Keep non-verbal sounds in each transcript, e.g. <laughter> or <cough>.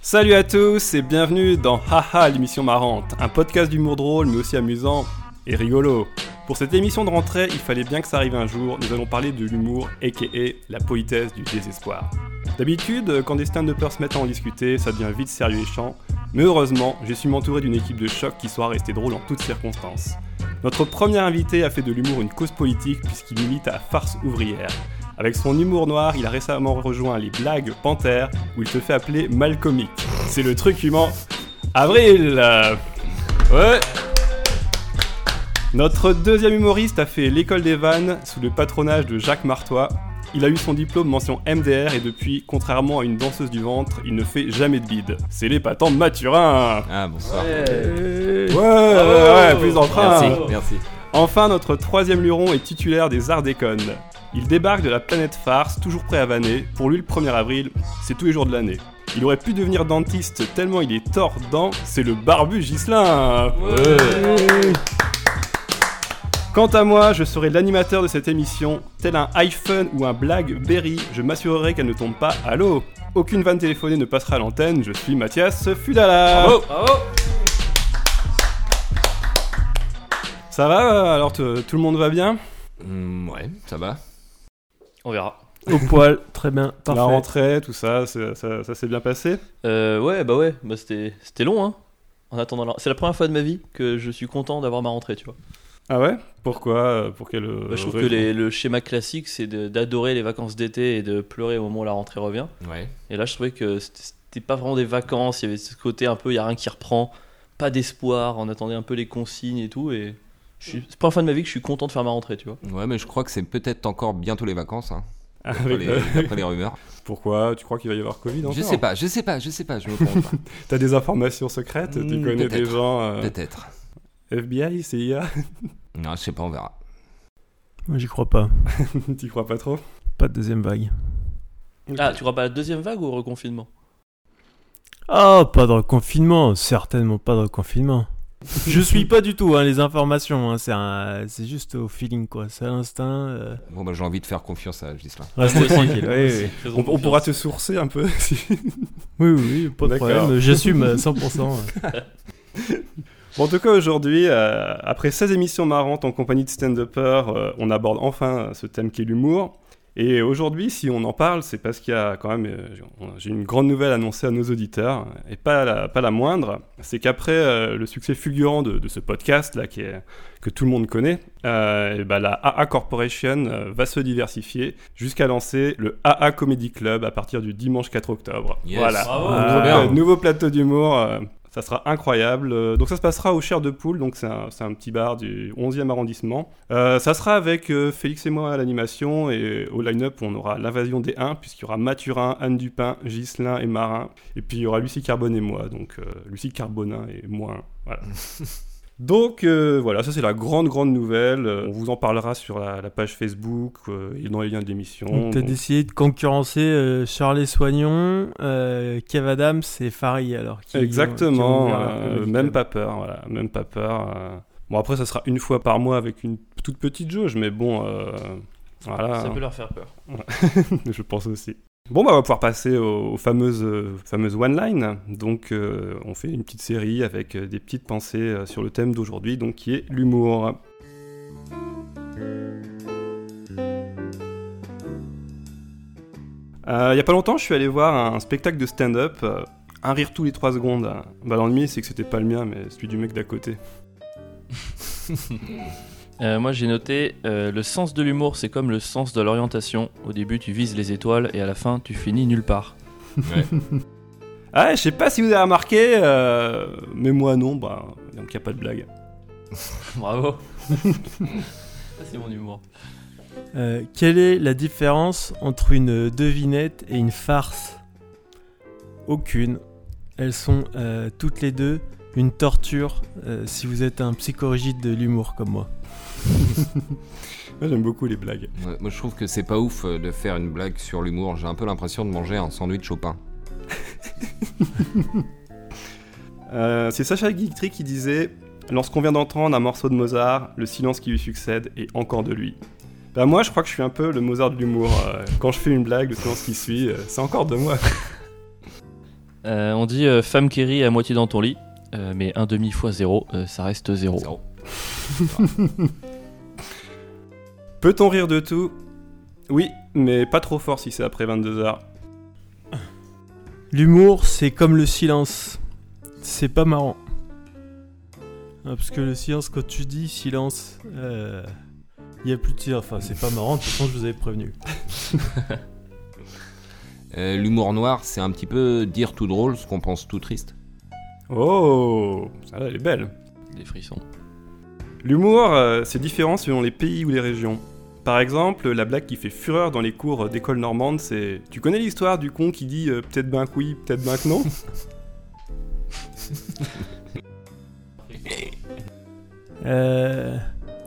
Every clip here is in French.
Salut à tous et bienvenue dans Haha l'émission marrante, un podcast d'humour drôle mais aussi amusant et rigolo. Pour cette émission de rentrée, il fallait bien que ça arrive un jour, nous allons parler de l'humour aka la politesse du désespoir. D'habitude, quand des stand-uppers se mettent à en discuter, ça devient vite sérieux et chiant, mais heureusement, j'ai su m'entourer d'une équipe de choc qui saura rester drôle en toutes circonstances. Notre premier invité a fait de l'humour une cause politique puisqu'il milite à Farce ouvrière. Avec son humour noir, il a récemment rejoint les blagues Panthère où il se fait appeler Malcomique. C'est le truc humain. Avril Ouais Notre deuxième humoriste a fait l'école des vannes sous le patronage de Jacques Martois. Il a eu son diplôme mention MDR et depuis, contrairement à une danseuse du ventre, il ne fait jamais de bide. C'est les patents de Mathurin Ah bonsoir. Ouais, ouais, ouais, plus d'emprunt Merci, merci. Enfin, notre troisième luron est titulaire des Arts Déconnes. Il débarque de la planète Farce, toujours prêt à vanner. Pour lui, le 1er avril, c'est tous les jours de l'année. Il aurait pu devenir dentiste tellement il est tordant, c'est le barbu Gislin Quant à moi, je serai l'animateur de cette émission. Tel un iPhone ou un Blackberry, je m'assurerai qu'elle ne tombe pas à l'eau. Aucune vanne téléphonée ne passera à l'antenne, je suis Mathias Fudala Ça va Alors t- tout le monde va bien? Hmm, ouais, ça va. On verra. Au poil, très bien, parfait. La rentrée, tout ça, c'est- ça, ça s'est bien passé Euh, ouais, bah ouais, bah c'était c'était long, hein. En attendant, la- c'est la première fois de ma vie que je suis content d'avoir ma rentrée, tu vois. Ah ouais? Pourquoi? Pour quelle Bah, je trouve que les- le schéma classique, c'est d'adorer les vacances d'été et de pleurer au moment où la rentrée revient. Ouais. Et là, je trouvais que c'était pas vraiment des vacances, il y avait ce côté un peu, il y a rien qui reprend, pas d'espoir, on attendait un peu les consignes et tout, et suis- c'est la première fois de ma vie que je suis content de faire ma rentrée, tu vois. Ouais, mais je crois que c'est peut-être encore bientôt les vacances. Hein, d'après, les, <laughs> d'après les rumeurs. Pourquoi? Tu crois qu'il va y avoir Covid encore? Je sais pas, je sais pas, je sais pas, je me pas. <laughs> T'as des informations secrètes? Tu Hmm, connais des gens euh, Peut-être. FBI, CIA <laughs> Non, je sais pas, on verra. Moi, j'y crois pas. T'y crois pas trop? Pas de deuxième vague. Ah, tu crois pas à la deuxième vague ou au reconfinement? Oh, pas de reconfinement, certainement pas de reconfinement. Je suis pas du tout hein, les informations, hein, c'est un- c'est juste au feeling quoi, c'est à l'instinct. euh. Bon, bah j'ai envie de faire confiance à Gislain. Aussi. tranquille. Oui, oui. Faisons on, pourra te sourcer un peu <laughs> si- oui, oui, oui, pas de D'accord. problème, j'assume à 100%. Bon, en tout cas, aujourd'hui, euh, après 16 émissions marrantes en compagnie de stand-uppers, euh, on aborde enfin ce thème qui est l'humour. Et aujourd'hui, si on en parle, c'est parce qu'il y a quand même, euh, j'ai une grande nouvelle annoncée à nos auditeurs, et pas la, pas la moindre, c'est qu'après euh, le succès fulgurant de, de ce podcast là, qui est, que tout le monde connaît, euh, et bah, la AA Corporation euh, va se diversifier jusqu'à lancer le AA Comedy Club à partir du dimanche 4 octobre. Yes. Voilà, Bravo. Nouveau plateau d'humour. Ça sera incroyable. Euh, Donc ça se passera au Cher de Poule, donc c'est un, petit bar du 11e arrondissement. Euh, ça sera avec euh, Félix et moi à l'animation et au line-up on aura l'invasion des 1 puisqu'il y aura Mathurin, Anne Dupin, Ghislain et Marin. Et puis il y aura Lucie Carbone et moi, donc Lucie Carbonin et moi. Voilà. <laughs> Donc euh, voilà, ça c'est la grande grande nouvelle. Euh, on vous en parlera sur la, la page Facebook euh, et dans les liens de l'émission. Donc t'as Donc, décidé de concurrencer euh, Charlie Soignon, euh, Kev Adams et Farid alors. qui- Exactement, euh, même pas peur, voilà, même pas peur. euh. Bon après ça sera une fois par mois avec une toute petite jauge, mais bon, euh, voilà, Ça peut leur faire peur. <laughs> je pense aussi. Bon bah on va pouvoir passer aux, fameuses, euh, fameuses one-line. Donc euh, on fait une petite série avec euh, des petites pensées euh, sur le thème d'aujourd'hui, donc qui est l'humour. Euh, Il y a pas longtemps, je suis allé voir un spectacle de stand-up, euh, un rire tous les 3 secondes. Bah l'ennemi c'est que c'était pas le mien, mais celui du mec d'à côté. <laughs> Euh, moi j'ai noté euh, le sens de l'humour c'est comme le sens de l'orientation. Au début tu vises les étoiles et à la fin tu finis nulle part. Ouais. <laughs> Ah, je sais pas si vous avez remarqué, euh, mais moi non, bah, donc y a pas de blague. <laughs> Bravo. <laughs> Ça c'est mon humour. Euh, quelle est la différence entre une devinette et une farce? Aucune. Elles sont euh, toutes les deux une torture euh, si vous êtes un psychorigide de l'humour comme moi. <laughs> Moi j'aime beaucoup les blagues. Ouais, moi je trouve que c'est pas ouf euh, de faire une blague sur l'humour. J'ai un peu l'impression de manger un sandwich au pain. <laughs> Euh, c'est Sacha Guitry qui disait Lorsqu'on vient d'entendre un morceau de Mozart, le silence qui lui succède est encore de lui. Bah moi je crois que je suis un peu le Mozart de l'humour. Euh, quand je fais une blague, le silence qui suit, euh, c'est encore de moi. Euh, on dit euh, femme qui rit à moitié dans ton lit, euh, mais un demi fois zéro, euh, ça reste zéro. Zéro. <laughs> Peut-on rire de tout? Oui, mais pas trop fort si c'est après 22h. L'humour, c'est comme le silence. C'est pas marrant. Ah, parce que le silence, quand tu dis silence, il y a plus de silence. Enfin, c'est pas marrant, de toute façon, je vous avais prévenu. <laughs> Euh, L'humour noir, c'est un petit peu dire tout drôle ce qu'on pense tout triste. Oh, ça là, elle est belle. Des frissons. L'humour, euh, c'est différent selon les pays ou les régions. Par exemple, la blague qui fait fureur dans les cours d'école normande, c'est Tu connais l'histoire du con qui dit euh, peut-être ben que oui, peut-être ben que non? <laughs> Euh,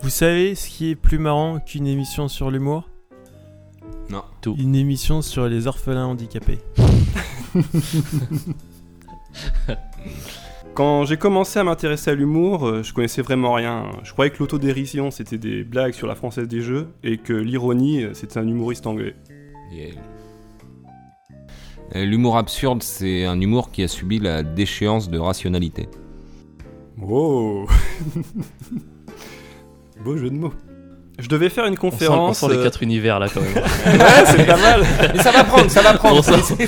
vous savez ce qui est plus marrant qu'une émission sur l'humour? Non. Tout. Une émission sur les orphelins handicapés. <laughs> Quand j'ai commencé à m'intéresser à l'humour, euh, je connaissais vraiment rien. Je croyais que l'autodérision c'était des blagues sur la française des jeux et que l'ironie euh, c'était un humoriste anglais. Euh, L'humour absurde, c'est un humour qui a subi la déchéance de rationalité. Oh <laughs> Beau jeu de mots. Je devais faire une On sent, on conférence. sent les euh, quatre univers là quand même. <laughs> Ouais, c'est pas mal. Mais ça va prendre, ça va <laughs> On sent-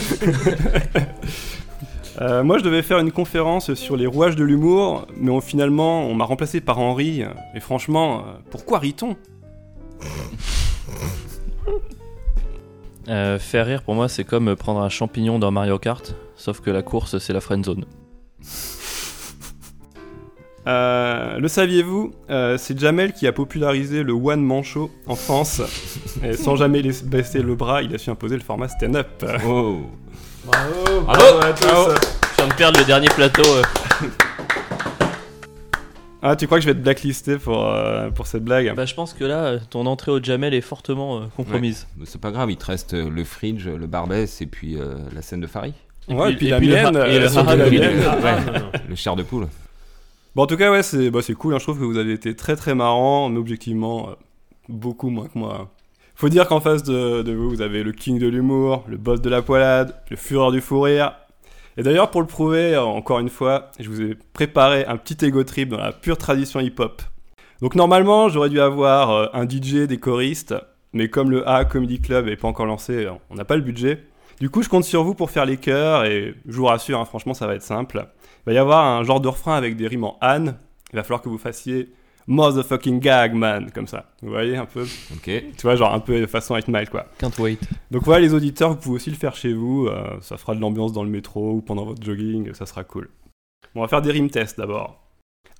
Euh, moi, je devais faire une conférence sur les rouages de l'humour, mais on- finalement, on m'a remplacé par Henri. Et franchement, euh, pourquoi rit-on? <laughs> Euh, faire rire pour moi, c'est comme prendre un champignon dans Mario Kart, sauf que la course, c'est la friend zone. Euh, Le saviez-vous? Euh, C'est Jamel qui a popularisé le one man show en France. <laughs> et sans jamais baisser le bras, il a su imposer le format stand-up. Oh Bravo Bravo à tous. Je viens de perdre le dernier plateau. euh. <laughs> Ah, tu crois que je vais être blacklisté pour, euh, pour cette blague? Bah, je pense que là, euh, ton entrée au Jamel est fortement euh, compromise. Mais C'est pas grave, il te reste euh, le fridge, le barbès et puis euh, la scène de Farid. Ouais, et puis la le mienne, ha- et le euh, haha la de. Ah, non. Le chair de poule. Bon, en tout cas, ouais, c'est bah, c'est cool. hein. Je trouve que vous avez été très très marrant, mais objectivement, euh, beaucoup moins que moi. Faut dire qu'en face de, vous, vous avez le king de l'humour, le boss de la poilade, le fureur du fou rire. Et d'ailleurs, pour le prouver, euh, encore une fois, je vous ai préparé un petit ego trip dans la pure tradition hip-hop. Donc normalement, j'aurais dû avoir euh, un DJ, des choristes, mais comme le A Comedy Club n'est pas encore lancé, euh, on n'a pas le budget. Du coup, je compte sur vous pour faire les chœurs, et je vous rassure, hein, franchement, ça va être simple. Il va y avoir un genre de refrain avec des rimes en Anne. Il va falloir que vous fassiez motherfucking gag man, comme ça. Vous voyez un peu Ok. Tu vois, genre un peu de façon 8 Mile, quoi. Can't wait. Donc voilà, les auditeurs, vous pouvez aussi le faire chez vous. euh, ça fera de l'ambiance dans le métro ou pendant votre jogging, ça sera cool. Bon, on va faire des rimes tests d'abord.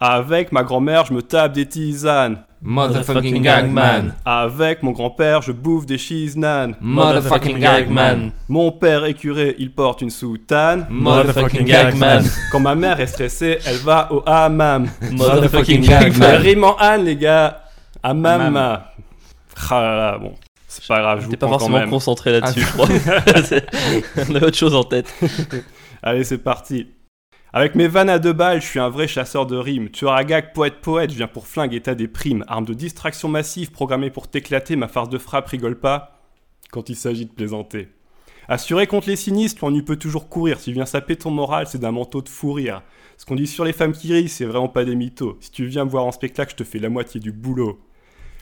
Avec ma grand-mère, je me tape des tisanes. Motherfucking gagman. Avec mon grand-père, je bouffe des cheese nan. Motherfucking gagman. Mon père est curé, il porte une soutane. Motherfucking gagman. Quand ma mère est stressée, elle va au hammam. Motherfucking Ça gagman. rime en Anne, les gars. Hammam. Ah là là, bon. C'est pas grave, je vous T'es pas prends quand forcément même. concentré là-dessus, je <laughs> crois. <laughs> On a autre chose en tête. Allez, c'est parti. Avec mes vannes à deux balles, je suis un vrai chasseur de rimes. Tueur à gag, poète, poète, je viens pour flingue et t'as des primes. Arme de distraction massive programmée pour t'éclater, ma farce de frappe rigole pas quand il s'agit de plaisanter. Assuré contre les sinistres, on y peut toujours courir. Si tu viens saper ton moral, c'est d'un manteau de fou rire. Ce qu'on dit sur les femmes qui rient, c'est vraiment pas des mythos. Si tu viens me voir en spectacle, je te fais la moitié du boulot.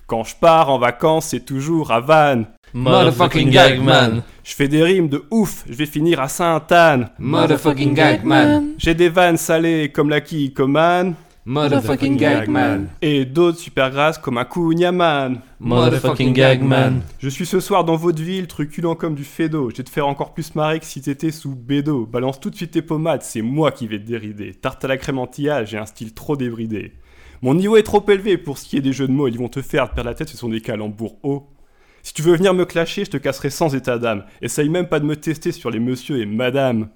Quand je pars en vacances, c'est toujours à Vannes. Motherfucking gagman. Je fais des rimes de ouf, je vais finir à Sainte-Anne. Motherfucking gagman. J'ai des vannes salées comme la Kikoman Motherfucking gagman. et d'autres super grasses comme un Kunyaman. Motherfucking gagman. Je suis ce soir dans votre ville, truculent comme du fédo. Je vais te faire encore plus marrer que si t'étais sous bédo. Balance tout de suite tes pommades, c'est moi qui vais te dérider. Tarte à la crème anti-âge, j'ai un style trop débridé. Mon niveau est trop élevé pour ce qui est des jeux de mots, ils vont te faire perdre la tête, ce sont des calembours hauts. Si tu veux venir me clasher, je te casserai sans état d'âme. Essaye même pas de me tester sur les monsieur et madame.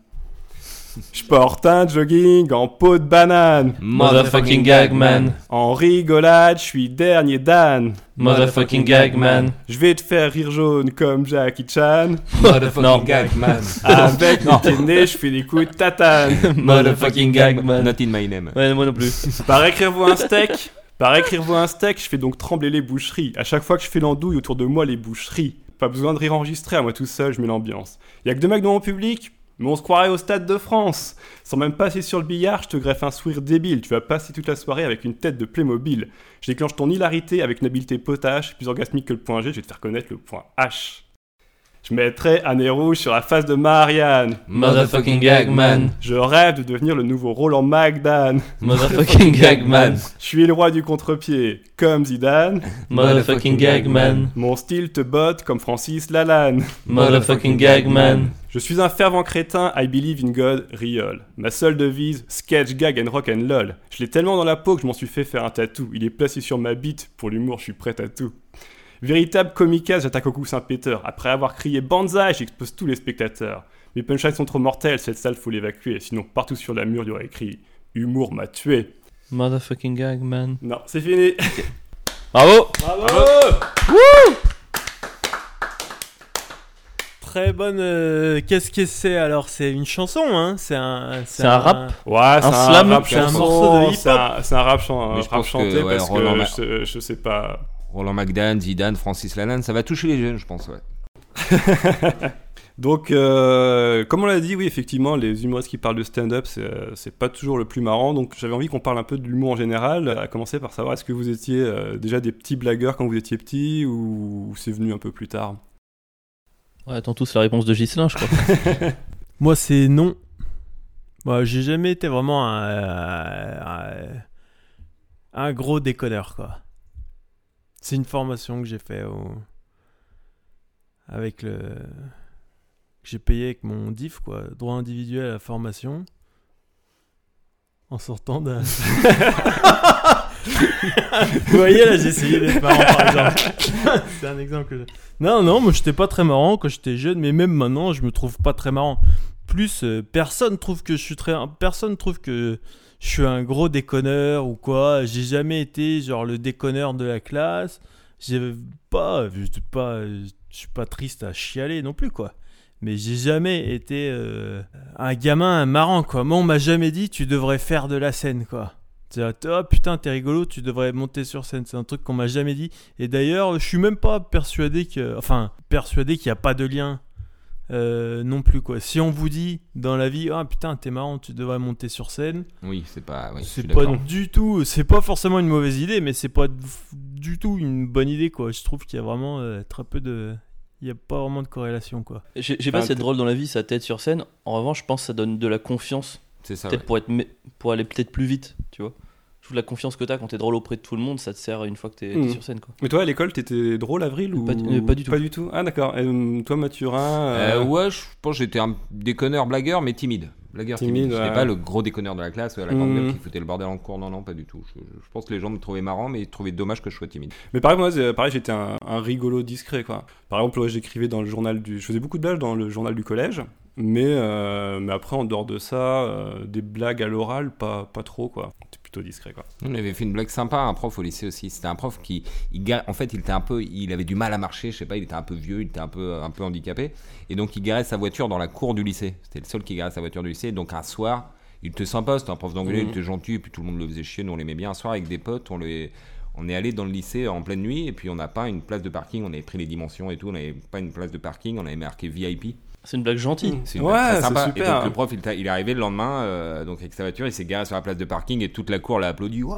<laughs> Je porte un jogging en peau de banane. Motherfucking gagman. En rigolade, je suis dernier Dan. Motherfucking gagman. Je vais te faire rire jaune comme Jackie Chan. Motherfucking gagman. <laughs> Avec mon pied de nez, je fais des coups de tatane. <laughs> Motherfucking gagman. Not in my name. Ouais, moi non plus. Par écrire-vous un steak? Par écrire-vous un steak, je fais donc trembler les boucheries. À chaque fois que je fais l'andouille autour de moi, les boucheries. Pas besoin de rire enregistré, à moi tout seul, je mets l'ambiance. Y a que deux mecs dans mon public? Mais on se croirait au Stade de France. Sans même passer sur le billard, je te greffe un sourire débile. Tu vas passer toute la soirée avec une tête de Playmobil. Je déclenche ton hilarité avec une habileté potache, plus orgasmique que le point G, je vais te faire connaître le point H. Je mettrai un nez rouge sur la face de Marianne. Motherfucking Gagman. Je rêve de devenir le nouveau Roland McDan. Motherfucking Gagman. Je suis le roi du contre-pied, comme Zidane. Motherfucking Gagman. Mon style te botte comme Francis Lalanne. Motherfucking Gagman. Je suis un fervent crétin, I believe in God, Riol. Ma seule devise, sketch, gag and rock and lol. Je l'ai tellement dans la peau que je m'en suis fait faire un tatou. Il est placé sur ma bite, pour l'humour je suis prêt à tout. Véritable comicase, j'attaque au coup Saint-Péter. Après avoir crié Banzai, j'expose tous les spectateurs. Mes punchlines sont trop mortelles, cette salle faut l'évacuer. Sinon, partout sur la mur, il y aurait écrit Humour m'a tué. Motherfucking Gagman. Non, c'est fini. Bravo Bravo Très bonne. euh, Qu'est-ce que c'est alors? C'est une chanson, hein C'est un. C'est un rap? Ouais, c'est un, slam, rap c'est un chanson, morceau de hip-hop. C'est un, c'est un rap, chan- Mais je rap pense que, chanté ouais, parce Roland que je, je sais pas. Roland McDan, Zidane, Francis Lalanne, ça va toucher les jeunes, je pense, ouais. <laughs> Donc, euh, comme on l'a dit, oui, effectivement, les humoristes qui parlent de stand-up, c'est, euh, c'est pas toujours le plus marrant. Donc, j'avais envie qu'on parle un peu de l'humour en général. À commencer par savoir, est-ce que vous étiez euh, déjà des petits blagueurs quand vous étiez petit ou c'est venu un peu plus tard? Ouais, attends tous la réponse de Gislin, je crois. <laughs> Moi, c'est non. Moi, j'ai jamais été vraiment un, un, un gros déconneur, quoi. C'est une formation que j'ai fait au... avec le. que j'ai payé avec mon DIF, quoi. Droit individuel à la formation. En sortant d'un. <laughs> Vous voyez, là, j'ai essayé d'être marrant, par exemple. <laughs> C'est un exemple que. Non, non, moi, j'étais pas très marrant quand j'étais jeune, mais même maintenant, je me trouve pas très marrant. Plus, euh, personne trouve que je suis très. Personne trouve que je suis un gros déconneur ou quoi. J'ai jamais été, genre, le déconneur de la classe. J'ai pas. Je pas, suis pas triste à chialer non plus, quoi. Mais j'ai jamais été euh, un gamin marrant, quoi. Moi, on m'a jamais dit, tu devrais faire de la scène, quoi. Oh putain, t'es rigolo, tu devrais monter sur scène. C'est un truc qu'on m'a jamais dit. Et d'ailleurs, je suis même pas persuadé que. Enfin, persuadé qu'il n'y a pas de lien euh, non plus, quoi. Si on vous dit dans la vie, ah putain, t'es marrant, tu devrais monter sur scène, Oui, c'est pas. Oui, c'est pas du tout. C'est pas forcément une mauvaise idée, mais c'est pas du tout une bonne idée, quoi. Je trouve qu'il y a vraiment euh, très peu de. Il n'y a pas vraiment de corrélation, quoi. J'ai pas Enfin, cette drôle dans la vie, sa tête sur scène. En revanche, je pense que ça donne de la confiance. C'est ça. Peut-être ouais. pour, être pour aller peut-être plus vite, tu vois. Je trouve la confiance que t'as quand t'es drôle auprès de tout le monde, ça te sert une fois que t'es Mhm. sur scène, quoi. Mais toi, à l'école, t'étais drôle, Avril ou Pas du- euh, pas du tout. Pas du tout. Ah, d'accord. Et, hum, toi, Mathurin Euh, euh, ouais, je pense que j'étais un déconneur blagueur, mais timide. Blagueur timide. Timide, J'étais ouais. pas le gros déconneur de la classe, à la grande gueule qui foutait le bordel en cours. Non, non, pas du tout. Je, je pense que les gens me trouvaient marrant, mais ils trouvaient dommage que je sois timide. Mais pareil, moi, pareil, j'étais un, un rigolo discret, quoi. Par exemple, ouais, j'écrivais dans le journal du... Je faisais beaucoup de blagues dans le journal du collège, mais, euh, mais après, en dehors de ça, euh, des blagues à l'oral, pas, pas trop, quoi. Plutôt discret, quoi. On avait fait une blague sympa, un prof au lycée aussi. C'était un prof qui, il, en fait, il était un peu, il avait du mal à marcher. Je sais pas, il était un peu vieux, il était un peu, un peu handicapé, et donc il garait sa voiture dans la cour du lycée. C'était le seul qui garait sa voiture du lycée. Donc un soir, il était sympa, c'était un prof d'anglais, il Mhm. était gentil, et puis tout le monde le faisait chier. Nous on l'aimait bien. Un soir avec des potes, on les on est allé dans le lycée en pleine nuit et puis on n'a pas une place de parking. On avait pris les dimensions et tout. On n'avait pas une place de parking. On avait marqué VIP. C'est une blague gentille. C'est une Ouais, blague très c'est sympa. super. Et donc le prof, il, est arrivé le lendemain, euh, donc avec sa voiture, il s'est garé sur la place de parking et toute la cour l'a applaudi. Ouais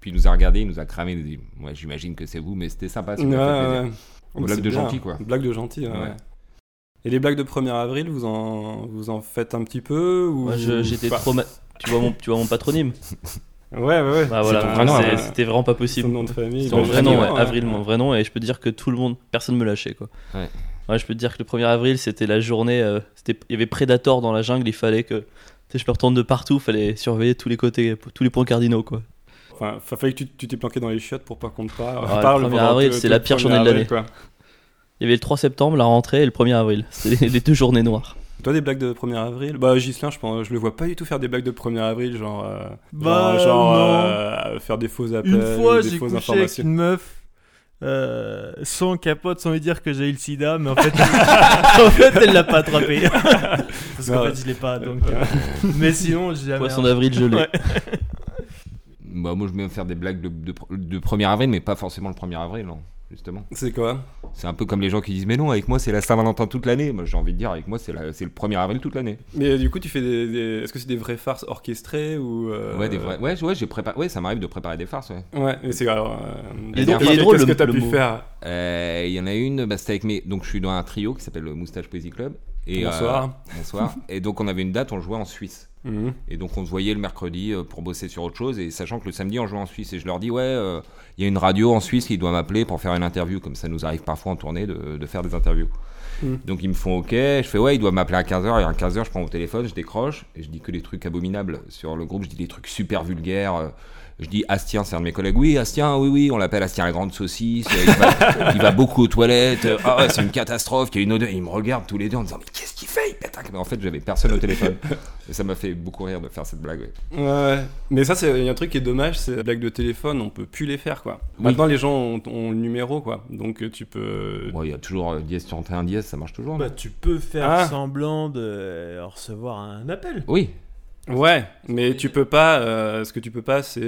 Puis il nous a regardé, il nous a cramé, il nous a dit Ouais, j'imagine que c'est vous, mais c'était sympa. Ouais, ouais. Mais Blague c'est de bien. gentil, quoi. Blague de gentil, ouais. Et les blagues de 1er avril, vous en, vous en faites un petit peu ou... Moi, j'étais trop. ma- Tu vois, mon, tu vois mon patronyme? Ouais, ouais, ouais. Bah voilà, ton vrai c'est- c'était vraiment pas Son possible. nom de famille. C'est mon bah, vrai nom, ouais, Avril, mon vrai nom, et je peux dire que tout le monde, personne me lâchait quoi. Ouais. Ouais, je peux te dire que le 1er avril, c'était la journée, euh, c'était, il y avait Predator dans la jungle, il fallait que, tu sais, je me retourne de partout, fallait surveiller tous les côtés, tous les points cardinaux quoi. Enfin, fa- fallait que tu tu t'es planqué dans les chiottes pour pas qu'on te parle. Ouais, le parle 1er pendant avril, c'est la pire 1er journée de l'année. quoi. Il y avait le 3 septembre, la rentrée, et le 1er avril. <laughs> C'était les, les deux journées noires. Toi, des blagues de 1er avril? Bah, Gislain, je, pense, je le vois pas du tout faire des blagues de 1er avril, genre. euh, Bah, genre, genre, non. euh, faire des faux appels, Une fois, des j'ai fausses couché avec une meuf euh, sans capote, sans lui dire que j'ai eu le sida, mais en fait, <laughs> en fait elle l'a pas attrapé. <laughs> Parce qu'en fait, je l'ai pas, donc. euh, Mais sinon, j'ai jamais. Poisson d'avril gelé. Ouais. Bah, moi, je vais faire des blagues de, de, de 1er avril, mais pas forcément le 1er avril, non, justement. C'est quoi? C'est un peu comme les gens qui disent Mais non, avec moi, c'est la Saint-Valentin toute l'année. Moi, j'ai envie de dire, avec moi, c'est la- c'est le 1er avril toute l'année. Mais du coup, tu fais des. des- Est-ce que c'est des vraies farces orchestrées ou. euh, Ouais, des vrais. Ouais, ouais, j'ai préparé. Ouais, ça m'arrive de préparer des farces, ouais. Ouais, mais c'est alors. euh, Il est donc, il est drôle, Qu'est-ce que t'as le pu mot. faire Euh, Il y en a une, bah, c'était avec mes. Donc, je suis dans un trio qui s'appelle le Moustache Poésie Club. Et, Bonsoir. euh, bonsoir. et donc, on avait une date, on jouait en Suisse. Mhm. Et donc on se voyait le mercredi euh, pour bosser sur autre chose, et sachant que le samedi on jouait en Suisse, et je leur dis ouais, euh, il y a une radio en Suisse qui doit m'appeler pour faire une interview, comme ça nous arrive parfois en tournée de, de faire des interviews. Mm. Donc ils me font ok, je fais ouais, il doit m'appeler à 15h, et à 15h je prends mon téléphone, je décroche, et je dis que des trucs abominables sur le groupe, je dis des trucs super vulgaires. euh, je dis Astien, c'est un de mes collègues. Oui, Astien, oui, oui, on l'appelle Astien la grande saucisse. euh, Il va, il va beaucoup aux toilettes. euh, Ah ouais, c'est une catastrophe. Il y a une odeur. Ils me regardent tous les deux en disant Mais qu'est-ce qu'il fait? Il pète un câble. Mais en fait, j'avais personne au téléphone. Et ça m'a fait beaucoup rire de faire cette blague. ouais. Ouais. Mais ça, c'est il y a un truc qui est dommage, c'est les blagues de téléphone, on peut plus les faire quoi. Oui. Maintenant, les gens ont, ont le numéro quoi, donc euh, tu peux. Il y a toujours dièse 31 dièse, ça marche toujours. Bah, tu peux faire Ah. semblant de recevoir un appel. Oui, Ouais, mais tu peux pas. euh, ce que tu peux pas, c'est.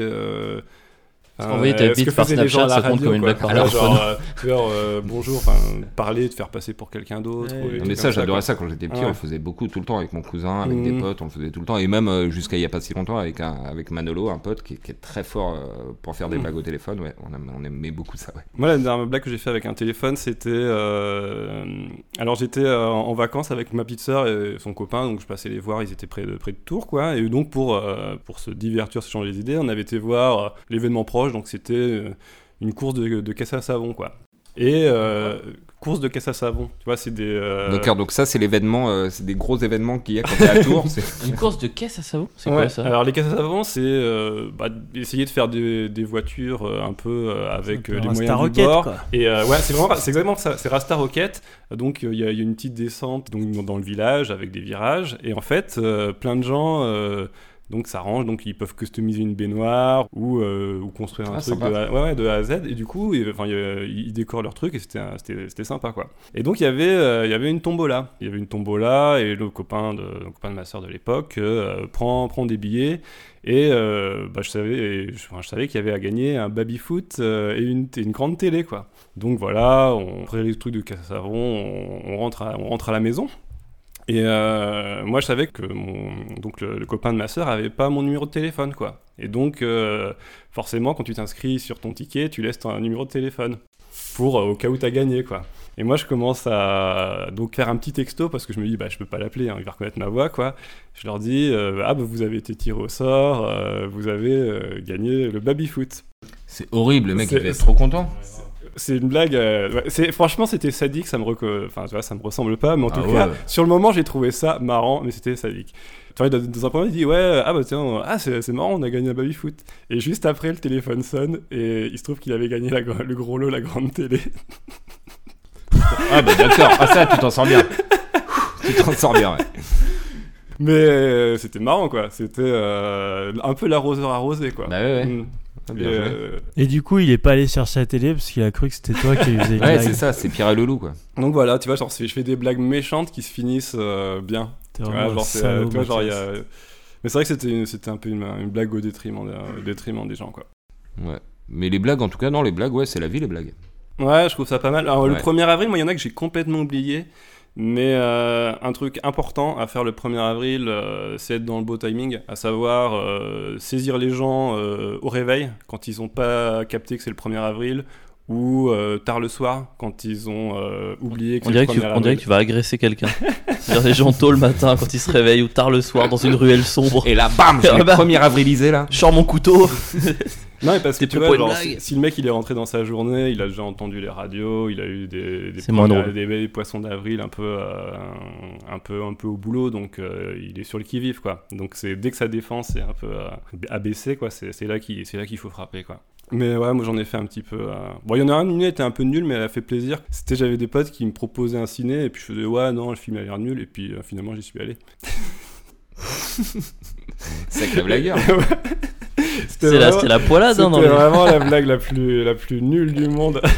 Euh, Parce qu'envoyer ta bite que par Snapchat, la ça compte comme une blague par genre, euh, euh, bonjour, parler, te faire passer pour quelqu'un d'autre. Mais ça, j'adorais ça quand j'étais petit. Ouais. On le faisait beaucoup tout le temps avec mon cousin, avec des Mhm. potes, on le faisait tout le temps. Et même euh, jusqu'à il y a pas si longtemps avec, un, avec Manolo, un pote qui, qui est très fort pour faire des Mhm. blagues au téléphone. Ouais, on, aimait beaucoup ça. Ouais. Moi, la dernière blague que j'ai fait avec un téléphone, c'était. euh, Alors, j'étais euh, en vacances avec ma petite sœur et son copain, donc je passais les voir, ils étaient près de, près de Tours, quoi. Et donc, pour, euh, pour se divertir, se changer les idées, on avait été voir l'événement proche, donc c'était euh, une course de, de caisse à savon, quoi. Et euh, course de caisse à savon, tu vois, c'est des. euh, D'accord, donc ça, c'est l'événement, euh, c'est des gros événements qu'il y a quand t'es à <laughs> Tours. Une course de caisse à savon C'est Ouais, quoi ça? Alors les caisses à savon, c'est euh, bah, essayer de faire des, des voitures euh, un peu euh, avec les moyens Star du Rocket, bord. quoi. Et euh, ouais, c'est vraiment, c'est exactement ça. C'est Rasta Rocket. Donc euh, il y, y a une petite descente donc dans- le village avec des virages. Et en fait, euh, plein de gens. Donc ça range, donc ils peuvent customiser une baignoire ou, euh, ou construire un Ah, truc sympa. de a, ouais, ouais, de A à Z. Et du coup, ils, décorent leur truc et c'était un- sympa quoi. Et donc il y avait euh, il y avait une tombola. Il y avait une tombola et le copain de, le copain de ma soeur de l'époque euh, prend, prend des billets et bah, je savais, et je, enfin, je savais qu'il y avait à gagner un baby-foot euh, et une, et une grande télé, quoi. Donc voilà, on prenait les trucs de casse on, on rentre à, on rentre à la maison. Et euh, moi, je savais que mon, donc le, le copain de ma sœur avait pas mon numéro de téléphone, quoi. Et donc, euh, forcément, quand tu t'inscris sur ton ticket, tu laisses ton numéro de téléphone pour euh, au cas où t'as gagné, quoi. Et moi, je commence à donc faire un petit texto parce que je me dis, bah, je peux pas l'appeler, hein, il va reconnaître ma voix, quoi. Je leur dis, ah, bah, vous avez été tiré au sort, vous avez gagné le baby-foot. C'est horrible, le mec, il devait être trop content. C'est une blague. euh, ouais, franchement c'était sadique. Ça me enfin tu vois ça me ressemble pas, mais en Ah tout ouais. cas sur le moment j'ai trouvé ça marrant, mais c'était sadique. Tu vois, dans, dans un point il dit ouais ah bah tiens ah c'est c'est marrant on a gagné un baby foot et juste après le téléphone sonne et il se trouve qu'il avait gagné la le gros lot la grande télé. <laughs> Ah, bah d'accord. Ah, ça, tu t'en sors bien. tu t'en sors bien, ouais. Mais euh, c'était marrant quoi. C'était euh, un peu l'arroseur arrosé quoi. Bah ouais, ouais. Mm. Et, bien joué. euh, Et du coup, il est pas allé chercher la télé parce qu'il a cru que c'était toi qui faisais <laughs> une Ouais, c'est ça, c'est Pierre et le loup, quoi. donc voilà tu vois genre c'est- je fais des blagues méchantes qui se finissent euh, bien. T'es Tu vois, vraiment un genre, c'est, salaud, tu vois, genre, il y Mathias. a... Mais c'est vrai que c'était, une- c'était un peu une, une blague au détriment, des- au détriment des gens, quoi. Ouais. Mais les blagues, en tout cas, non, les blagues, ouais, c'est la vie, les blagues. Ouais, je trouve ça pas mal. Alors, le Ouais. 1er avril, moi, il y en a que j'ai complètement oublié. Mais euh, un truc important à faire le 1er avril, euh, c'est être dans le beau timing, à savoir euh, saisir les gens euh, au réveil quand ils n'ont pas capté que c'est le 1er avril, ou euh, tard le soir quand ils ont euh, oublié que On c'est le dirait, que 1er tu, avril. on dirait que tu vas agresser quelqu'un. <laughs> C'est-à-dire les gens tôt le matin quand ils se réveillent ou tard le soir dans une ruelle sombre. Et là, bam, <laughs> je Ah bah. premier avrilisé, là. Je sors mon couteau. <laughs> Non, mais parce que tu vois, genre, si, si le mec il est rentré dans sa journée, il a déjà entendu les radios, il a eu des, des, premières- des, des poissons d'avril un peu, euh, un, peu, un peu au boulot, donc euh, il est sur le qui-vive, quoi. Donc c'est dès que sa défense est un peu euh, abaissée, quoi, c'est là qu'il faut frapper, quoi. Mais ouais, moi j'en ai fait un petit peu. euh, Bon, il y en a un, une était un peu nulle, mais elle a fait plaisir. C'était, j'avais des potes qui me proposaient un ciné, et puis je faisais ouais, non, le film a l'air nul, et puis euh, finalement j'y suis allé. <laughs> Sacré blagueur. <laughs> C'était C'est la, vraiment- la poilade hein, C'était vraiment la blague la plus, la plus nulle du monde. <laughs>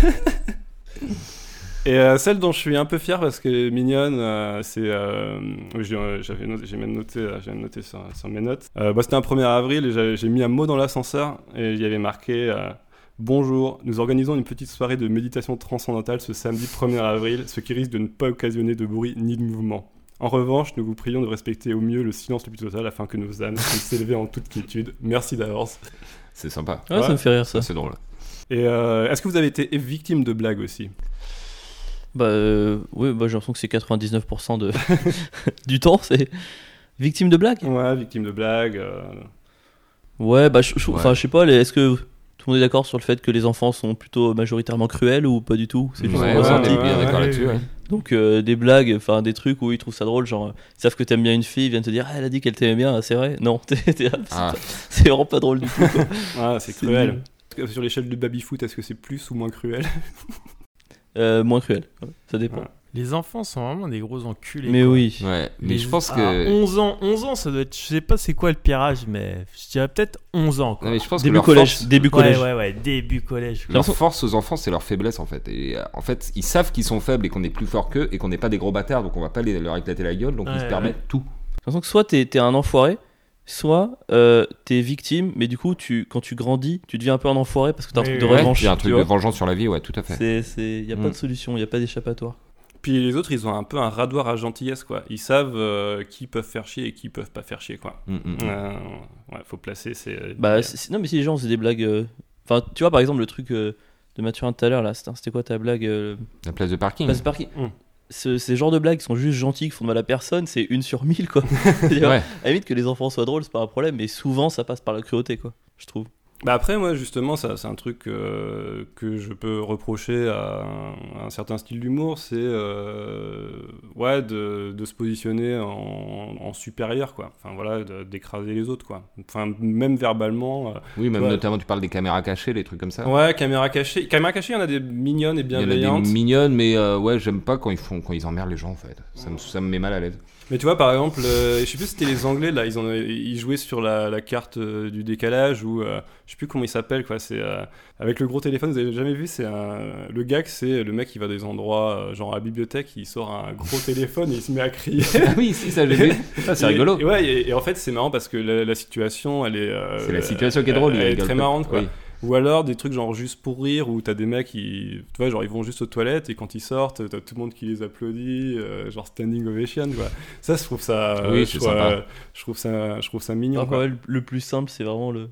Et euh, celle dont je suis un peu fier parce qu'elle est mignonne, euh, c'est. euh, j'ai j'avais noté- j'ai même noté, j'ai même noté sur, sur mes notes. Euh, bah, C'était un 1er avril et j'ai mis un mot dans l'ascenseur et il y avait marqué euh, Bonjour, nous organisons une petite soirée de méditation transcendantale ce samedi 1er avril, ce qui risque de ne pas occasionner de bruit ni de mouvement. En revanche, nous vous prions de respecter au mieux le silence le plus total afin que nos âmes puissent s'élever en toute quiétude. Merci d'avance. C'est sympa. Ouais, ça Ouais. me fait rire ça. Ça, c'est drôle. Et euh, est-ce que vous avez été victime de blagues aussi? Bah euh, oui, bah, j'ai l'impression que c'est 99% de... <laughs> du temps, c'est victime de blagues? Ouais, victime de blagues. euh, Ouais, bah je, je- Ouais. enfin, je sais pas, est-ce que tout le monde est d'accord sur le fait que les enfants sont plutôt majoritairement cruels ou pas du tout? C'est juste Ouais, un ouais, ressenti. bien d'accord ouais, là-dessus. Donc euh, des blagues, enfin des trucs où ils trouvent ça drôle, genre ils savent que t'aimes bien une fille, ils viennent te dire ah, elle a dit qu'elle t'aimait bien, ah, c'est vrai? Non, <laughs> t'es- t'es- c'est Ah. c'est vraiment pas drôle du tout. quoi. <laughs> Ah, c'est cruel. nul. Sur l'échelle de baby-foot, est-ce que c'est plus ou moins cruel? Euh, moins cruel, ouais, ça dépend. Les enfants sont vraiment des gros enculés. Mais quoi. oui. Ouais, mais Les- je pense à que. 11 ans, 11 ans, ça doit être. Je sais pas c'est quoi le pire âge, mais je dirais peut-être 11 ans. Quoi. Non, mais je pense que Début collège, force, début ouais, collège. ouais, ouais, début collège. leur force aux enfants, c'est leur faiblesse en fait. Et euh, en fait, ils savent qu'ils sont faibles et qu'on est plus fort qu'eux et qu'on n'est pas des gros bâtards, donc on va pas les- leur éclater la gueule, donc ils Ouais, se ouais. permettent tout. J'ai l'impression que soit t'es t'es un enfoiré, soit euh, t'es victime, mais du coup tu, quand tu grandis, tu deviens un peu un enfoiré parce que t'as un Oui, truc de. Ouais, revanche. il y a un truc de vengeance sur la vie, ouais, tout à fait. C'est, c'est, y a pas Mm. de solution, y a pas d'échappatoire. Puis les autres, ils ont un peu un radoir à gentillesse, quoi. Ils savent euh, qui peuvent faire chier et qui peuvent pas faire chier, quoi. Mm, mm, mm. Euh, ouais, faut placer ces. Bah, c'est- c'est- non, mais si les gens faisaient des blagues. euh, Enfin, tu vois, par exemple, le truc euh, de Mathurin tout à l'heure, là, c'était quoi ta blague euh, La place de parking. Place Parking Mm. Ce- Ces genres de blagues qui sont juste gentils, qui font de mal à personne, c'est une sur mille, quoi. <laughs> Ouais. À la limite, que les enfants soient drôles, c'est pas un problème, mais souvent, ça passe par la cruauté, quoi, je trouve. Bah après, moi, justement, ça, c'est un truc euh, que je peux reprocher à un, à un certain style d'humour, c'est euh, ouais, de, de se positionner en, en supérieur, quoi. Enfin, voilà, d'écraser les autres, quoi. Enfin, même verbalement. euh, Oui, même Ouais. notamment, tu parles des caméras cachées, les trucs comme ça. Ouais, caméra cachée. Caméra cachée, il y en a des mignonnes et Il y en a bienveillantes. des mignonnes, mais euh, ouais, j'aime pas quand ils font, quand ils emmerdent les gens en fait. Ça me, ça me met mal à l'aise. Mais tu vois, par exemple, euh, je sais plus si c'était les Anglais, là, ils, ont, ils jouaient sur la, la carte euh, du décalage, ou euh, je sais plus comment il s'appelle, quoi. C'est avec le gros téléphone, vous avez jamais vu, c'est un- le gag, c'est le mec qui va des endroits, genre à la bibliothèque, il sort un gros téléphone et il se met à crier. <laughs> ah oui, si, ça j'ai vu. Ça, c'est Et- rigolo. Et, ouais, et, et en fait, c'est marrant parce que la, la situation, elle est. C'est la situation qui est drôle. Elle, il est très marrante, quoi. Oui. Ou alors des trucs genre juste pour rire où t'as des mecs qui, tu vois, genre ils vont juste aux toilettes et quand ils sortent, t'as tout le monde qui les applaudit, euh, genre standing ovation, quoi. Ça, je trouve ça, euh, Oui, je, trouve, euh, je trouve ça, je trouve ça mignon. Alors, quoi. ouais, le, plus simple, c'est vraiment le.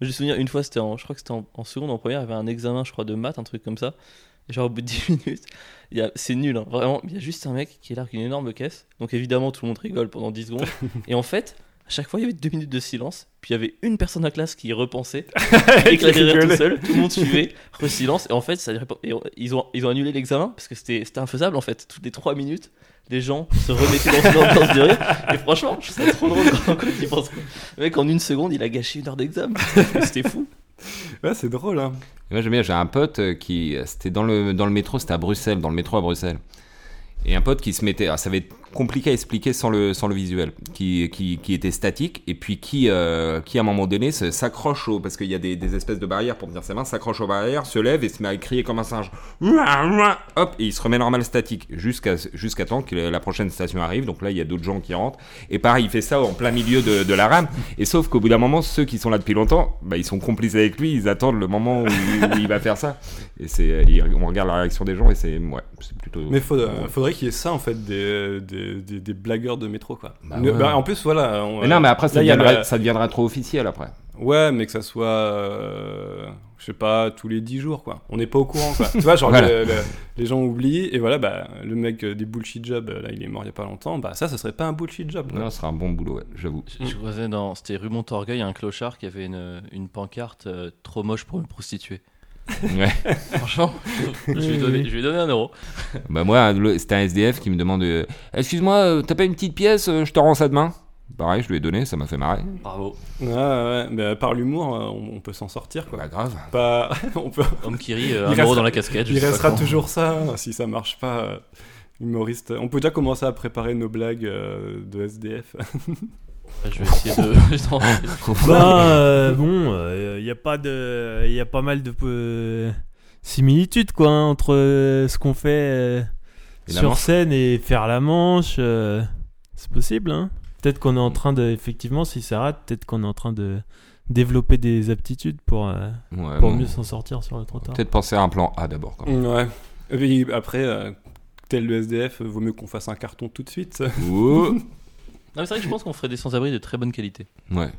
J'ai souvenir une fois, c'était en, je crois que c'était en, en seconde, en première, il y avait un examen, je crois, de maths, un truc comme ça. Et genre au bout de <laughs> 10 minutes, il y a- c'est nul, hein, vraiment. Il y a juste un mec qui est là avec une énorme caisse. Donc évidemment, tout le monde rigole pendant 10 secondes. <laughs> et en fait, à chaque fois, il y avait deux minutes de silence. Puis il y avait une personne à classe qui repensait, de rire tout seul. Tout le monde <laughs> suivait, re-silence. Et en fait, ça, et on- ils, ont, ils ont annulé l'examen parce que c'était c'était infaisable en fait. Toutes les 3 minutes, les gens se remettaient dans une ambiance de rire. Et franchement, je trouve ça trop drôle quand, quand ils pensent. Le mec, en une seconde, il a gâché une heure d'examen. C'était fou. <laughs> Ouais, c'est drôle, hein. Et Moi j'aime bien, j'ai un pote euh, qui, c'était dans le, dans le métro, c'était à Bruxelles, dans le métro à Bruxelles. Et un pote qui se mettait, ah, ça va être compliqué à expliquer sans le, sans le visuel, qui, qui, qui était statique et puis qui, euh, qui à un moment donné s'accroche au, parce qu'il y a des, des espèces de barrières pour tenir ses mains, s'accroche aux barrières, se lève et se met à crier comme un singe. Hop, et il se remet normal statique jusqu'à jusqu'à temps que la prochaine station arrive. Donc là, il y a d'autres gens qui rentrent. Et pareil, il fait ça en plein milieu de, de la rame. Et sauf qu'au bout d'un moment, ceux qui sont là depuis longtemps, bah, ils sont complices avec lui, ils attendent le moment où, où il va faire ça. Et c'est, on regarde la réaction des gens et c'est, ouais, c'est plutôt. Mais euh, faudrait qu'il y ait ça en fait des, des, des, des blagueurs de métro quoi. Bah Ne- ouais. bah, en plus voilà. on- Mais non, mais après, ça là, deviendra, la- ça deviendra trop officiel après. Ouais, mais que ça soit, euh, je sais pas, tous les 10 jours, quoi. On n'est pas au courant, quoi. tu vois, genre, Voilà. le- le- les gens oublient, et voilà, bah, le mec euh, des bullshit jobs, là, il est mort il y a pas longtemps, bah, ça, ça serait pas un bullshit job, quoi. Non, ce sera un bon boulot, ouais, j'avoue. Je, je croisais dans. C'était rue Montorgueil, un clochard qui avait une, une pancarte euh, trop moche pour une prostituée. Ouais. <laughs> Franchement, je lui ai donné, je un euro. <laughs> Bah moi, c'était un SDF qui me demande euh, Excuse-moi, euh, t'as pas une petite pièce euh, Je te rends ça demain? Pareil, je lui ai donné, ça m'a fait marrer. Bravo. Ouais, ouais, mais par l'humour, on, on peut s'en sortir, quoi. Bah grave. Pas, <laughs> on peut, Homme qui rit, euh, un euro dans la casquette. il restera toujours ça, hein, si ça marche pas. Humoriste. On peut déjà commencer à préparer nos blagues euh, de SDF. Je vais essayer de. <laughs> Non, Ben, euh, bon, il y a pas de, il y a pas mal de, euh, similitude quoi hein, entre euh, ce qu'on fait euh, sur manche. scène et faire la manche. euh, c'est possible, hein. Peut-être qu'on est en train de, effectivement, si ça rate, peut-être qu'on est en train de développer des aptitudes pour, euh, Ouais, pour bon. mieux s'en sortir sur le trottoir. Peut-être penser à un plan A d'abord. quand même. Ouais. Et puis après, euh, tel le SDF, vaut mieux qu'on fasse un carton tout de suite. <laughs> Non, mais c'est vrai que je pense qu'on ferait des sans-abri de très bonne qualité. Ouais.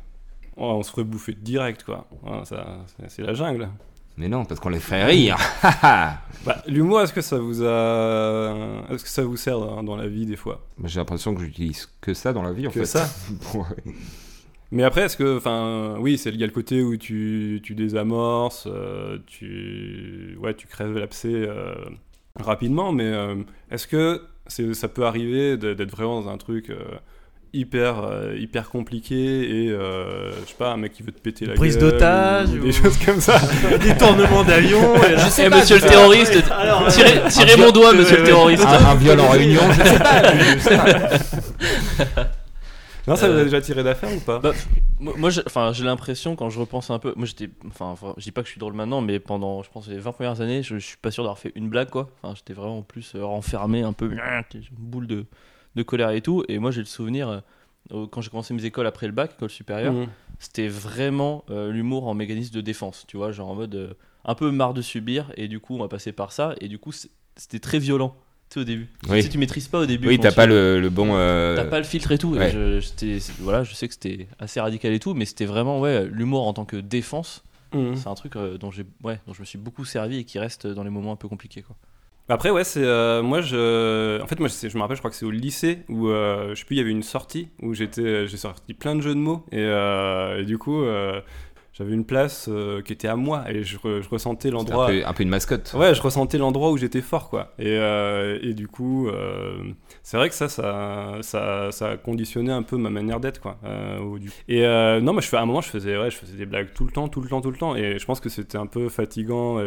Oh, on se ferait bouffer direct, quoi. Ça, c'est- la jungle. Mais non, parce qu'on les fait rire. <laughs> Bah, l'humour, est-ce que ça vous a, est-ce que ça vous sert dans, dans la vie des fois? Mais J'ai l'impression que j'utilise que ça dans la vie en Que fait. ça? <laughs> Mais après, est-ce que, enfin, oui, c'est il y a le côté où tu, tu désamorces, euh, tu, ouais, tu crèves l'abcès euh, rapidement, mais euh, est-ce que c'est, ça peut arriver d'être vraiment dans un truc euh, hyper, euh, hyper compliqué et, euh, je sais pas, un mec qui veut te péter la Prise d'otage ou des choses comme ça. <laughs> Détournement d'avion. et là- Eh, monsieur le terroriste, tirez, tirez mon doigt, monsieur le terroriste. Un, un viol en réunion, je sais pas. je sais pas. Non, ça vous Euh, a déjà tiré d'affaire ou pas? Bah, moi, j'ai enfin, j'ai l'impression, quand je repense un peu, moi j'étais, enfin, je dis pas que je suis drôle maintenant, mais pendant, je pense, les 20 premières années, je, je suis pas sûr d'avoir fait une blague, quoi. Enfin, j'étais vraiment plus euh, renfermé, un peu, une boule de, de colère et tout. Et moi, j'ai le souvenir, euh, quand j'ai commencé mes écoles après le bac, école supérieure, Mhm. c'était vraiment euh, l'humour en mécanisme de défense, tu vois, genre en mode euh, un peu marre de subir, et du coup, on va passer par ça, et du coup, c'était très violent, tu sais, au début. Oui. Si tu maîtrises pas au début, Oui, t'as pas le, le bon. T'as pas le filtre et tout. et ouais. je, c'est- voilà, je sais que c'était assez radical et tout, mais c'était vraiment ouais, l'humour en tant que défense. Mhm. C'est un truc dont, ouais, dont je me suis beaucoup servi et qui reste dans les moments un peu compliqués. Quoi. Après, ouais, c'est. euh, moi, je. En fait, moi, c'est- je me rappelle, je crois que c'est au lycée où, euh, je sais plus, il y avait une sortie où j'étais. J'ai sorti plein de jeux de mots. Et, euh, et du coup, euh, j'avais une place euh, qui était à moi. Et je, re- je ressentais un l'endroit. peu, un peu une mascotte. Ouais, je ressentais l'endroit où j'étais fort, quoi. Et, euh, et du coup, euh, c'est vrai que ça, ça, ça, ça a conditionné un peu ma manière d'être, quoi. euh, du- Et euh, non, moi, je fais, à un moment, je faisais, ouais, je faisais des blagues tout le temps, tout le temps, tout le temps. Et je pense que c'était un peu fatigant,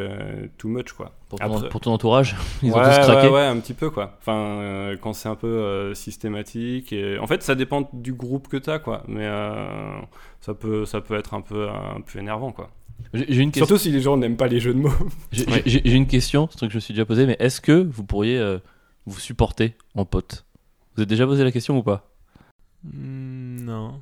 too much, quoi. Pour, ton, Après- pour ton entourage, <laughs> ils ont ouais, tous craqué. Ouais, ouais, un petit peu quoi. Enfin, euh, quand c'est un peu euh, systématique. Et... En fait, ça dépend du groupe que t'as quoi. Mais euh, ça, peut, ça peut être un peu, un peu énervant quoi. J'ai, j'ai une question. Surtout si les gens n'aiment pas les jeux de mots. <laughs> J'ai, une question, c'est un truc que je me suis déjà posé, mais est-ce que vous pourriez euh, vous supporter en pote? Vous avez déjà posé la question ou pas? Hmm, non.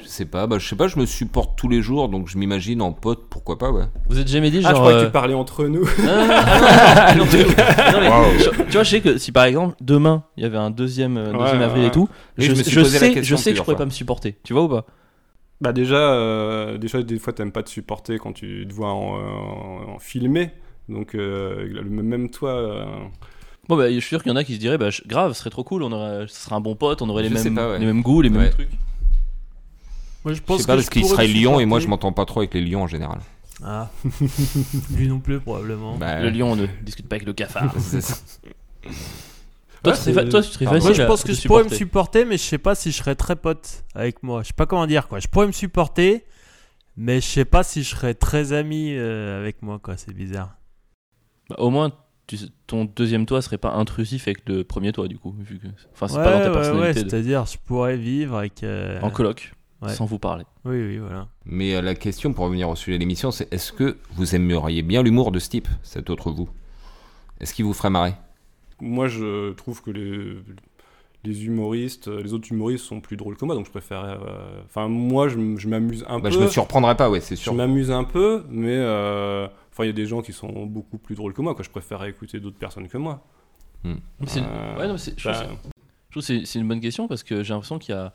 Je sais pas, bah, je sais pas, je me supporte tous les jours, donc je m'imagine en pote, pourquoi pas, ouais. Vous êtes jamais dit Ah, je genre. croyais que euh, tu parlais entre nous. Ah, non, mais- non, mais Waouh. je- tu vois, je sais que si par exemple demain il y avait un deuxième, euh, Ouais, avril ouais. et tout, Oui, je, je je sais, je sais que je pourrais fois. pas me supporter. Tu vois ou pas? Bah déjà, euh, déjà des fois t'aimes pas te supporter quand tu te vois en, en- en filmé. Donc euh, même toi. euh, Bon bah je suis sûr qu'il y en a qui se diraient bah je- grave, ce serait trop cool, on aurait, ce serait un bon pote, on aurait les Je mêmes, pas, ouais. les mêmes goûts, les Ouais. mêmes trucs. Moi, je Je pense sais pas, que parce qu'il serait lion et moi je m'entends pas trop avec les lions en général. Ah. <laughs> Lui non plus, probablement. Bah, Le lion, on ne discute pas avec le cafard. <laughs> <laughs> toi, Ouais, tu serais fa- c'est- toi, tu serais Pardon. facile Moi, je pense que je pourrais me supporter. mais je sais pas si je serais très pote avec moi. Je sais pas comment dire, quoi. Je pourrais me supporter, mais je sais pas si je serais très ami euh, avec moi, quoi. C'est bizarre. Bah, au moins, tu- ton deuxième toi serait pas intrusif avec le premier toi, du coup. Vu que... Enfin, c'est ouais, pas dans ta ouais, ouais, personnalité. de- c'est-à-dire, je pourrais vivre avec. euh, En coloc, Ouais. sans vous parler. Oui, oui, voilà. Mais euh, la question, pour revenir au sujet de l'émission, c'est est-ce que vous aimeriez bien l'humour de ce type, cet autre vous? Est-ce qu'il vous ferait marrer? Moi, je trouve que les, les humoristes, les autres humoristes sont plus drôles que moi, donc je préfère. euh, Enfin, moi, je, je m'amuse un bah, peu. Je me surprendrais pas, ouais, c'est Je sûr. m'amuse un peu, mais euh, enfin, il y a des gens qui sont beaucoup plus drôles que moi. Quoi. Je préfère écouter d'autres personnes que moi. C'est- Euh, Ouais, non, mais c'est- je trouve bah, je que c'est c'est une bonne question parce que j'ai l'impression qu'il y a.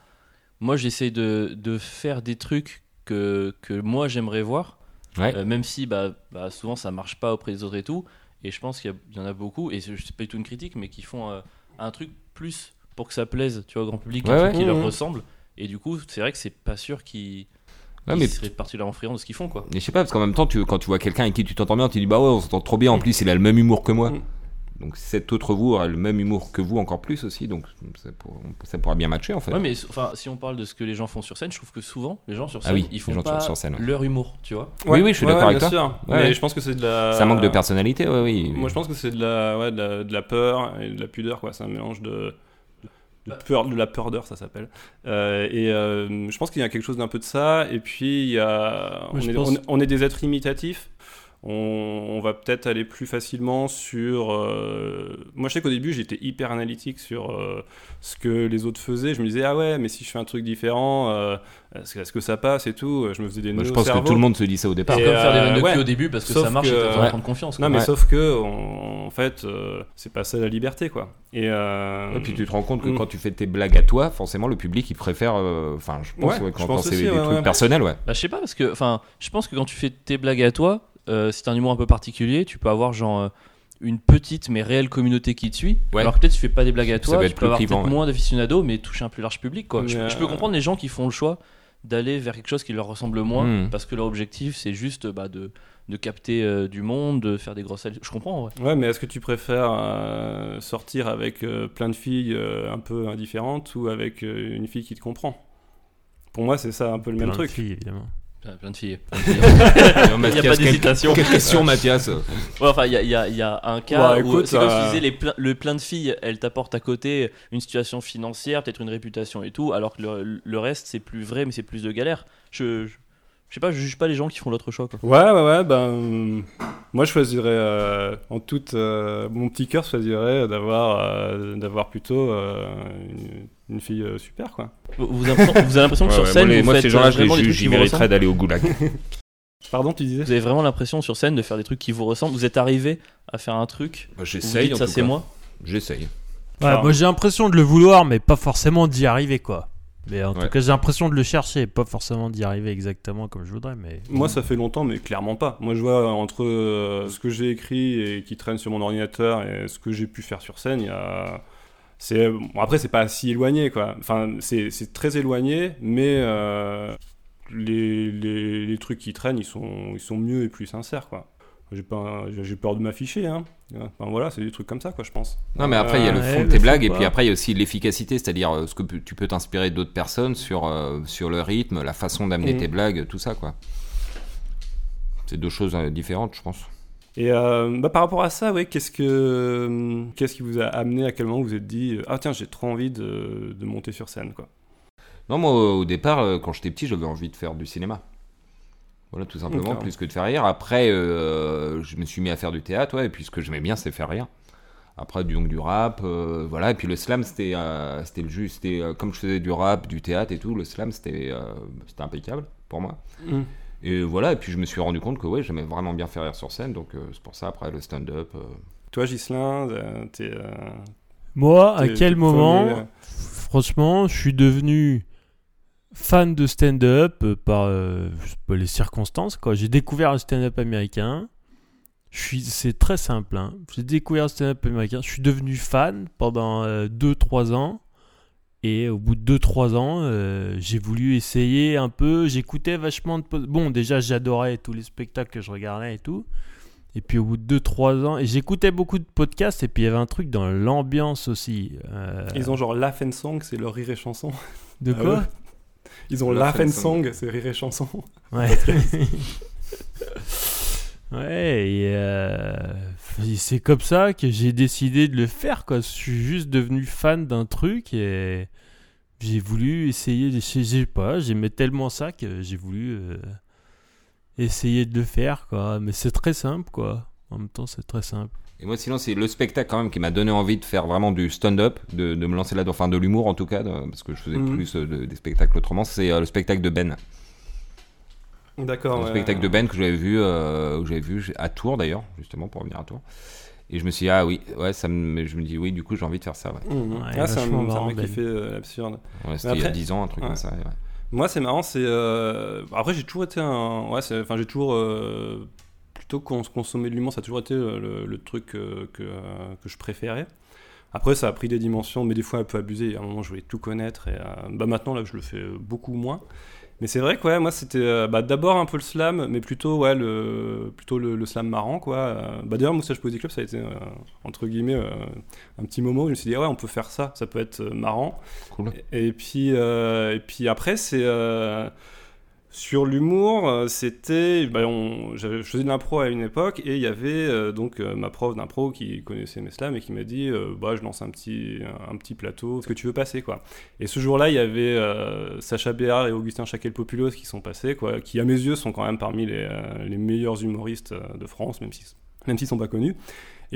Moi, j'essaie de, de faire des trucs que, que moi j'aimerais voir, Ouais. euh, même si bah, bah, souvent ça marche pas auprès des autres et tout. Et je pense qu'il y, en a beaucoup, et c'est pas du tout une critique, mais qui font euh, un truc plus pour que ça plaise tu vois, au grand public, Ouais, un truc ouais. qui leur Mhm. ressemble. Et du coup, c'est vrai que c'est pas sûr qu'ils Ouais, mais seraient particulièrement friands de ce qu'ils font. quoi. Mais je sais pas, parce qu'en même temps, tu, quand tu vois quelqu'un avec qui tu t'entends bien, tu dis bah ouais, on s'entend trop bien, en plus il a le même humour que moi. Donc cet autre vous aura le même humour que vous encore plus aussi, donc ça, pour- ça pourra bien matcher en fait. Ouais, mais enfin, si on parle de ce que les gens font sur scène, je trouve que souvent, les gens sur Ah scène, oui, ils font gens pas sur scène, ouais. leur humour, tu vois. Oui, oui, je suis d'accord avec bien toi. sûr. Ouais, mais ouais. je pense que c'est de la. Ça manque de personnalité, ouais, oui. Moi, je pense que c'est de la, ouais, de la, de la peur et de la pudeur, quoi. C'est un mélange de, de peur, de la peur d'heure, ça s'appelle. Euh, et euh, je pense qu'il y a quelque chose d'un peu de ça. Et puis, il y a, on, Moi, je est, pense- on, on est des êtres imitatifs. On, on va peut-être aller plus facilement sur. euh, Moi, je sais qu'au début, j'étais hyper analytique sur euh, ce que les autres faisaient. Je me disais, ah ouais, mais si je fais un truc différent, euh, est-ce que, ça passe et tout? Je me faisais des nœuds je au pense que tout le monde se dit ça au départ. C'est Et, comme faire des vannes de cul ouais. au début parce que Sauf ça marche et que- t'as de Ouais. prendre confiance. Non, mais Ouais. sauf que, on- en fait, euh, c'est pas ça la liberté, quoi. Et, euh, Et puis tu te rends compte que Mm. quand tu fais tes blagues à toi, forcément le public il préfère. euh, Enfin, je pense Ouais, ouais, je quand, quand c'est des ouais, trucs ouais. personnels, ouais. Bah, je sais pas, parce que, enfin, je pense que quand tu fais tes blagues à toi, euh, si t'as un humour un peu particulier, tu peux avoir genre euh, une petite mais réelle communauté qui te suit. Ouais. Alors que peut-être tu fais pas des blagues à Ça toi, tu peux avoir clivant, peut-être ouais. moins d'aficionados, mais toucher un plus large public, quoi. Je, peux comprendre les gens qui font le choix d'aller vers quelque chose qui leur ressemble moins, Mm. parce que leur objectif c'est juste bah, de, de capter euh, du monde, de faire des grosses salles. Je comprends, ouais. Ouais, mais est-ce que tu préfères euh, sortir avec euh, plein de filles euh, un peu indifférentes ou avec euh, une fille qui te comprend? Pour moi, c'est ça un peu le même de truc. filles, évidemment. Plein plein de filles. <laughs> Il Il n'y a pas d'hésitation. Quelle question, Mathias? Ouais, enfin, il y a, y y un cas Ouais, où écoute, c'est comme euh, si tu disais, les plein- le plein de filles, elles t'apportent à côté une situation financière, peut-être une réputation et tout, alors que le, le reste, c'est plus vrai, mais c'est plus de galère. Je, je, je sais pas, je juge pas les gens qui font l'autre choix. Quoi. Ouais, ouais, ouais, ben. moi, je choisirais. euh, en toute. euh, mon petit cœur choisirait d'avoir euh, d'avoir plutôt euh, une, une fille euh, super, quoi. Vous, vous avez l'impression- que Ouais, sur ouais, scène, moi, vous moi, faites ces gens-là, je les juge, ils mériteraient d'aller au goulag. <laughs> Pardon, tu disais Vous avez vraiment l'impression sur scène de faire des trucs qui vous ressemblent. Vous êtes arrivé à faire un truc. Bah, J'essaye, ça c'est moi. J'essaye. Ouais, Alors- moi j'ai l'impression de le vouloir, mais pas forcément d'y arriver, quoi. Mais en Ouais. tout cas, j'ai l'impression de le chercher, pas forcément d'y arriver exactement comme je voudrais, mais. Moi, ça fait longtemps, mais clairement pas. Moi, je vois entre euh, ce que j'ai écrit et qui traîne sur mon ordinateur et ce que j'ai pu faire sur scène, il y a. C'est bon, après, c'est pas si éloigné, quoi. Enfin, c'est c'est très éloigné, mais euh, les, les, les trucs qui traînent, ils sont, ils sont mieux et plus sincères, quoi. J'ai pas, j'ai j'ai peur de m'afficher, hein. Enfin, voilà, c'est des trucs comme ça, quoi, je pense. Non, mais après, il y a le Ouais, fond de tes blagues, et puis après, il y a aussi l'efficacité, c'est-à-dire euh, ce que tu peux t'inspirer d'autres personnes sur, euh, sur le rythme, la façon d'amener Mhm. tes blagues, tout ça, quoi. C'est deux choses euh, différentes, je pense. Et euh, bah, par rapport à ça, ouais, qu'est-ce que qu'est-ce qui vous a amené à quel moment vous vous êtes dit ah tiens j'ai trop envie de, de monter sur scène quoi? Non, moi, au départ, euh, quand j'étais petit, j'avais envie de faire du cinéma. Voilà, tout simplement, plus que de faire rire. Après, euh, je me suis mis à faire du théâtre, ouais, et puis ce que j'aimais bien, c'est faire rire. Après, du, donc, du rap, euh, voilà. Et puis le slam, c'était euh, c'était le jus. C'était euh, comme je faisais du rap, du théâtre et tout, le slam, c'était euh, c'était impeccable pour moi. Et voilà, et puis je me suis rendu compte que ouais, j'aimais vraiment bien faire rire sur scène, donc euh, c'est pour ça, après, le stand-up. euh, Toi Gislin, euh, t'es euh, Moi, à quel moment, premier, franchement, je suis devenu fan de stand-up par euh, les circonstances. quoi. J'ai découvert le stand-up américain. Je suis, c'est très simple. hein. J'ai découvert le stand-up américain. Je suis devenu fan pendant 2-3 ans. Et au bout de 2-3 ans, euh, j'ai voulu essayer un peu. J'écoutais vachement de. Bon, déjà, j'adorais tous les spectacles que je regardais et tout. Et puis au bout de 2-3 ans, j'écoutais beaucoup de podcasts. Et puis il y avait un truc dans l'ambiance aussi. euh, Ils ont genre Laugh and Song, c'est leur rire et chanson. De Ah quoi? ouais? Ils ont Laugh and and Song. Song, c'est rire et chanson. Ouais. <laughs> ouais, et, euh, et c'est comme ça que j'ai décidé de le faire, quoi. Je suis juste devenu fan d'un truc et j'ai voulu essayer, je sais pas, j'aimais tellement ça que j'ai voulu euh, essayer de le faire, quoi. Mais c'est très simple, quoi. En même temps, c'est très simple. Et moi, sinon, c'est le spectacle quand même qui m'a donné envie de faire vraiment du stand-up, de, de me lancer là-dedans, enfin de l'humour en tout cas, de- parce que je faisais Mhm. plus euh, de- des spectacles autrement. C'est euh, le spectacle de Ben. D'accord. ouais. spectacle de Ben que j'avais vu, euh, que j'avais vu à Tours d'ailleurs, justement pour revenir à Tours. Et je me suis dit, ah oui, ouais, ça me, je me dis, oui, du coup, j'ai envie de faire ça. Ouais. Mhm. Ouais, ah, c'est un, un marrant, mec qui fait euh, l'absurde. Ouais, C'était il y a après- 10 ans, un truc ouais. comme ça. ouais. Moi, c'est marrant, c'est. euh, Après, j'ai toujours été un. Ouais, enfin, j'ai toujours. euh, Plutôt cons- consommer de l'humour, ça a toujours été le, le- le truc euh, que, euh, que je préférais. Après, ça a pris des dimensions, mais des fois un peu abusé. À un moment, je voulais tout connaître. Et euh, bah, maintenant, là, je le fais beaucoup moins. Mais c'est vrai que ouais, moi, c'était euh, bah, d'abord un peu le slam, mais plutôt, ouais, le, plutôt le, le slam marrant. Quoi. Euh, bah, D'ailleurs, Moustache Poésie Club, ça a été, euh, entre guillemets, euh, un petit moment où je me suis dit, ah ouais, on peut faire ça, ça peut être marrant. Cool. Et puis, et puis après, c'est. Sur l'humour, euh, c'était. bah, je faisais de l'impro à une époque et il y avait euh, donc euh, ma prof d'impro qui connaissait mes slams et qui m'a dit bah, Je lance un petit, un petit plateau, ce que tu veux passer quoi. Et ce jour-là, il y avait Sacha Béard et Augustin Chaquel-Populos qui sont passés, quoi, qui à mes yeux sont quand même parmi les, meilleurs humoristes de France, même s'ils même s'ils sont pas connus.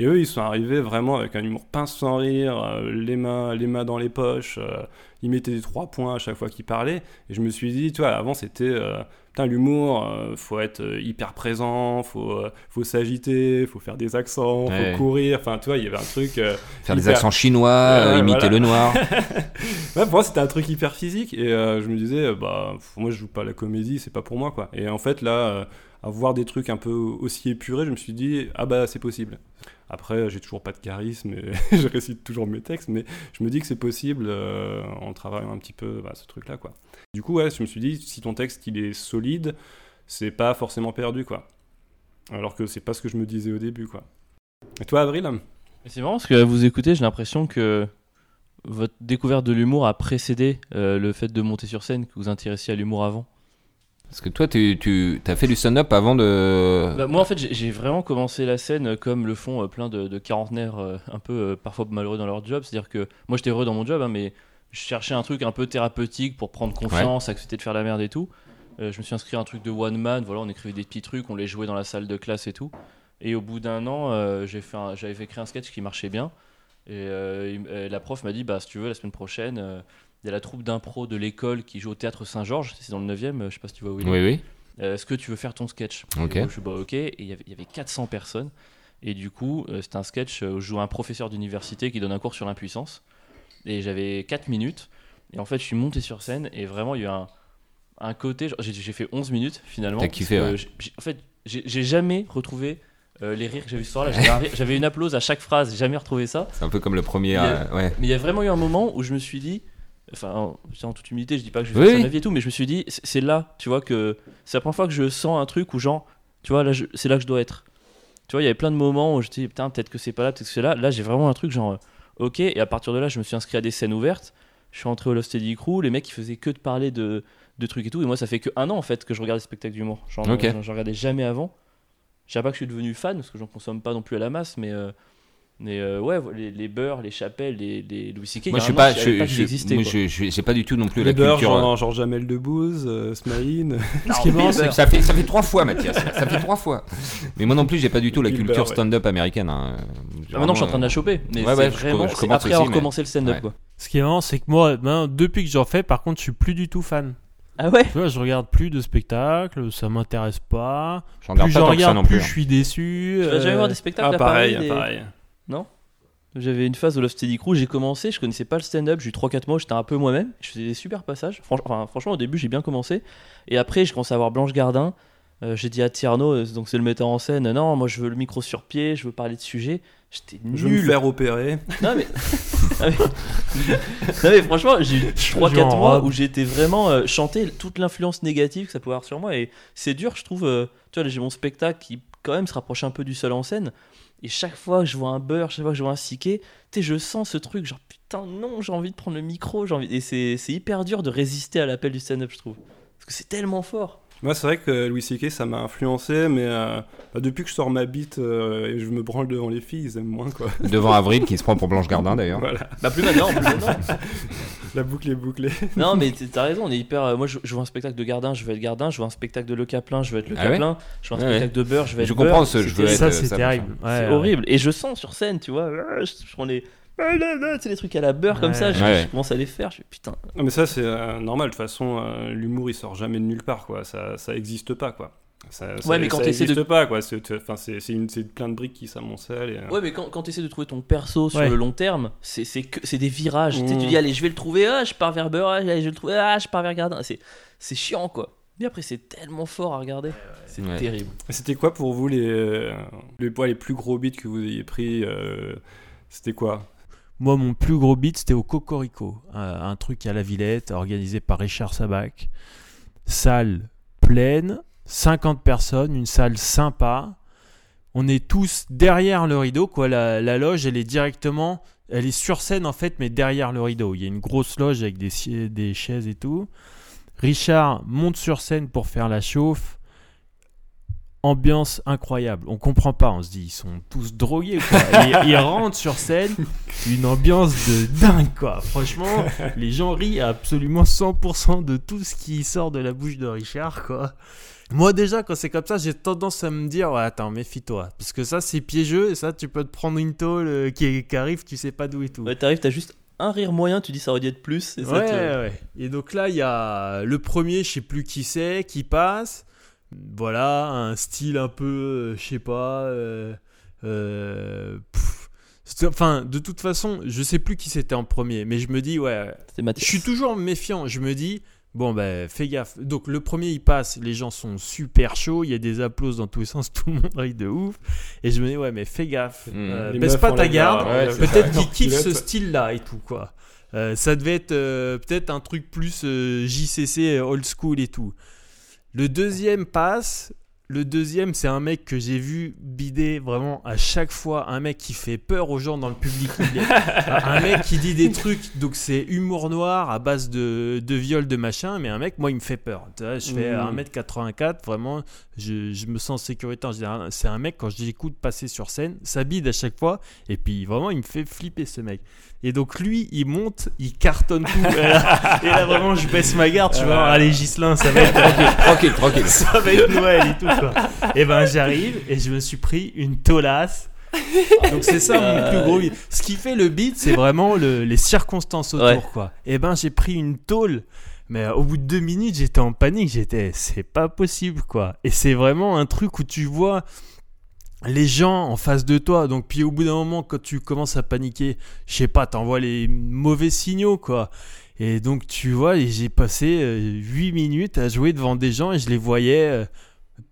Et eux, ils sont arrivés vraiment avec un humour pince sans rire, euh, les, mains, les mains dans les poches. euh, ils mettaient des trois points à chaque fois qu'ils parlaient. Et je me suis dit, tu vois, avant c'était. euh, Putain, l'humour, faut être hyper présent, faut, faut s'agiter, faut faire des accents, Ouais. faut courir. Enfin, tu vois, il y avait un truc. Faire des accents chinois, imiter voilà. le noir. <laughs> Ouais, pour moi, c'était un truc hyper physique et je me disais, bah, moi, je joue pas la comédie, c'est pas pour moi, quoi. Et en fait, là, à voir des trucs un peu aussi épurés, je me suis dit, ah bah, c'est possible. Après, j'ai toujours pas de charisme et <laughs> je récite toujours mes textes, mais je me dis que c'est possible euh, en travaillant un petit peu bah, ce truc-là, quoi. Du coup, ouais, je me suis dit, si ton texte il est solide, c'est pas forcément perdu, quoi. Alors que c'est pas ce que je me disais au début, quoi. Et toi, Avril? C'est marrant parce que vous écouter, j'ai l'impression que votre découverte de l'humour a précédé euh, le fait de monter sur scène, que vous intéressiez à l'humour avant. Parce que toi, tu, tu as fait du stand-up avant de. Bah, moi, en fait, j'ai- vraiment commencé la scène comme le font euh, plein de, de quarantenaires euh, un peu euh, parfois malheureux dans leur job. C'est-à-dire que moi, j'étais heureux dans mon job, hein, mais je cherchais un truc un peu thérapeutique pour prendre confiance, accepter de faire la merde et tout. Euh, je me suis inscrit à un truc de one man. Voilà, on écrivait des petits trucs, on les jouait dans la salle de classe et tout. Et au bout d'un an, euh, j'avais créer un sketch qui marchait bien. Et euh, la prof m'a dit bah, si tu veux, la semaine prochaine, il y a la troupe d'impro de l'école qui joue au théâtre Saint-Georges, c'est dans le 9ème, euh, je sais pas si tu vois où il est. Oui, oui. Euh, Est-ce que tu veux faire ton sketch? Ok. Et moi, je suis bah ok. Et il y avait- il y avait 400 personnes. Et du coup, euh, c'était un sketch euh, où je joue un professeur d'université qui donne un cours sur l'impuissance. Et j'avais 4 minutes. Et en fait, je suis monté sur scène et vraiment, il y a eu un, un côté. genre, J'ai j'ai fait 11 minutes finalement. T'as parce kiffé, que j'ai- j'ai- En fait, j'ai j'ai jamais retrouvé euh, les rires que j'avais ce soir-là. J'avais un rire- J'avais une applause à chaque phrase, j'ai jamais retrouvé ça. C'est un peu comme le premier. Il y a- euh, ouais. Mais il y a vraiment eu un moment où je me suis dit, enfin, en, toute humilité, je dis pas que je vais Oui, faire ma vie et tout, mais je me suis dit, c'est là, tu vois, que c'est la première fois que je sens un truc où, genre, tu vois, là, c'est là que je dois être. Tu vois, il y avait plein de moments où je dis, putain, peut-être que c'est pas là, peut-être que c'est là. Là, j'ai vraiment un truc, genre, euh, ok, et à partir de là, je me suis inscrit à des scènes ouvertes. Je suis entré au Lost Steady Crew, les mecs, ils faisaient que de parler de, de trucs et tout, et moi, ça fait que un an, en fait, que je regarde des spectacles d'humour. J'en Ok. j'en- j'en regardais jamais avant. Je sais pas que je suis devenu fan, parce que j'en consomme pas non plus à la masse, mais. euh, mais euh, ouais, les, les beurres, les chapelles, les, les Louis C.K. Moi, je un pas. je pas je- existait, moi, je, je- j'ai pas du tout non plus Les la beurres, culture. euh, genre, genre Jamel Debbouze, euh, Smaïn. <laughs> Ce qui est marrant, c'est que Ça fait, ça fait trois fois, Mathias. Ça fait trois fois. Mais moi non plus, j'ai pas du tout la culture ouais. stand-up américaine. hein. Ah, maintenant, je suis en train de la choper. Mais Ouais, c'est ouais, je- vraiment. je c'est commence après aussi, avoir mais- commencé le stand-up, Ouais. quoi. Ce qui est marrant, c'est que moi, ben, depuis que j'en fais, par contre, je suis plus du tout fan. Ah ouais? Tu vois, je regarde plus de spectacles, ça m'intéresse pas. J'en regarde plus j'en regarde, plus je suis déçu. Tu vas jamais euh, voir des spectacles Ah, à pareil, Paris pareil. J'avais une phase au Love Steady Crew, j'ai commencé, je connaissais pas le stand-up, j'ai eu 3-4 mois, j'étais un peu moi-même, je faisais des super passages. Franch- enfin, franchement, au début, j'ai bien commencé. Et après, j'ai commencé à voir Blanche Gardin. Euh, j'ai dit à Tierno, euh, donc c'est le metteur en scène, non, moi je veux le micro sur pied, je veux parler de sujet. J'étais Je veux me nul. faire opérer. Non mais... <laughs> Mais... non mais franchement, j'ai eu 3-4 en mois robe. où j'étais vraiment euh, chanté toute l'influence négative que ça pouvait avoir sur moi et c'est dur je trouve, euh, tu vois j'ai mon spectacle qui quand même se rapproche un peu du seul en scène et chaque fois que je vois un beurre, chaque fois que je vois un siquet, je sens ce truc genre putain non j'ai envie de prendre le micro, j'ai envie... et c'est hyper dur de résister à l'appel du stand-up je trouve. Parce que c'est tellement fort. Moi, c'est vrai que Louis C.K. ça m'a influencé, mais euh, bah, depuis que je sors ma bite euh, et je me branle devant les filles, ils aiment moins, quoi. <laughs> Devant Avril qui se prend pour Blanche Gardin d'ailleurs. Voilà, Bah plus maintenant, plus maintenant. <laughs> la boucle est bouclée. <laughs> Non, mais t'as raison, on est hyper. euh, moi, je, je vois un spectacle de Gardin, je veux être Gardin. Je vois un spectacle de Le Caplin, je veux être Le Ah ouais Caplin. Je vois un spectacle de Beurre, je veux être Je Beurre. comprends ce je C'est veux être. Ça, c'est terrible. C'est Ouais, ouais. horrible. Et je sens sur scène, tu vois, je prends les. Tu sais, les trucs à la beurre comme Ouais. ça, je, Ouais. je commence à les faire. Je fais putain. Non, mais ça, c'est euh, normal. De toute façon, euh, l'humour, il sort jamais de nulle part, quoi. Ça, ça existe pas, quoi. Ça, ça- Ouais, mais quand ça de- pas, quoi. C'est c'est- c'est c'est plein de briques qui s'amoncellent. et, euh, Ouais, mais quand, quand tu essaies de trouver ton perso sur Ouais. le long terme, c'est c'est que- c'est des virages. Tu sais, Mm. tu dis, allez, je vais le trouver, ah, je pars vers Beurre, allez, je vais le trouver, ah, je pars vers Gardin. C'est c'est chiant, quoi. Mais après, c'est tellement fort à regarder. C'est Ouais. terrible. C'était quoi pour vous les, euh, les, les plus gros beats que vous ayez pris euh, C'était quoi? Moi, mon plus gros beat, c'était au Cocorico, un, un truc à la Villette, organisé par Richard Sabac. Salle pleine, 50 personnes, une salle sympa. On est tous derrière le rideau, quoi. La, loge, elle est directement, elle est sur scène en fait, mais derrière le rideau. Il y a une grosse loge avec des chaises et tout. Richard monte sur scène pour faire la chauffe. Ambiance incroyable. On comprend pas. On se dit, ils sont tous drogués. Quoi. <laughs> Ils, ils rentrent sur scène. Une ambiance de dingue. Quoi. Franchement, les gens rient à absolument 100% de tout ce qui sort de la bouche de Richard. Quoi. Moi, déjà, quand c'est comme ça, j'ai tendance à me dire, ouais, attends, méfie-toi. Parce que ça, c'est piégeux. Et ça, tu peux te prendre une tôle euh, qui, qui arrive, tu sais pas d'où et tout. Ouais, t'arrives, t'as juste un rire moyen, tu dis ça aurait dû être plus. Et ça Ouais, te- ouais. Et donc là, il y a le premier, je sais plus qui c'est, qui passe. Voilà, un style un peu, euh, je sais pas. euh, euh, enfin, de toute façon, je sais plus qui c'était en premier, mais je me dis, ouais, je suis toujours méfiant. Je me dis, bon, ben, fais gaffe. Donc, le premier, il passe, les gens sont super chauds, il y a des applauses dans tous les sens, <laughs> tout le monde rit de ouf. Et je me dis, ouais, mais fais gaffe. Mmh. Euh, baisse pas ta garde. Ouais, Peut-être ouais. qu'il kiffe ce style-là et tout, quoi. Euh, ça devait être euh, peut-être un truc plus euh, JCC old school et tout. Le deuxième passe. Le deuxième, c'est un mec que j'ai vu bider vraiment à chaque fois. Un mec qui fait peur aux gens dans le public. <laughs> Un mec qui dit des trucs. Donc c'est humour noir à base de, de viol, de machin. Mais un mec, moi, il me fait peur. Je fais Mhm. 1m84. Vraiment, je, je me sens en sécurité. en général. C'est un mec, quand je l'écoute passer sur scène, ça bide à chaque fois. Et puis vraiment, il me fait flipper ce mec. Et donc lui, il monte, il cartonne tout. et, là, et là, vraiment, je baisse ma garde. Tu vois, allez Gislin, ça va être <laughs> Tranquille, tranquille. <laughs> ça va être Noël et tout quoi. Et ben j'arrive et je me suis pris une tolasse. Donc c'est ça mon plus gros beat. Ce qui fait le beat, c'est vraiment le- les circonstances autour Ouais. quoi. Et ben j'ai pris une tôle. Mais au bout de deux minutes, j'étais en panique. J'étais, c'est pas possible quoi. Et c'est vraiment un truc où tu vois les gens en face de toi. Donc puis au bout d'un moment, quand tu commences à paniquer, je sais pas, t'envoies les mauvais signaux quoi. Et donc tu vois, j'ai passé 8 minutes à jouer devant des gens et je les voyais euh,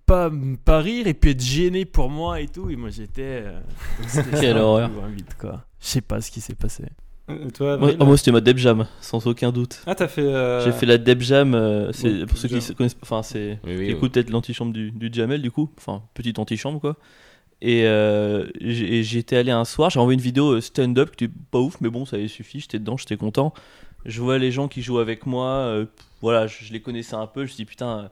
pas, pas rire et puis être gêné pour moi et tout. Et moi j'étais. euh, <laughs> Quelle horreur. quoi. Je sais pas ce qui s'est passé. Euh, Toi, Avril oh, moi, c'était ma Deb Jam, sans aucun doute. Ah, t'as fait. euh, J'ai fait la Deb Jam, euh, c'est Bon, pour ceux qui Jam. se connaissent, enfin c'est Oui, oui, qui écoutent peut-être l'antichambre du, du Jamel du coup, enfin petite antichambre quoi. Et euh, j'ai- j'étais allé un soir, j'ai envoyé une vidéo euh, stand-up qui était pas ouf, mais bon ça avait suffi, j'étais dedans, j'étais content. Je vois les gens qui jouent avec moi, euh, voilà, je, je les connaissais un peu, je me dit putain, euh,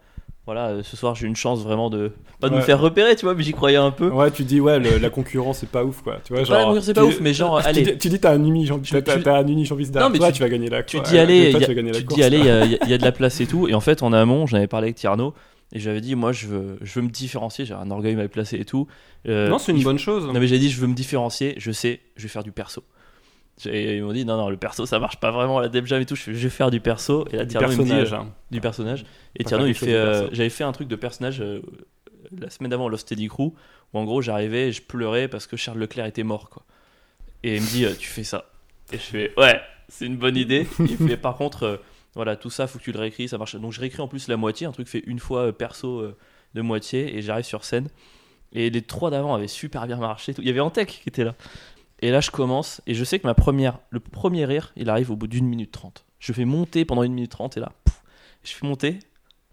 voilà, ce soir j'ai une chance vraiment de pas de me Ouais. faire repérer, tu vois, mais j'y croyais un peu. Ouais, tu dis, ouais, le- la concurrence, c'est pas ouf, quoi. Tu vois, Pas la genre. concurrence, c'est pas ouf, mais genre, tu allez. dis- Tu dis, t'as un uni t'as- tu- t'as un uni Jean-Baptiste Non, mais toi, tu- tu vas gagner la Tu dis allez, il y tu a- la dis y a de la place et tout. Et en fait, en amont, j'en avais parlé avec Tierno et j'avais dit, moi, je veux, je veux me différencier. J'ai un orgueil mal placé et tout. Euh, Non, c'est une bonne chose. Non mais j'ai dit, je veux me différencier. Je sais, je vais faire du perso. Et ils m'ont dit non non le perso ça marche pas vraiment à la Deb Jam et tout je, vais faire du perso et là Du Tierno il me dit euh, hein. du personnage et Tierno il fait euh, j'avais fait un truc de personnage la semaine d'avant Lost Steady Crew où en gros j'arrivais et je pleurais parce que Charles Leclerc était mort quoi et il me dit tu fais ça et je fais ouais c'est une bonne idée <laughs> il fait par contre voilà tout ça faut que tu le réécris ça marche donc je réécris en plus la moitié un truc fait une fois euh, perso euh, de moitié et j'arrive sur scène et les trois d'avant avaient super bien marché il y avait Antec qui était là et là, je commence, et je sais que ma première, le premier rire, il arrive au bout d'une minute trente. Je fais monter pendant une minute trente, et là, je fais monter,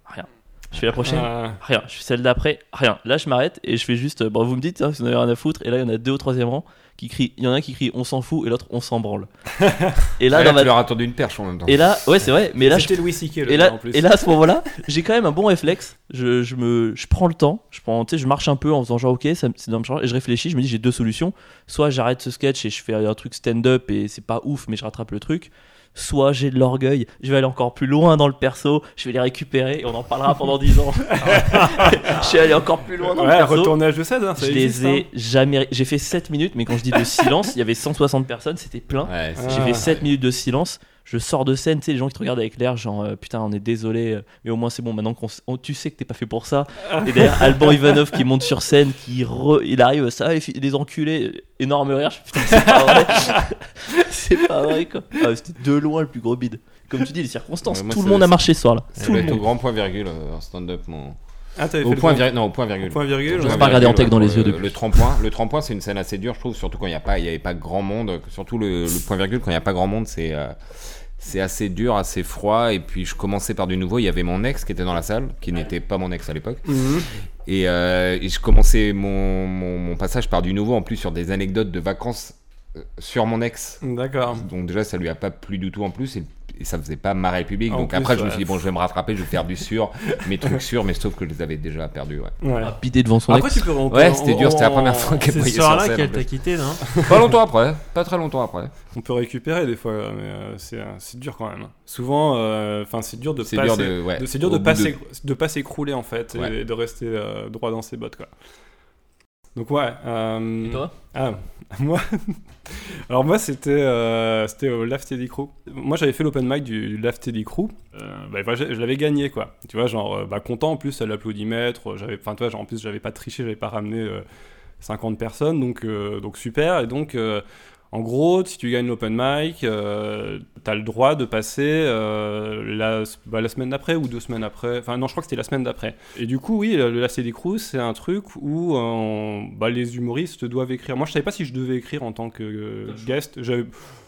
rien. Je fais la prochaine, Ah, rien. Je fais celle d'après, rien. Là, je m'arrête, et je fais juste, euh, bon, vous me dites, hein, si vous en avez rien à foutre, et là, il y en a deux au troisième rang qui crient, il y en a un qui crie, on s'en fout, et l'autre, on s'en branle. <laughs> et là, dans là, ma- tu leur as tendu une perche en même temps. et là, ouais, c'est vrai, mais là, je Louis le et là, en plus. et là, à ce moment-là, <laughs> j'ai quand même un bon réflexe. Je, je me, je prends le temps, je prends, tu sais, je marche un peu en faisant genre ok, ça, dans me changer, et je réfléchis. Je me dis j'ai deux solutions. Soit j'arrête ce sketch et je fais un truc stand-up et c'est pas ouf, mais je rattrape le truc. Soit j'ai de l'orgueil, je vais aller encore plus loin dans le perso, je vais les récupérer et on en parlera pendant 10 ans. <laughs> je suis allé encore plus loin dans Ouais, le perso. retournage de 16, hein, ça Je existe, les ai hein. jamais. J'ai fait 7 minutes, mais quand je dis de <laughs> silence, il y avait 160 personnes, c'était plein. Ouais, Ah. J'ai fait 7 minutes de silence. Je sors de scène, tu sais, les gens qui te regardent avec l'air, genre euh, putain, on est désolé, euh, mais au moins c'est bon, maintenant qu'on on- tu sais que t'es pas fait pour ça. Et derrière, Alban Ivanov qui monte sur scène, qui re- il arrive, ça, les, les enculés, énorme rire, putain, c'est pas vrai. <laughs> c'est pas vrai quoi. Ah, C'était de loin le plus gros bide. Comme tu dis, les circonstances, Ouais, moi, tout le monde a marché ce soir-là. Ça Tout doit le au monde. grand point virgule euh, en stand-up. Mon... Ah, t'avais Au point virgule. Non, au point virgule. point virgule. Au ouais. J'ai pas regardé virgule, Antec dans les yeux le- depuis. Le tremplin, le tremplin, c'est une scène assez dure, je trouve, surtout quand il n'y a pas, il y avait pas grand monde. Surtout le, le point virgule, quand il n'y a pas grand monde, c'est euh, c'est assez dur, assez froid. Et puis je commençais par du nouveau. Il y avait mon ex qui était dans la salle, qui n'était pas mon ex à l'époque. Mhm. Et, euh, et je commençais mon, mon, mon passage par du nouveau, en plus sur des anecdotes de vacances sur mon ex. D'accord. Donc déjà, ça lui a pas plu du tout en plus. Et, et ça faisait pas ma République. En Donc plus, après, je me suis dit, bon, je vais me rattraper, je vais faire du sûr, <laughs> mes trucs sûrs, mais sauf que je les avais déjà perdus. Ouais. Ouais. Ah, bidé devant son Après, ex. tu peux. on peut- Ouais, c'était dur, c'était la première fois qu'elle C'est voyait ce sur en qu'elle t'a quitté, non <laughs> Pas longtemps après, pas très longtemps après. On peut récupérer des fois, mais euh, c'est euh, c'est dur quand même. Souvent, euh, enfin, c'est dur de C'est pas dur de, ouais, de- c'est dur de pas s'éc- de pas s'écrouler en fait Ouais. et de rester euh, droit dans ses bottes quoi. Donc ouais. euh, Et toi Ah, <laughs> moi. Alors moi c'était euh, c'était au Laugh Teddy Crew. Moi j'avais fait l'open mic du, du Laugh Teddy Crew. Euh, bah, je, je l'avais gagné quoi. Tu vois genre euh, bah, content en plus à l'applaudimètre. J'avais enfin genre, en plus j'avais pas triché, j'avais pas ramené euh, 50 personnes donc euh, donc super et donc euh, en gros, si tu gagnes l'open mic, euh, t'as le droit de passer euh, la, bah, la semaine d'après ou deux semaines après. Enfin, non, je crois que c'était la semaine d'après. Et du coup, oui, le, LCD Crew, c'est un truc où euh, bah, les humoristes doivent écrire. Moi, je savais pas si je devais écrire en tant que euh, guest.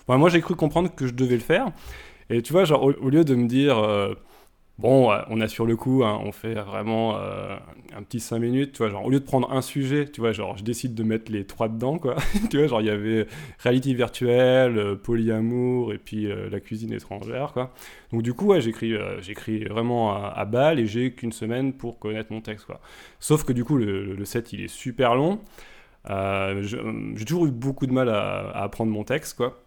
Enfin, moi, j'ai cru comprendre que je devais le faire. Et tu vois, genre, au, au lieu de me dire. Euh, Bon, ouais, on a sur le coup, hein, on fait vraiment euh, un petit 5 minutes, tu vois, genre, au lieu de prendre un sujet, tu vois, genre, je décide de mettre les trois dedans, quoi. <laughs> tu vois, genre, il y avait réalité virtuelle, euh, polyamour, et puis euh, la cuisine étrangère, quoi. Donc, du coup, ouais, j'écris, euh, j'écris vraiment à, à balle, et j'ai qu'une semaine pour connaître mon texte, quoi. Sauf que, du coup, le, set, il est super long. Euh, j'ai toujours eu beaucoup de mal à, à apprendre mon texte, quoi.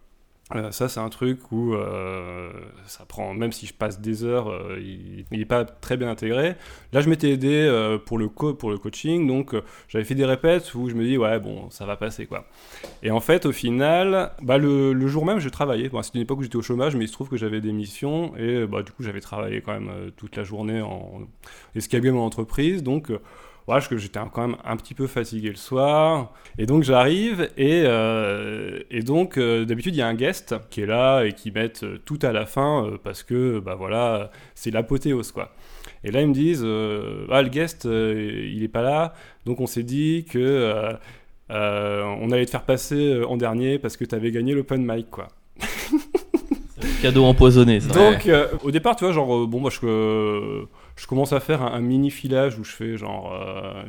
Euh, ça, c'est un truc où euh, ça prend, même si je passe des heures, euh, il n'est pas très bien intégré. Là, je m'étais aidé euh, pour, le co- pour le coaching, donc euh, j'avais fait des répètes où je me dis, ouais, bon, ça va passer, quoi. Et en fait, au final, bah, le, le jour même, je travaillais. Bon, C'était une époque où j'étais au chômage, mais il se trouve que j'avais des missions, et bah, du coup, j'avais travaillé quand même toute la journée en escalier mon entreprise, donc. Voilà, je- que j'étais quand même un petit peu fatigué le soir. Et donc j'arrive et, euh, et donc euh, d'habitude il y a un guest qui est là et qui met euh, tout à la fin parce que bah voilà c'est l'apothéose quoi. Et là ils me disent ah le guest il est pas là donc on s'est dit que on allait te faire passer en dernier parce que tu avais gagné l'open mic quoi. <laughs> Cadeau empoisonné, ça. Ouais. Donc, au départ, tu vois, genre, bon, moi, je, je commence à faire un, un mini filage où je fais, genre, euh,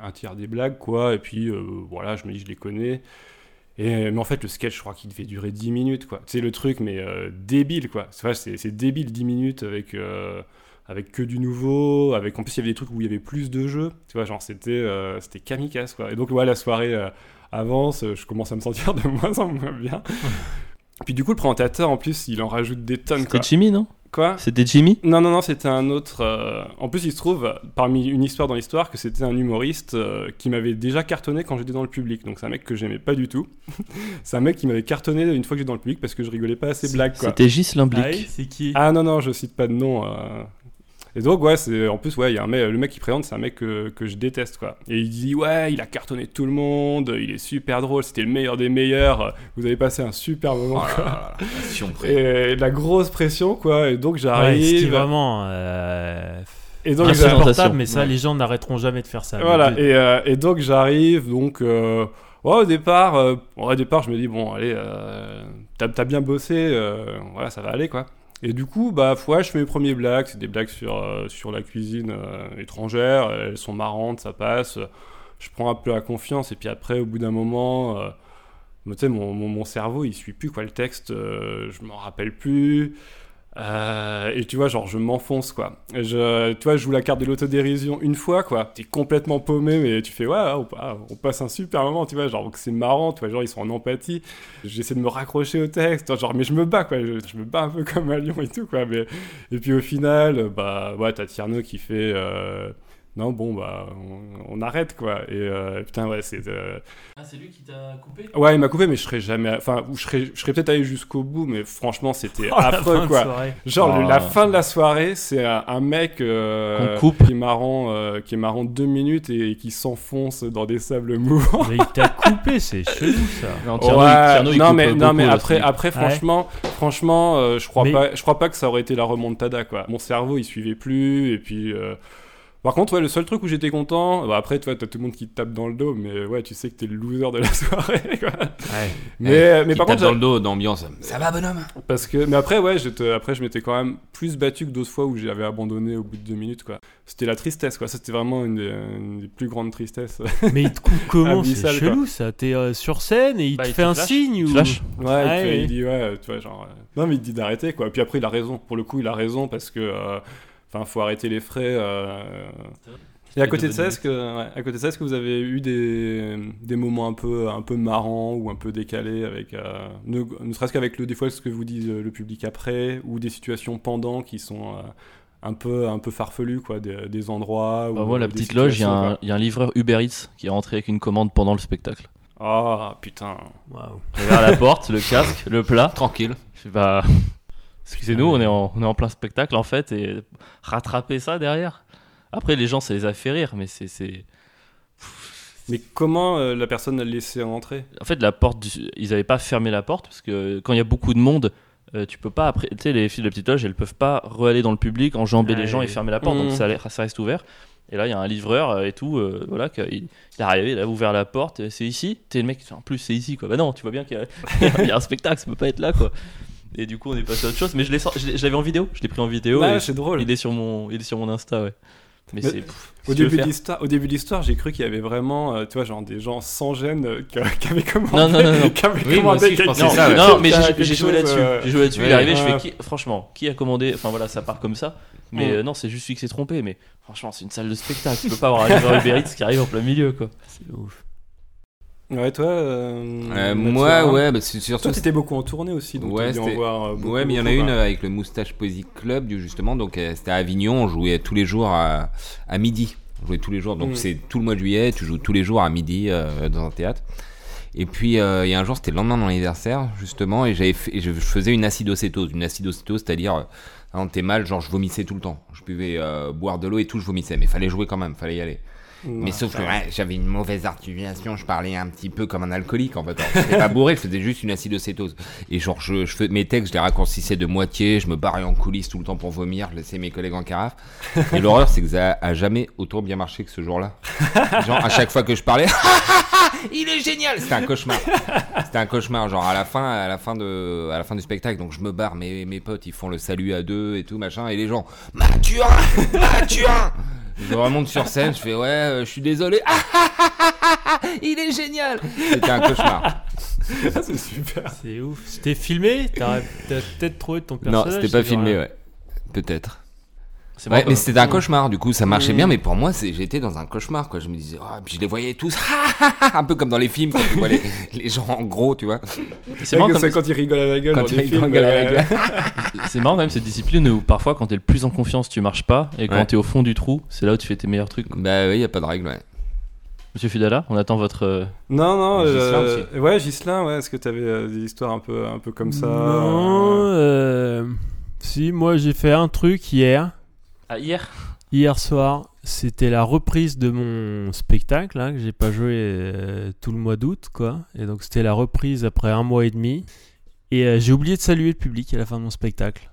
un tiers des blagues, quoi, et puis, euh, voilà, je me dis, je les connais. Et, mais en fait, le sketch, je crois qu'il devait durer 10 minutes, quoi. C'est le truc, mais euh, débile, quoi. Vrai, c'est débile, 10 minutes avec, euh, avec que du nouveau, avec, en plus, il y avait des trucs où il y avait plus de jeux, tu vois, genre, c'était euh, c'était kamikaze, quoi. Et donc, ouais, la soirée avance, je commence à me sentir de <laughs> moins en moins bien. Puis du coup, le présentateur, en plus, il en rajoute des tonnes, quoi. C'était Jimmy, non? Quoi C'était Jimmy Non, non, non, c'était un autre. euh, En plus, il se trouve, parmi une histoire dans l'histoire, que c'était un humoriste euh, qui m'avait déjà cartonné quand j'étais dans le public. Donc, c'est un mec que j'aimais pas du tout. <laughs> c'est un mec qui m'avait cartonné une fois que j'étais dans le public parce que je rigolais pas à ses C'est- blagues, quoi. C'était Ghislain Blic. Aïe. C'est qui? Ah non, non, je cite pas de nom. euh. Et donc, ouais, c'est en plus, ouais, il y a un mec, le mec qui présente, c'est un mec que, que je déteste, quoi. Et il dit, ouais, il a cartonné tout le monde, il est super drôle, c'était le meilleur des meilleurs, vous avez passé un super moment, Oh là quoi. là là, près. Et de la grosse pression, quoi. Et donc, Ouais, j'arrive. vraiment. euh, et donc, insupportable, mais ça, Ouais. les gens n'arrêteront jamais de faire ça. Voilà, et, euh, et donc j'arrive, donc euh, ouais, au départ, euh, ouais, au départ je me dis bon allez, euh, t'as t'as bien bossé, euh, voilà ça va aller quoi. Et du coup bah ouais, je fais mes premiers blagues, c'est des blagues sur euh, la cuisine euh, étrangère, elles sont marrantes, ça passe. Je prends un peu la confiance et puis après au bout d'un moment, euh, sais mon, mon, cerveau il suit plus quoi le texte, je m'en rappelle plus. Euh, et tu vois, genre, je m'enfonce, quoi. Je, tu vois, je joue la carte de l'autodérision une fois, quoi. T'es complètement paumé, mais tu fais, ouais, on, passe un super moment, tu vois. Genre, c'est marrant, tu vois, genre, ils sont en empathie. J'essaie de me raccrocher au texte, genre, mais je me bats, quoi. Je, me bats un peu comme un lion et tout, quoi. Mais, et puis au final, bah, ouais, t'as Tierno qui fait, euh, non, bon, bah, on, on arrête, quoi. Et euh, putain, ouais, c'est. euh, Ah, c'est lui qui t'a coupé? Ouais, il m'a coupé, mais je serais jamais. Enfin, je serais, je serais peut-être allé jusqu'au bout, mais franchement, c'était <laughs> Oh, la fin affreux, de quoi. soirée. Genre Oh. la fin de la soirée, c'est un, mec euh, coupe. qui est marrant, euh, qui est marrant deux minutes et, qui s'enfonce dans des sables mouvants. Mais il t'a coupé, c'est <laughs> chelou ça. Non, Tierno, Ouais, il- Tierno, il non coupe mais beaucoup non mais après après franchement franchement euh, je crois Mais- pas je crois pas que ça aurait été la remontada quoi. Mon cerveau il suivait plus et puis euh, Par contre, ouais, le seul truc où j'étais content, bah après, tu vois, t'as tout le monde qui te tape dans le dos, mais ouais, tu sais que t'es le loser de la <laughs> soirée. quoi. Ouais. Mais, mais Qui par tape contre, dans le dos d'ambiance. Ça va, bonhomme? Parce que, mais après, ouais, après, je m'étais quand même plus battu que d'autres fois où j'avais abandonné au bout de deux minutes, quoi. C'était la tristesse, quoi. Ça, C'était vraiment une des, une des plus grandes tristesses. <laughs> Mais il te coupe comment? C'est chelou ça. T'es euh, sur scène et il Bah, te il fait te un flash. signe ou. Flash ouais, Ah, il dit, ouais, tu vois, genre. euh, Non, mais il te dit d'arrêter, quoi. Puis après, il a raison. Pour le coup, il a raison parce que. euh, Enfin, faut arrêter les frais. euh, Et à côté de ça, est-ce que, ouais, à côté de ça, est-ce que vous avez eu des, des moments un peu, un peu marrants ou un peu décalés avec, euh, ne, ne serait-ce qu'avec le des fois ce que vous dit euh, le public après, ou des situations pendant qui sont euh, un peu, un peu farfelues, quoi, des, des endroits. Bah, moi, la petite loge, il y, a un- quoi? il y a un livreur Uber Eats qui est rentré avec une commande pendant le spectacle. Ah putain. Waouh. J'ai ouvert la porte, le casque, le plat. Tranquille. Je fais bah. Excusez-nous, on est, en, on est en plein spectacle en fait, et rattraper ça derrière. Après, les gens, ça les a fait rire, mais c'est. c'est- Mais comment euh, la personne a laissé rentrer En fait, la porte, du- ils n'avaient pas fermé la porte parce que quand il y a beaucoup de monde, euh, tu peux pas après. Tu sais, les filles de petite loge, elles peuvent pas re-aller dans le public, enjamber Ouais. les gens et fermer la porte, donc ça, allait- ça reste ouvert. Et là, il y a un livreur euh, et tout, euh, voilà, il, il est arrivé, il a ouvert la porte, c'est ici? T'es le mec, en plus, c'est ici, quoi. Bah non, tu vois bien qu'il y, <laughs> y a un spectacle, ça peut pas être là, quoi. Et du coup, on est passé à autre chose, mais je l'ai sor- je l'ai- je l'avais en vidéo, je l'ai pris en vidéo. Ah, et c'est drôle. il est sur mon, il est sur mon Insta, ouais. Mais, Mais c'est. pff, Au si tu veux début, de faire- l'histoire, au début de l'histoire, j'ai cru qu'il y avait vraiment, euh, tu vois, genre des gens sans gêne euh, qui, qui avaient commandé. Non, non, non, non. <laughs> qui avaient Oui, moi je pensais Non, chose. ça, ouais. non, mais j'ai- joué là-dessus. euh, J'ai joué là-dessus. il ouais, est arrivé, ouais. je fais qui, franchement, qui a commandé? Enfin voilà, ça part comme ça. Mais euh, non, c'est juste lui qui s'est trompé. Mais franchement, c'est une salle de spectacle. Tu peux pas avoir un livreur Uber Eats qui arrive en plein milieu, quoi. C'est ouf. Ouais, toi. euh, Euh, moi, ouais, bah, c'est surtout. Toi, t'étais beaucoup en tournée aussi, donc Ouais, dû en voir euh, beaucoup. Ouais, mais il y en a une euh, avec le Moustache Poésie Club, justement. Donc, c'était à Avignon. On jouait tous les jours à, à midi. On jouait tous les jours. Donc, Mm. c'est tout le mois de juillet. Tu joues tous les jours à midi dans un théâtre. Et puis, il y a un jour, c'était le lendemain de mon anniversaire, justement, et, je, faisais une acidocétose. Une acidocétose, c'est-à-dire, quand t'es mal, genre, je vomissais tout le temps. Je euh, boire de l'eau et tout, je vomissais. Mais fallait jouer quand même, fallait y aller. Mais sauf que ouais, j'avais une mauvaise articulation, je parlais un petit peu comme un alcoolique en fait. J'étais pas bourré, je faisais juste une acidocétose. Et genre, je, je fais, mes textes, je les raccourcissais de moitié, je me barrais en coulisses tout le temps pour vomir, je laissais mes collègues en carafe. Et l'horreur, c'est que ça a jamais autant bien marché que ce jour-là. Genre, à chaque fois que je parlais, <laughs> il est génial C'était un cauchemar. C'était un cauchemar, genre à la fin, à la fin, de, à la fin du spectacle. Donc je me barre, mes, mes potes, ils font le salut à deux et tout, machin. Et les gens, Mathurin Mathurin je remonte sur scène, je fais ouais, euh, je suis désolé. Ah, ah, ah, il est génial. C'était un cauchemar. c'est super. C'est ouf. C'était filmé T'as t'as peut-être trouvé ton Non, personnage c'était pas c'est filmé, euh, ouais. Peut-être. C'est Ouais, mais c'était un cauchemar. Du coup, ça marchait Mm. bien, mais pour moi, c'est j'étais dans un cauchemar, quoi. Je me disais, oh, puis je les voyais tous, <laughs> un peu comme dans les films, quand tu vois les, <laughs> les gens en gros, tu vois. C'est marrant, comme- quand ils rigolent à la gueule Quand ils rigolent films. à la gueule. <laughs> c'est marrant quand même cette discipline où parfois quand t'es le plus en confiance, tu marches pas. Et quand Ouais. t'es au fond du trou, c'est là où tu fais tes meilleurs trucs. quoi. Bah oui, y a pas de règle, ouais. Monsieur Fidala, on attend votre. euh, Non, non. Ghislain euh, Ouais, Gislin, ouais. Est-ce que t'avais euh, des histoires un peu, un peu comme ça Non, euh, euh, si, moi j'ai fait un truc hier. Ah, hier Hier soir, c'était la reprise de mon spectacle, là, que j'ai pas joué euh, tout le mois d'août, quoi. Et donc c'était la reprise après un mois et demi. Et euh, j'ai oublié de saluer le public à la fin de mon spectacle.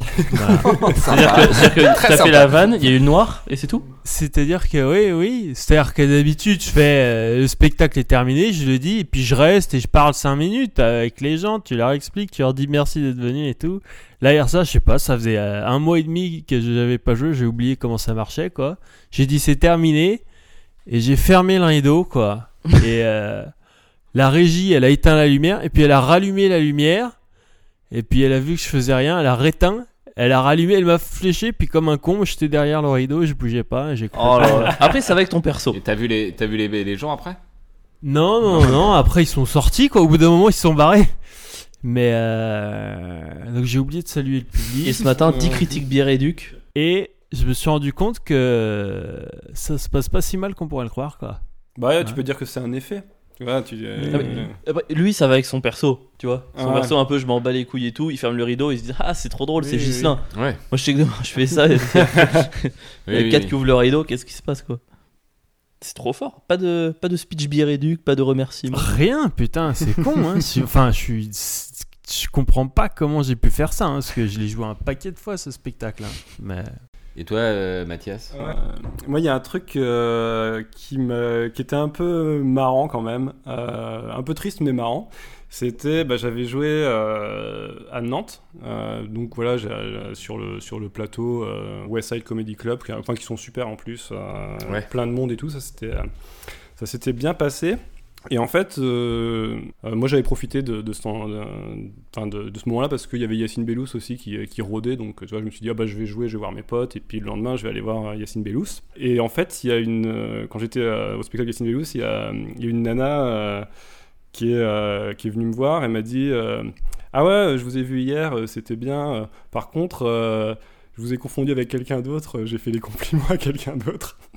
<laughs> Voilà. C'est-à-dire que, c'est-à-dire que Très t'as sympa. fait la vanne, il y a eu le noir et c'est tout C'est-à-dire que oui, oui. C'est-à-dire que d'habitude, je fais euh, le spectacle est terminé, je le dis, et puis je reste et je parle 5 minutes avec les gens, tu leur expliques, tu leur dis merci d'être venu et tout. Là, hier, ça, je sais pas, ça faisait euh, un mois et demi que je n'avais pas joué, j'ai oublié comment ça marchait, quoi. J'ai dit c'est terminé, et j'ai fermé le rideau, quoi. <laughs> et euh, la régie, elle a éteint la lumière, et puis elle a rallumé la lumière, et puis elle a vu que je faisais rien, elle a réteint. Elle a rallumé, elle m'a fléché, puis comme un con, j'étais derrière le rideau, je bougeais pas, j'ai cru- Oh. <laughs> Après, ça va avec ton perso. Et t'as vu les, t'as vu les, les gens après? Non, non, non, après ils sont sortis, quoi. Au bout d'un moment, ils se sont barrés. Mais euh... donc j'ai oublié de saluer le public. Et ce matin, 10 critiques bière et duc. Et je me suis rendu compte que ça se passe pas si mal qu'on pourrait le croire, quoi. Bah, ouais, tu peux dire que c'est un effet. Tu vois, tu. euh, Ah, mais- Lui, ça va avec son perso, tu vois. Son Ah ouais. perso, un peu, je m'en bats les couilles et tout. Il ferme le rideau, il se dit Ah, c'est trop drôle, c'est Oui, oui, Gislin. Ouais. Moi, je sais que je fais ça. <laughs> Il y a Oui, 4 oui. qui ouvrent le rideau, qu'est-ce qui se passe, quoi C'est trop fort. Pas de, pas de speech bière et duc, pas de remerciements. Rien, putain, c'est con, hein. <laughs> Je- Enfin, je suis. Je comprends pas comment j'ai pu faire ça, hein, parce que je l'ai joué un paquet de fois ce spectacle. hein. Mais Et toi, euh, Mathias Euh, moi, il y a un truc euh, qui, me, qui était un peu marrant quand même, euh, un peu triste mais marrant. C'était, bah, j'avais joué euh, à Nantes, euh, donc voilà, j'ai- euh, sur le sur le plateau euh, West Side Comedy Club, qui, enfin qui sont super en plus, Ouais. plein de monde et tout, ça c'était ça s'était bien passé. Et en fait, euh, euh, moi j'avais profité de, de ce, de, de- ce moment-là parce qu'il y avait Yacine Bellous aussi qui, qui rôdait. Donc tu vois, je me suis dit, ah, bah, je vais jouer, je vais voir mes potes. Et puis le lendemain, je vais aller voir Yacine Bellous. Et en fait, il y a une, euh, quand j'étais au spectacle Yacine Bellous, il y a, il y a une nana qui, est, euh, qui est venue me voir. Elle m'a dit, euh, ah ouais, je vous ai vu hier, euh, c'était bien. Par contre, je vous ai confondu avec quelqu'un d'autre. J'ai fait les compliments à quelqu'un d'autre. <laughs>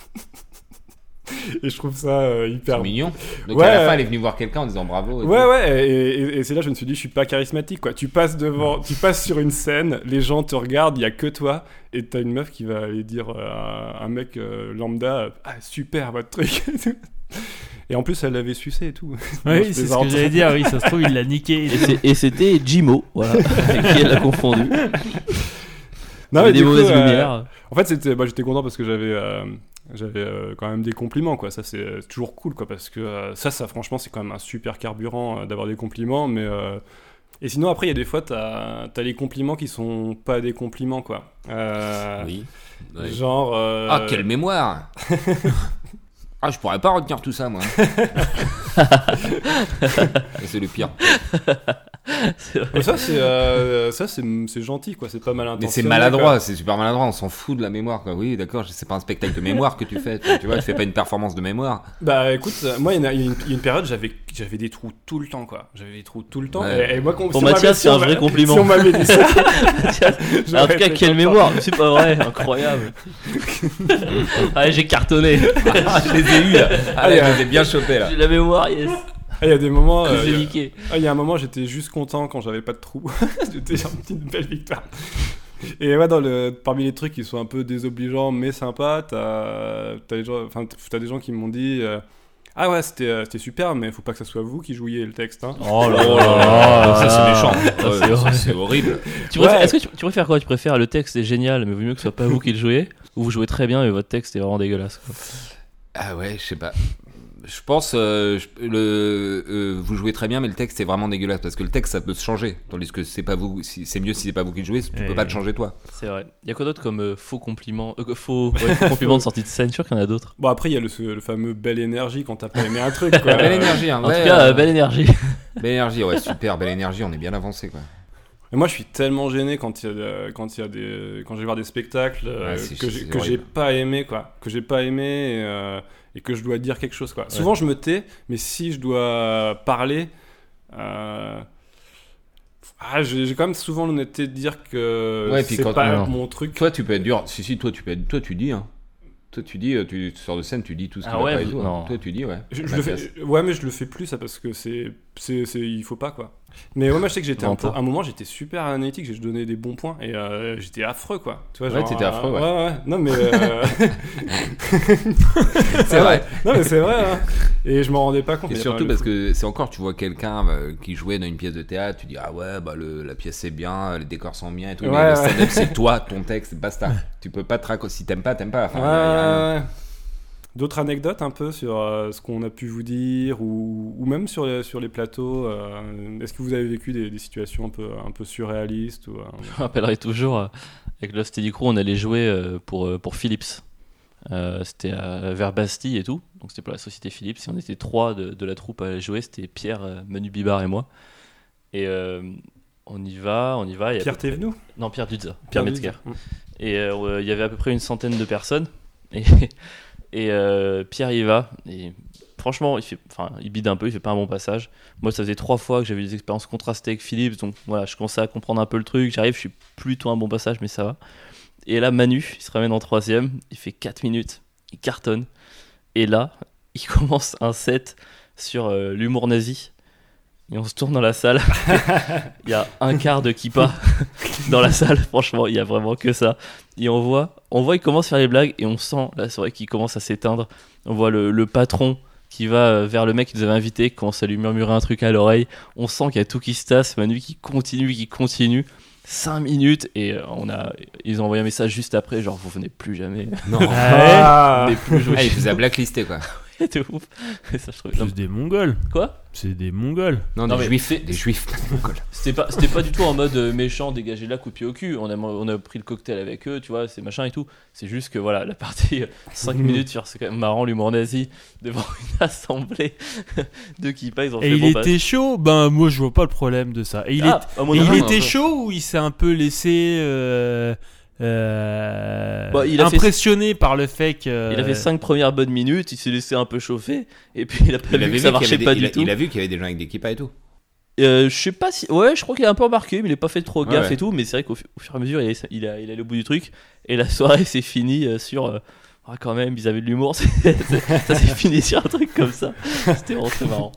Et je trouve ça euh, hyper C'est mignon. Donc Ouais, à la fin, elle est venue voir quelqu'un en disant bravo. et Ouais, tout. ouais, et, et- et c'est là que je me suis dit, je suis pas charismatique, quoi. Tu passes devant, tu passes sur une scène, les gens te regardent, il y a que toi, et t'as une meuf qui va aller dire euh, à un mec euh, lambda, ah super votre truc. <laughs> et en plus, elle l'avait sucé et tout. <laughs> Oui, c'est ce que j'allais dire. Oui, ça se trouve, il l'a niqué. Et c'était Jimo, voilà, <laughs> qui elle a confondu. Non, mais des du coup, mauvaises euh, lumières. En fait, c'était, bah, j'étais content parce que j'avais, euh, j'avais euh, quand même des compliments, quoi. Ça, c'est toujours cool, quoi, parce que euh, ça, ça, franchement, c'est quand même un super carburant euh, d'avoir des compliments, mais. euh, Et sinon, après, il y a des fois, t'as as les compliments qui sont pas des compliments, quoi. Euh, Oui. Ouais. Genre. euh, Ah, quelle mémoire <laughs> Ah, je pourrais pas retenir tout ça, moi. <laughs> c'est le pire. <laughs> Mais ça, c'est euh, ça, c'est c'est gentil, quoi. C'est pas mal Mais intentionné. c'est maladroit, c'est super maladroit, on s'en fout de la mémoire, quoi. Oui, d'accord, c'est pas un spectacle de mémoire que tu fais, tu vois, tu fais pas une performance de mémoire. Bah, écoute, euh, moi, il y, a- une, période, j'avais j'avais des trous tout le temps, quoi. J'avais des trous tout le temps. Ouais. Et, et moi, Pour si on Mathias, c'est un vrai compliment. Si on m'avait dit ça. <laughs> En tout cas, quelle mémoire C'est pas vrai, incroyable. <laughs> ah, j'ai cartonné. Ah, je les ai eus, là. Ah, là, je les ai bien chopés, là. J'ai la mémoire, yes. Ah, il y a des moments. Que euh, il y j'ai a- niqué. Ah, il y a un moment, j'étais juste content quand j'avais pas de trous. <laughs> C'était genre une belle victoire. Et ouais, dans le, parmi les trucs qui sont un peu désobligeants mais sympas, t'as as des, gens- enfin, t'as des gens qui m'ont dit euh, Ah ouais, c'était euh, c'était super, mais faut pas que ça soit vous qui jouiez le texte. Hein. Oh là Oh là là, ça c'est méchant. C'est horrible. c'est horrible. Tu préfères- Ouais. Est-ce que tu, tu préfères quoi? Tu préfères le texte est génial, mais vaut mieux que ce soit pas vous qui le jouez Ou vous jouez très bien, mais votre texte est vraiment dégueulasse quoi? Ah ouais, je sais pas. Je pense, euh, je- le, euh, vous jouez très bien, mais le texte est vraiment dégueulasse parce que le texte ça peut se changer, tandis que c'est pas vous, si- c'est mieux si c'est pas vous qui le jouez, tu Et- peux pas le changer toi. C'est vrai. Il y a quoi d'autre comme euh, faux compliments euh, Faux, ouais, <laughs> faux de sortie de scène? Je suis sûr qu'il y en a d'autres. Bon, après, il y a le, fameux belle énergie quand t'as pas aimé un truc. Quoi. <laughs> belle énergie, hein, En ouais, tout cas, belle énergie. <laughs> belle énergie, ouais, super, belle énergie, on est bien avancé quoi. Et moi, je suis tellement gêné quand il y a, quand il y a des, quand je vais voir des spectacles euh, que j'ai pas aimé, quoi, que j'ai pas aimé et, euh, et que je dois dire quelque chose, quoi. Souvent, je me tais, mais si je dois parler, euh, ah, j'ai quand même souvent l'honnêteté de dire que Ouais, c'est pas mon truc. Toi, tu peux être dur. Si si, toi, tu peux être, toi, tu dis, hein. Toi, tu dis, euh, tu sors de scène, tu dis tout ce qui Ah va ouais, pas et vous- tout. hein. Toi, tu dis, ouais. Je, je le Mathias. fais, ouais, mais je le fais plus ça parce que c'est, c'est, c'est- il faut pas quoi. Mais ouais, moi je sais que j'étais un, un moment j'étais super analytique, j'ai donné des bons points et euh, j'étais affreux quoi. Tu vois, Ouais, t'étais affreux, ouais. ouais. ouais. Non mais euh, <laughs> C'est vrai. non mais c'est vrai. hein. Et je m'en rendais pas compte. Et surtout parce que c'est encore, tu vois quelqu'un euh, qui jouait dans une pièce de théâtre, tu dis ah ouais, bah le, la pièce c'est bien, les décors sont bien et tout. Mais le stand-up c'est toi, ton texte, basta. tu peux pas te raconter. Si t'aimes pas, t'aimes pas. Enfin, Ouais, y a- y. D'autres anecdotes un peu sur euh, ce qu'on a pu vous dire ou, ou même sur les, sur les plateaux. euh, Est-ce que vous avez vécu des, des situations un peu, un peu surréalistes ou, euh, <laughs> Je me rappellerai toujours, avec Lost Steady Crew, on allait jouer pour, pour Philips. C'était vers Bastille et tout, donc c'était pour la société Philips. Et on était trois de, de la troupe à jouer, c'était Pierre, Manu Bibar et moi. Et on y va, on y va. Pierre près- Non, Pierre Dudza, Pierre Metzger. Mmh. Et il y avait à peu près une centaine de personnes. Et, et euh, Pierre y va. Et franchement, il, bide un peu, il fait pas un bon passage. Moi, ça faisait trois fois que j'avais des expériences contrastées avec Philippe. Donc voilà, je commençais à comprendre un peu le truc. J'arrive, je suis plutôt un bon passage, mais ça va. Et là, Manu, il se ramène en troisième. Il fait 4 minutes. Il cartonne. Et là, il <laughs> commence un set sur euh, l'humour nazi. Et on se tourne dans la salle. <laughs> Il y a un quart de kippa <laughs> dans la salle. Franchement, il y a vraiment que ça. Et on voit, on voit, il commence à faire les blagues et on sent la soirée qui commence à s'éteindre. On voit le, le patron qui va euh, vers le mec qui nous avait invité, qui commence à lui murmurer un truc à l'oreille. On sent qu'il y a tout qui se tasse. Manu qui continue, qui continue. 5 minutes et euh, on a, ils ont envoyé un message juste après, genre vous venez plus jamais. Non. <laughs> Ah. Plus. Ah, il vous a blacklisté quoi. <laughs> de ouf. Et ça, je trouvais- non, C'est des Mongols. Quoi? C'est des Mongols. Non, Non, des mais juifs. c'est- Des juifs. pas des mongols. <laughs> C'était pas, c'était pas du tout en mode euh, méchant, dégagé là, coup de pied au cul. On a, on a pris le cocktail avec eux, tu vois, c'est machin et tout. C'est juste que voilà, la partie 5 minutes sur c'est quand même marrant l'humour nazi devant <laughs> une assemblée de kippas. Ils ont Et fait il bon, bah, était chaud? Ben moi je vois pas le problème de ça. Et il, ah, est- à mon et avis, il non, était peu. chaud ou il s'est un peu laissé euh, euh, Bah, il a fait- impressionné par le fait que. Il a fait 5 premières bonnes minutes, il s'est laissé un peu chauffer, et puis il a pas Il vu avait que ça qu'il y marchait avait pas des- du il a- tout. Il a vu qu'il y avait des gens avec des kippas et tout. Euh, je sais pas si. Ouais, je crois qu'il a un peu remarqué, mais il est pas fait trop gaffe ouais. et tout. Mais c'est vrai qu'au fu- au fur et à mesure, il, est- il, a, il au bout du truc. Et la soirée <laughs> s'est finie euh, sur. euh, ah, quand même, ils avaient de l'humour. <laughs> ça s'est fini sur un truc comme ça. C'était vraiment très marrant.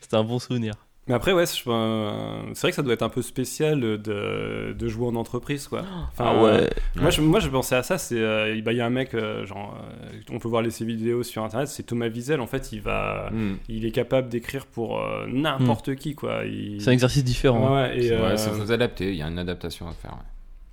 C'était un bon souvenir. Mais après, ouais, euh, c'est vrai que ça doit être un peu spécial de, de jouer en entreprise, quoi. Enfin, Ah ouais. Moi, je, moi, je pensais à ça. C'est, euh, bah, il y a un mec, euh, genre, euh, on peut voir les ses vidéos sur internet. C'est Thomas Wiesel. En fait, il va, Hmm. il est capable d'écrire pour euh, n'importe qui, quoi. Il- C'est un exercice différent. hein. Ouais, et, Ouais, euh, ça faut s'adapter. Il y a une adaptation à faire. ouais.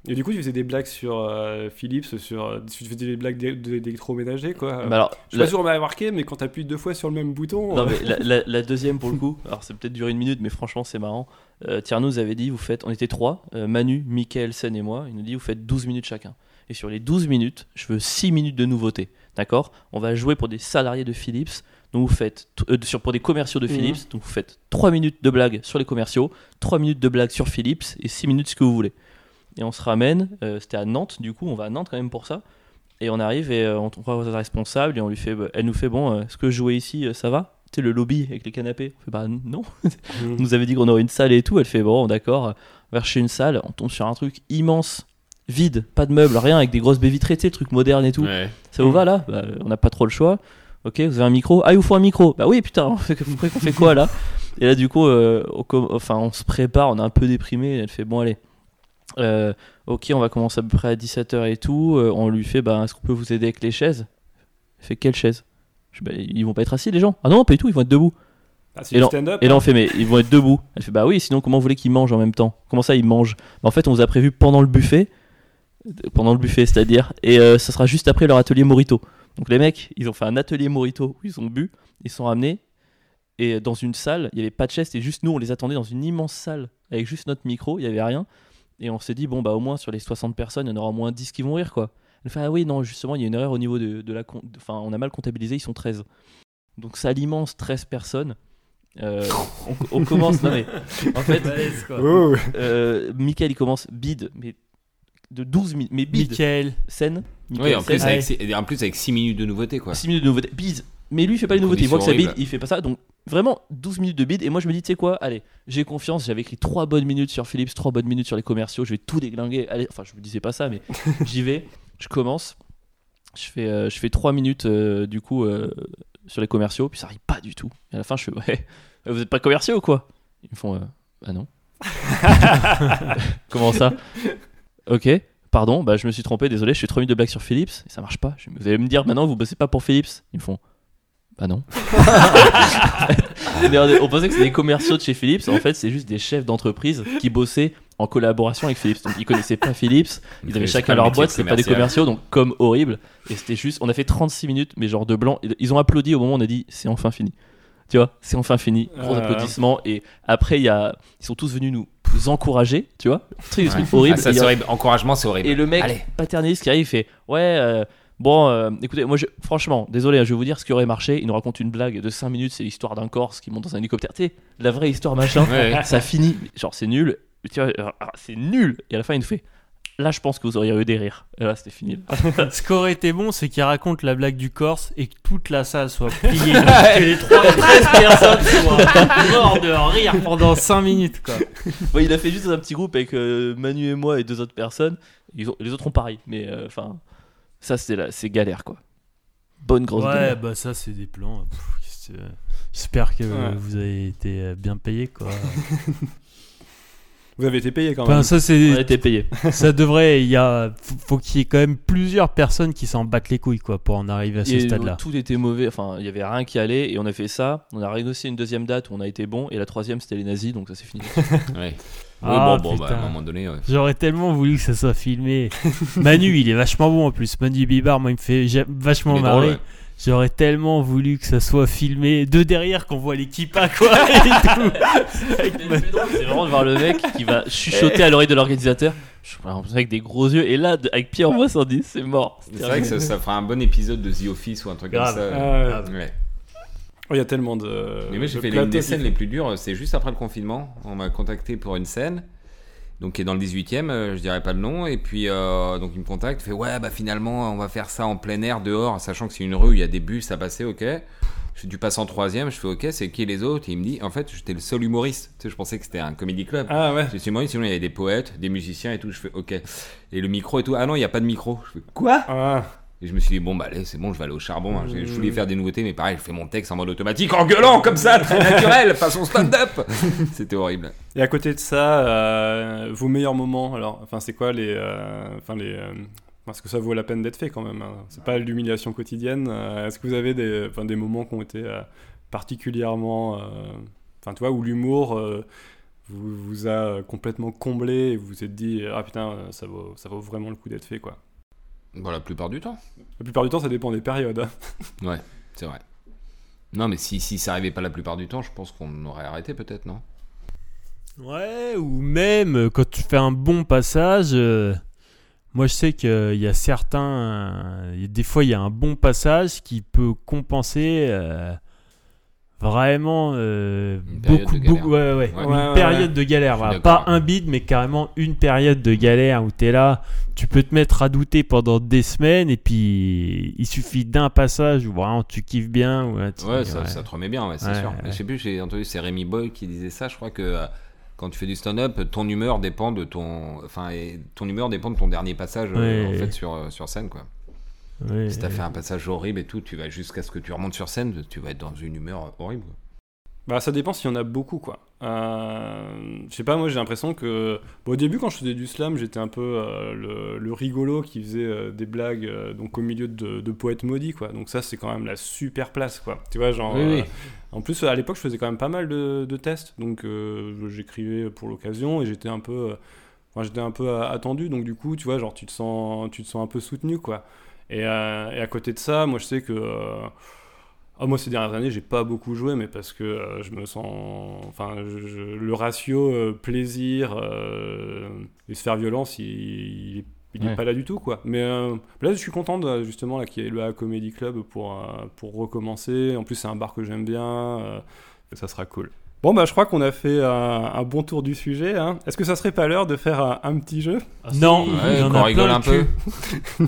Et du coup, il faisait des blagues sur euh, Philips, sur, euh, tu faisais des blagues d'é- d'électroménager, quoi. Mais alors, je sais la- pas si on m'a remarqué, mais quand t'appuies deux fois sur le même bouton. Non, euh, mais la, la- la deuxième pour le <laughs> coup, alors c'est peut-être duré une minute, mais franchement c'est marrant. Euh, Tierno nous avait dit, vous faites, on était trois, euh, Manu, Mickaël, Sen et moi, il nous dit, vous faites 12 minutes chacun. Et sur les 12 minutes, je veux 6 minutes de nouveauté. D'accord? On va jouer pour des salariés de Philips. Donc vous faites, euh, sur, pour des commerciaux de Mhm. Philips, donc vous faites 3 minutes de blagues sur les commerciaux, 3 minutes de blagues sur Philips et 6 minutes ce que vous voulez. Et on se ramène, euh, c'était à Nantes du coup, on va à Nantes quand même pour ça. Et on arrive et euh, on voit la responsable et on lui fait, bah, elle nous fait bon, euh, est-ce que jouer ici, euh, ça va? Tu sais, le lobby avec les canapés. On fait bah non. <laughs> hmm. On nous avait dit qu'on aurait une salle et tout. Elle fait bon, d'accord, on va chercher une salle. On tombe sur un truc immense, vide, pas de meubles, rien, avec des grosses baies vitrées, tu sais, le truc moderne et tout. Ça vous va là? Bah, On n'a pas trop le choix. Ok, vous avez un micro? Ah, il vous faut un micro Bah oui, putain, on fait, qu'on fait quoi là? Et là, du coup, euh, on, enfin, on se prépare, on est un peu déprimé. Elle fait bon, allez. Euh, ok, on va commencer à peu près à 17h et tout. Euh, on lui fait bah, est-ce qu'on peut vous aider avec les chaises? Elle fait quelle chaise Je bah, Ils vont pas être assis les gens Ah non, pas du tout, ils vont être debout. Ah, Et là-. Et hein. on fait, mais ils vont être debout. Elle fait, bah oui, sinon, comment vous voulez qu'ils mangent en même temps? Comment ça, ils mangent? Bah, En fait, on vous a prévu pendant le buffet. Pendant le buffet, c'est-à-dire. Et euh, ça sera juste après leur atelier Morito. Donc, les mecs, ils ont fait un atelier Morito où ils ont bu, ils sont ramenés. Et dans une salle, il n'y avait pas de chaise, c'était juste nous, on les attendait dans une immense salle avec juste notre micro, il n'y avait rien. Et on s'est dit, bon, bah au moins sur les 60 personnes, il y en aura au moins 10 qui vont rire, quoi. Elle fait, ah oui, non, justement, il y a une erreur au niveau de, de la. Enfin, on a mal comptabilisé, ils sont 13. Donc, ça l'immense 13 personnes. Euh, on, on commence, non mais. En <laughs> fait, Oh. euh, Michael, il commence bide, mais de 12 minutes. Mais bide, Michael. scène. Oui, en plus, avec, en plus avec 6 minutes de nouveauté quoi. 6 minutes de nouveauté. Bide. Mais lui, il fait pas les nouveautés. Il voit que ça bide, il fait pas ça. Donc, vraiment, 12 minutes de bide. Et moi, je me dis, tu sais quoi, allez, j'ai confiance. J'avais écrit 3 bonnes minutes sur Philips, 3 bonnes minutes sur les commerciaux. Je vais tout déglinguer. Allez, enfin, je me disais pas ça, mais <laughs> j'y vais. Je commence. Je fais, euh, je fais 3 minutes, euh, du coup, euh, sur les commerciaux. Puis ça arrive pas du tout. Et à la fin, je fais, ouais, <laughs> vous êtes pas commerciaux ou quoi? Ils me font, ah non. <laughs> Comment ça? Ok. Pardon, bah je me suis trompé, désolé, je fais 3 minutes de blague sur Philips et ça marche pas. Je- Vous allez me dire maintenant, vous bossez pas pour Philips Ils me font, bah non. On pensait que c'était des commerciaux de chez Philips, en fait, c'est juste des chefs d'entreprise qui bossaient en collaboration avec Philips. Donc ils connaissaient pas Philips, ils avaient chacun leur boîte, c'était pas des commerciaux, donc comme horrible. Et c'était juste, on a fait 36 minutes, mais genre de blanc. Ils ont applaudi au moment où on a dit, c'est enfin fini. Tu vois, c'est enfin fini. Gros Euh. applaudissements. Et après, il y a, ils sont tous venus nous encourager, tu vois. Truc, Ouais. horrible. Ah, ça, c'est a- horrible. Encouragement, c'est horrible. et le mec Allez. paternaliste qui arrive, il fait Ouais, euh, bon, euh, écoutez, moi, je- franchement, désolé, hein, je vais vous dire ce qui aurait marché. Il nous raconte une blague de 5 minutes, c'est l'histoire d'un Corse qui monte dans un hélicoptère. Tu sais, la vraie histoire, machin. Ouais, ouais. <laughs> Ça finit, genre, c'est nul. Tu vois, ah, c'est nul. Et à la fin, il nous fait Là, je pense que vous auriez eu des rires. Et là, c'était fini. <laughs> Ce qui aurait été bon, c'est qu'il raconte la blague du Corse et que toute la salle soit <laughs> pliée. que les 13 personnes soient morts de rire pendant 5 minutes, quoi. Ouais, il a fait juste un petit groupe avec euh, Manu et moi et deux autres personnes. Ils ont- les autres ont pareil. Mais euh, enfin, ça, c'est galère, quoi. Bonne grosse Ouais, galère. bah ça, c'est des plans. Que- J'espère que Ouais. vous avez été euh, bien payé, quoi. <laughs> Vous avez été payé quand même. Enfin, ça, On a c'est, été payé. <laughs> ça devrait. Il y a, faut, qu'il y ait quand même plusieurs personnes qui s'en battent les couilles, quoi, pour en arriver à ce Et stade-là. tout était mauvais, enfin il y avait rien qui allait et on a fait ça. On a renégocié une deuxième date où on a été bon et la troisième c'était les nazis donc ça c'est fini. <laughs> Ouais. Ah, bon, bon, bah, putain. à un moment donné, ouais. J'aurais tellement voulu que ça soit filmé. Manu, il est vachement bon en plus. Manu Bibar, moi, il me fait vachement drôle, marrer. ouais. J'aurais tellement voulu que ça soit filmé de derrière qu'on voit l'équipe à quoi et tout. <laughs> C'est vraiment de voir le mec qui va chuchoter à l'oreille de l'organisateur. Je suis avec des gros yeux et là avec Pierre en 110 c'est mort. C'est vrai que ça, ça fera un bon épisode de The Office ou un truc Grave. comme ça. Ah ouais. Oh, Il y a tellement de. Mais moi j'ai de fait les- plateaux une des scènes les plus dures, c'est juste après le confinement. On m'a contacté pour une scène, donc qui est dans le 18 e je dirais pas le nom, et puis euh, donc il me contacte, il fait ouais bah finalement on va faire ça en plein air dehors, sachant que c'est une rue, il y a des bus à passer, ok. Je du passe en troisième, je fais ok, c'est qui les autres? Et il me dit en fait j'étais le seul humoriste, tu sais, je pensais que c'était un comédie club. Ah ouais. Je suis humoriste, sinon il y avait des poètes, des musiciens et tout, je fais ok. Et le micro et tout, ah non il y a pas de micro. Je fais quoi? Ah. Et je me suis dit, bon, bah allez, c'est bon, je vais aller au charbon. hein. Je voulais faire des nouveautés, mais pareil, je fais mon texte en mode automatique, en gueulant comme ça, très naturel, <laughs> façon stand-up. <laughs> C'était horrible. Et à côté de ça, euh, vos meilleurs moments, alors, enfin, c'est quoi les, euh, enfin les, euh, parce que ça vaut la peine d'être fait quand même. hein. C'est pas l'humiliation quotidienne. euh, Est-ce que vous avez des, des moments qui ont été particulièrement, enfin, tu vois, où l'humour vous, vous a complètement comblé et vous vous êtes dit, ah putain, ça vaut, ça vaut vraiment le coup d'être fait, quoi? Bon, la plupart du temps. La plupart du temps, ça dépend des périodes. hein. <laughs> Ouais, c'est vrai. Non, mais si, si ça arrivait pas la plupart du temps, je pense qu'on aurait arrêté peut-être, non? Ouais, ou même euh, quand tu fais un bon passage. euh, moi, je sais qu'il y a certains. euh, il y a- des fois, il y a un bon passage qui peut compenser euh, vraiment euh, Une période beaucoup, de galère. beaucoup. Ouais, ouais, Ouais. Une période de galère. Voilà. Pas un bide, mais carrément une période de galère où tu es là. Tu peux te mettre à douter pendant des semaines et puis il suffit d'un passage où vraiment tu kiffes bien. ou, tu te Ouais, dis, ça, te remet bien, c'est sûr. Je sais plus, j'ai entendu, c'est Rémi Boy qui disait ça. Je crois que euh, quand tu fais du stand-up, ton humeur dépend de ton. Enfin, ton humeur dépend de ton dernier passage euh, Ouais. en fait sur, euh, sur scène, quoi. Si t'as fait un passage horrible et tout, tu vas jusqu'à ce que tu remontes sur scène, tu vas être dans une humeur horrible. Bah, ça dépend s'il y en a beaucoup, quoi. Euh, je sais pas, moi j'ai l'impression que. bon, au début, quand je faisais du slam, j'étais un peu euh, le, le rigolo qui faisait euh, des blagues euh, donc au milieu de, de poètes maudits, quoi. Donc, ça, c'est quand même la super place, quoi. Tu vois, genre. Oui, oui. en plus, à l'époque, je faisais quand même pas mal de, de tests. Donc, euh, j'écrivais pour l'occasion et j'étais un peu. euh, enfin, j'étais un peu attendu. Donc, du coup, tu vois, genre, tu te sens, tu te sens un peu soutenu, quoi. Et, euh, et à côté de ça, moi, je sais que. euh, ah, moi, ces dernières années, j'ai pas beaucoup joué, mais parce que euh, je me sens. Enfin, je- je- le ratio euh, plaisir euh, et se faire violence, il, il, est- il est Ouais. pas là du tout, quoi. Mais euh, là, je suis content, de, justement, là, qu'il y ait le A Comedy Club pour, euh, pour recommencer. En plus, c'est un bar que j'aime bien. euh, ça sera cool. Bon, bah, je crois qu'on a fait un, un bon tour du sujet. hein. Est-ce que ça serait pas l'heure de faire un, un petit jeu? Ah, Non, Ouais, a rigole un peu. <laughs>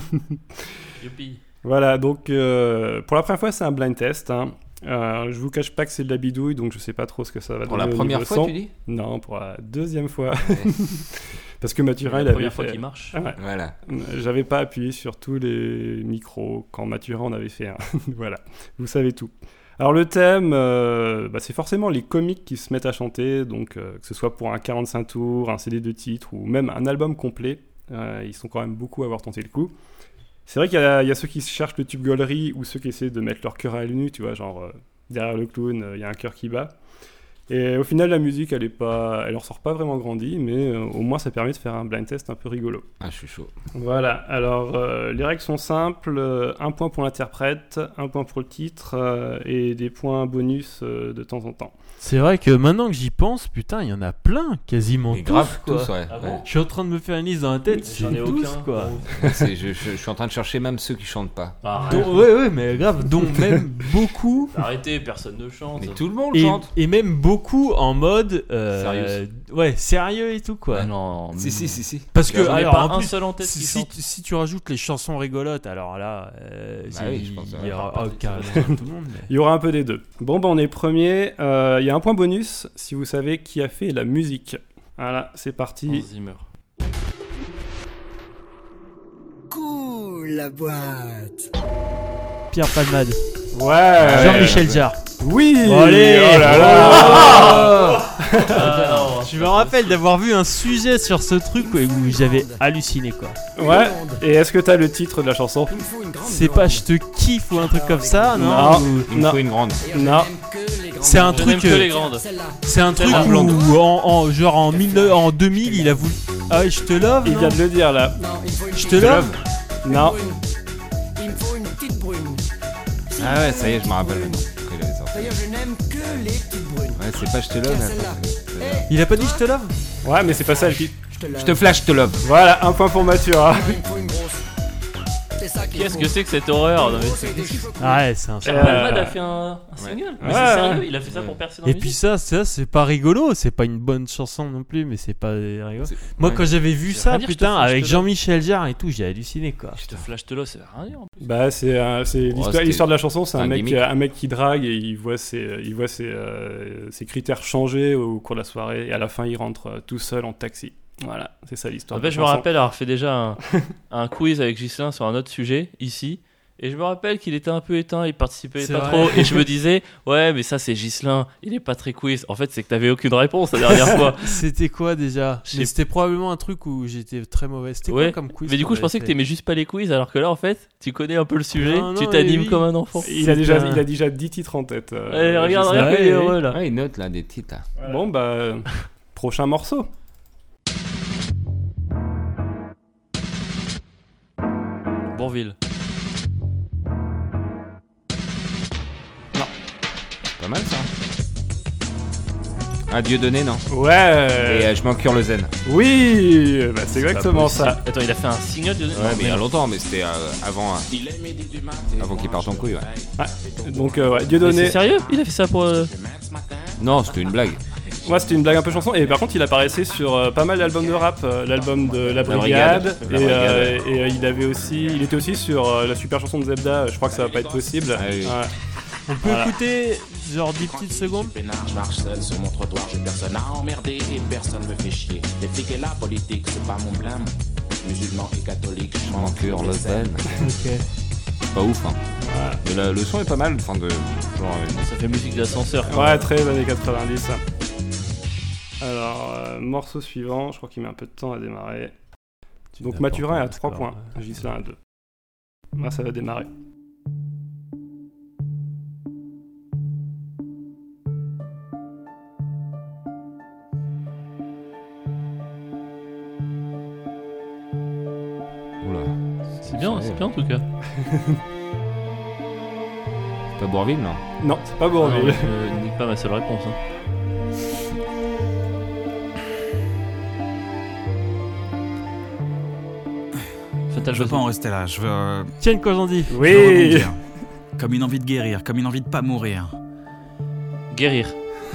Youpi. Voilà, donc euh, pour la première fois, c'est un blind test. hein. Euh, je vous cache pas que c'est de la bidouille, donc je sais pas trop ce que ça va Pour donner la au première fois, son. tu dis? Non, pour la deuxième fois. Ouais. <laughs> Parce que Mathurin, la il avait première fois qu'il marche. Ah ouais. Voilà. J'avais pas appuyé sur tous les micros quand Mathurin en avait fait un. <laughs> voilà, vous savez tout. Alors le thème, euh, bah, c'est forcément les comiques qui se mettent à chanter, donc euh, que ce soit pour un 45 tours, un CD de titres ou même un album complet, euh, ils sont quand même beaucoup à avoir tenté le coup. C'est vrai qu'il y, a- ceux qui cherchent le tube gaulerie ou ceux qui essaient de mettre leur cœur à nu, tu vois, genre euh, derrière le clown, euh, il y a un cœur qui bat. Et au final, la musique, elle est pas, elle en sort pas vraiment grandie, mais euh, au moins ça permet de faire un blind test un peu rigolo. Ah, je suis chaud. Voilà, alors euh, les règles sont simples, euh, un point pour l'interprète, un point pour le titre euh, et des points bonus euh, de temps en temps. C'est vrai que maintenant que j'y pense, putain, il y en a plein, quasiment Et tous. grave, quoi. tous, ouais. Ah bon ouais. Je suis en train de me faire une liste dans la tête, J'en ai tous, aucun. quoi. Je, je- je suis en train de chercher même ceux qui chantent pas. Dont- ouais, ouais, mais grave, dont même <laughs> beaucoup. Arrêtez, personne ne chante. Mais tout le monde Et, chante. et même beaucoup en mode euh, Sérieux. ouais sérieux et tout quoi Ouais, non, Si, si, si, si. parce que alors, pas en un plus, seul en tête si, tu rajoutes les chansons rigolotes alors là euh, Bah c'est- oui, je pense, il y aura Pas oh, de- carrément tout le monde mais- Il y aura un peu des deux. Bon, ben on est premier. Euh, Il y a un point bonus si vous savez qui a fait la musique. Voilà, c'est parti. Zimmer. Cool la boîte. Pierre Palmade Ouais. Jean-Michel Jarre. Oui. Allez. Oh là là. Ah, Je me rappelle d'avoir vu un sujet sur ce truc où où j'avais halluciné quoi. Ouais. Et est-ce que t'as le titre de la chanson? C'est pas je te kiffe ou un truc comme ça, non, Non. Ou- Il me Non. faut une grande. Non. C'est un Je truc, euh, c'est un truc où, en, en- genre en, 1000 en 2000 il a voulu. Ah je te love. Il non vient de le dire là. Je te love. Non. Ah ouais, ça y est, je me rappelle le nom. Quand il avait sorti. Ouais, c'est pas je te love. attends. Il a pas dit je te love? Ouais, mais c'est pas ça le titre. Je te flash, je te love. Voilà, un point pour Mathieu. hein. Qu'est-ce que c'est que cette horreur Non, mais c'est- Ah ouais, c'est un. Euh, Palmade a fait un, un single Mais Ouais. c'est sérieux Il a fait ça pour percer dans Et puis musique ça, ça c'est pas rigolo, c'est pas une bonne chanson non plus, mais c'est pas rigolo. C'est- Moi ouais. quand j'avais vu Ça veut ça, rien dire, je te putain, avec Jean-Michel Jarre et tout, j'ai halluciné quoi. Je te flash te là, ça veut rien dire. en plus. Bah c'est un- c'est l'histoire c'était- l'histoire de la chanson, c'est un un mec gimmick. un mec qui drague et il voit ses il voit ses, euh, ses critères changer au cours de la soirée et à la fin il rentre euh, tout seul en taxi. Voilà, c'est ça l'histoire. En fait, je me rappelle avoir fait déjà un, <laughs> un quiz avec Gislain sur un autre sujet ici. Et je me rappelle qu'il était un peu éteint, il participait pas vrai. trop. Et je me <laughs> disais, ouais, mais ça c'est Gislain, il est pas très quiz. En fait, c'est que t'avais aucune réponse la dernière fois. <laughs> C'était quoi déjà? C'était probablement un truc où j'étais très mauvais. C'était Ouais, quoi comme quiz mais du coup, je pensais que t'aimais juste pas les quiz, alors que là, en fait, tu connais un peu le sujet, Non, tu t'animes oui. comme un enfant. Il a déjà un- il a déjà 10 titres en tête. euh, regarde, regarde, Ouais, il est heureux là. Ouais, il note là des titres. là. Bon bah euh, prochain morceau. Bourville. Pas mal ça. Ah, Dieu donné, non Ouais. Et euh, je m'en cure le zen. Oui, bah, c'est exactement ça. Attends, il a fait un single de. Ouais, mais il y a longtemps, mais c'était euh, avant, euh, avant qu'il parte en couille, ouais. Donc euh, ouais, Mais Dieudonné. C'est sérieux? Il a fait ça pour. euh, Non, c'était une blague. Moi, c'était une blague un peu chanson. Et par contre, il apparaissait sur euh, pas mal d'albums de rap. euh, L'album de La La Brigade. La et Brigade, euh, et, euh, il avait aussi, il était aussi sur euh, la super chanson de Zebda. Je crois que ça va pas être possible. Ah oui. Ouais. On peut Voilà. écouter genre 10 petites secondes Peinard, je marche seul sur mon trottoir, j'ai personne à emmerder et personne me fait chier. Les flics et la politique, c'est pas mon blâme. Musulman et catholique, je m'en cure le zen. <laughs> Ok. Pas ouf, hein. Mais la- le son est pas mal, enfin de. Genre, euh, Ça fait musique d'ascenseur. Ouais, très années 90. Alors, euh, morceau suivant. Je crois qu'il met un peu de temps à démarrer. Donc Mathurin est à 3 points. Gislain à 2. Moi, ça va démarrer. Oula. C'est bien, c'est bien en tout cas. <laughs> C'est pas Bourville, non? Non, c'est pas Ah non, Bourville. je nique pas ma seule réponse. hein. Fatal Je veux pas en rester là, je veux, euh, Tiens, quoi j'en dis je veux Oui. rebondir. Comme une envie de guérir, comme une envie de pas mourir. Guérir,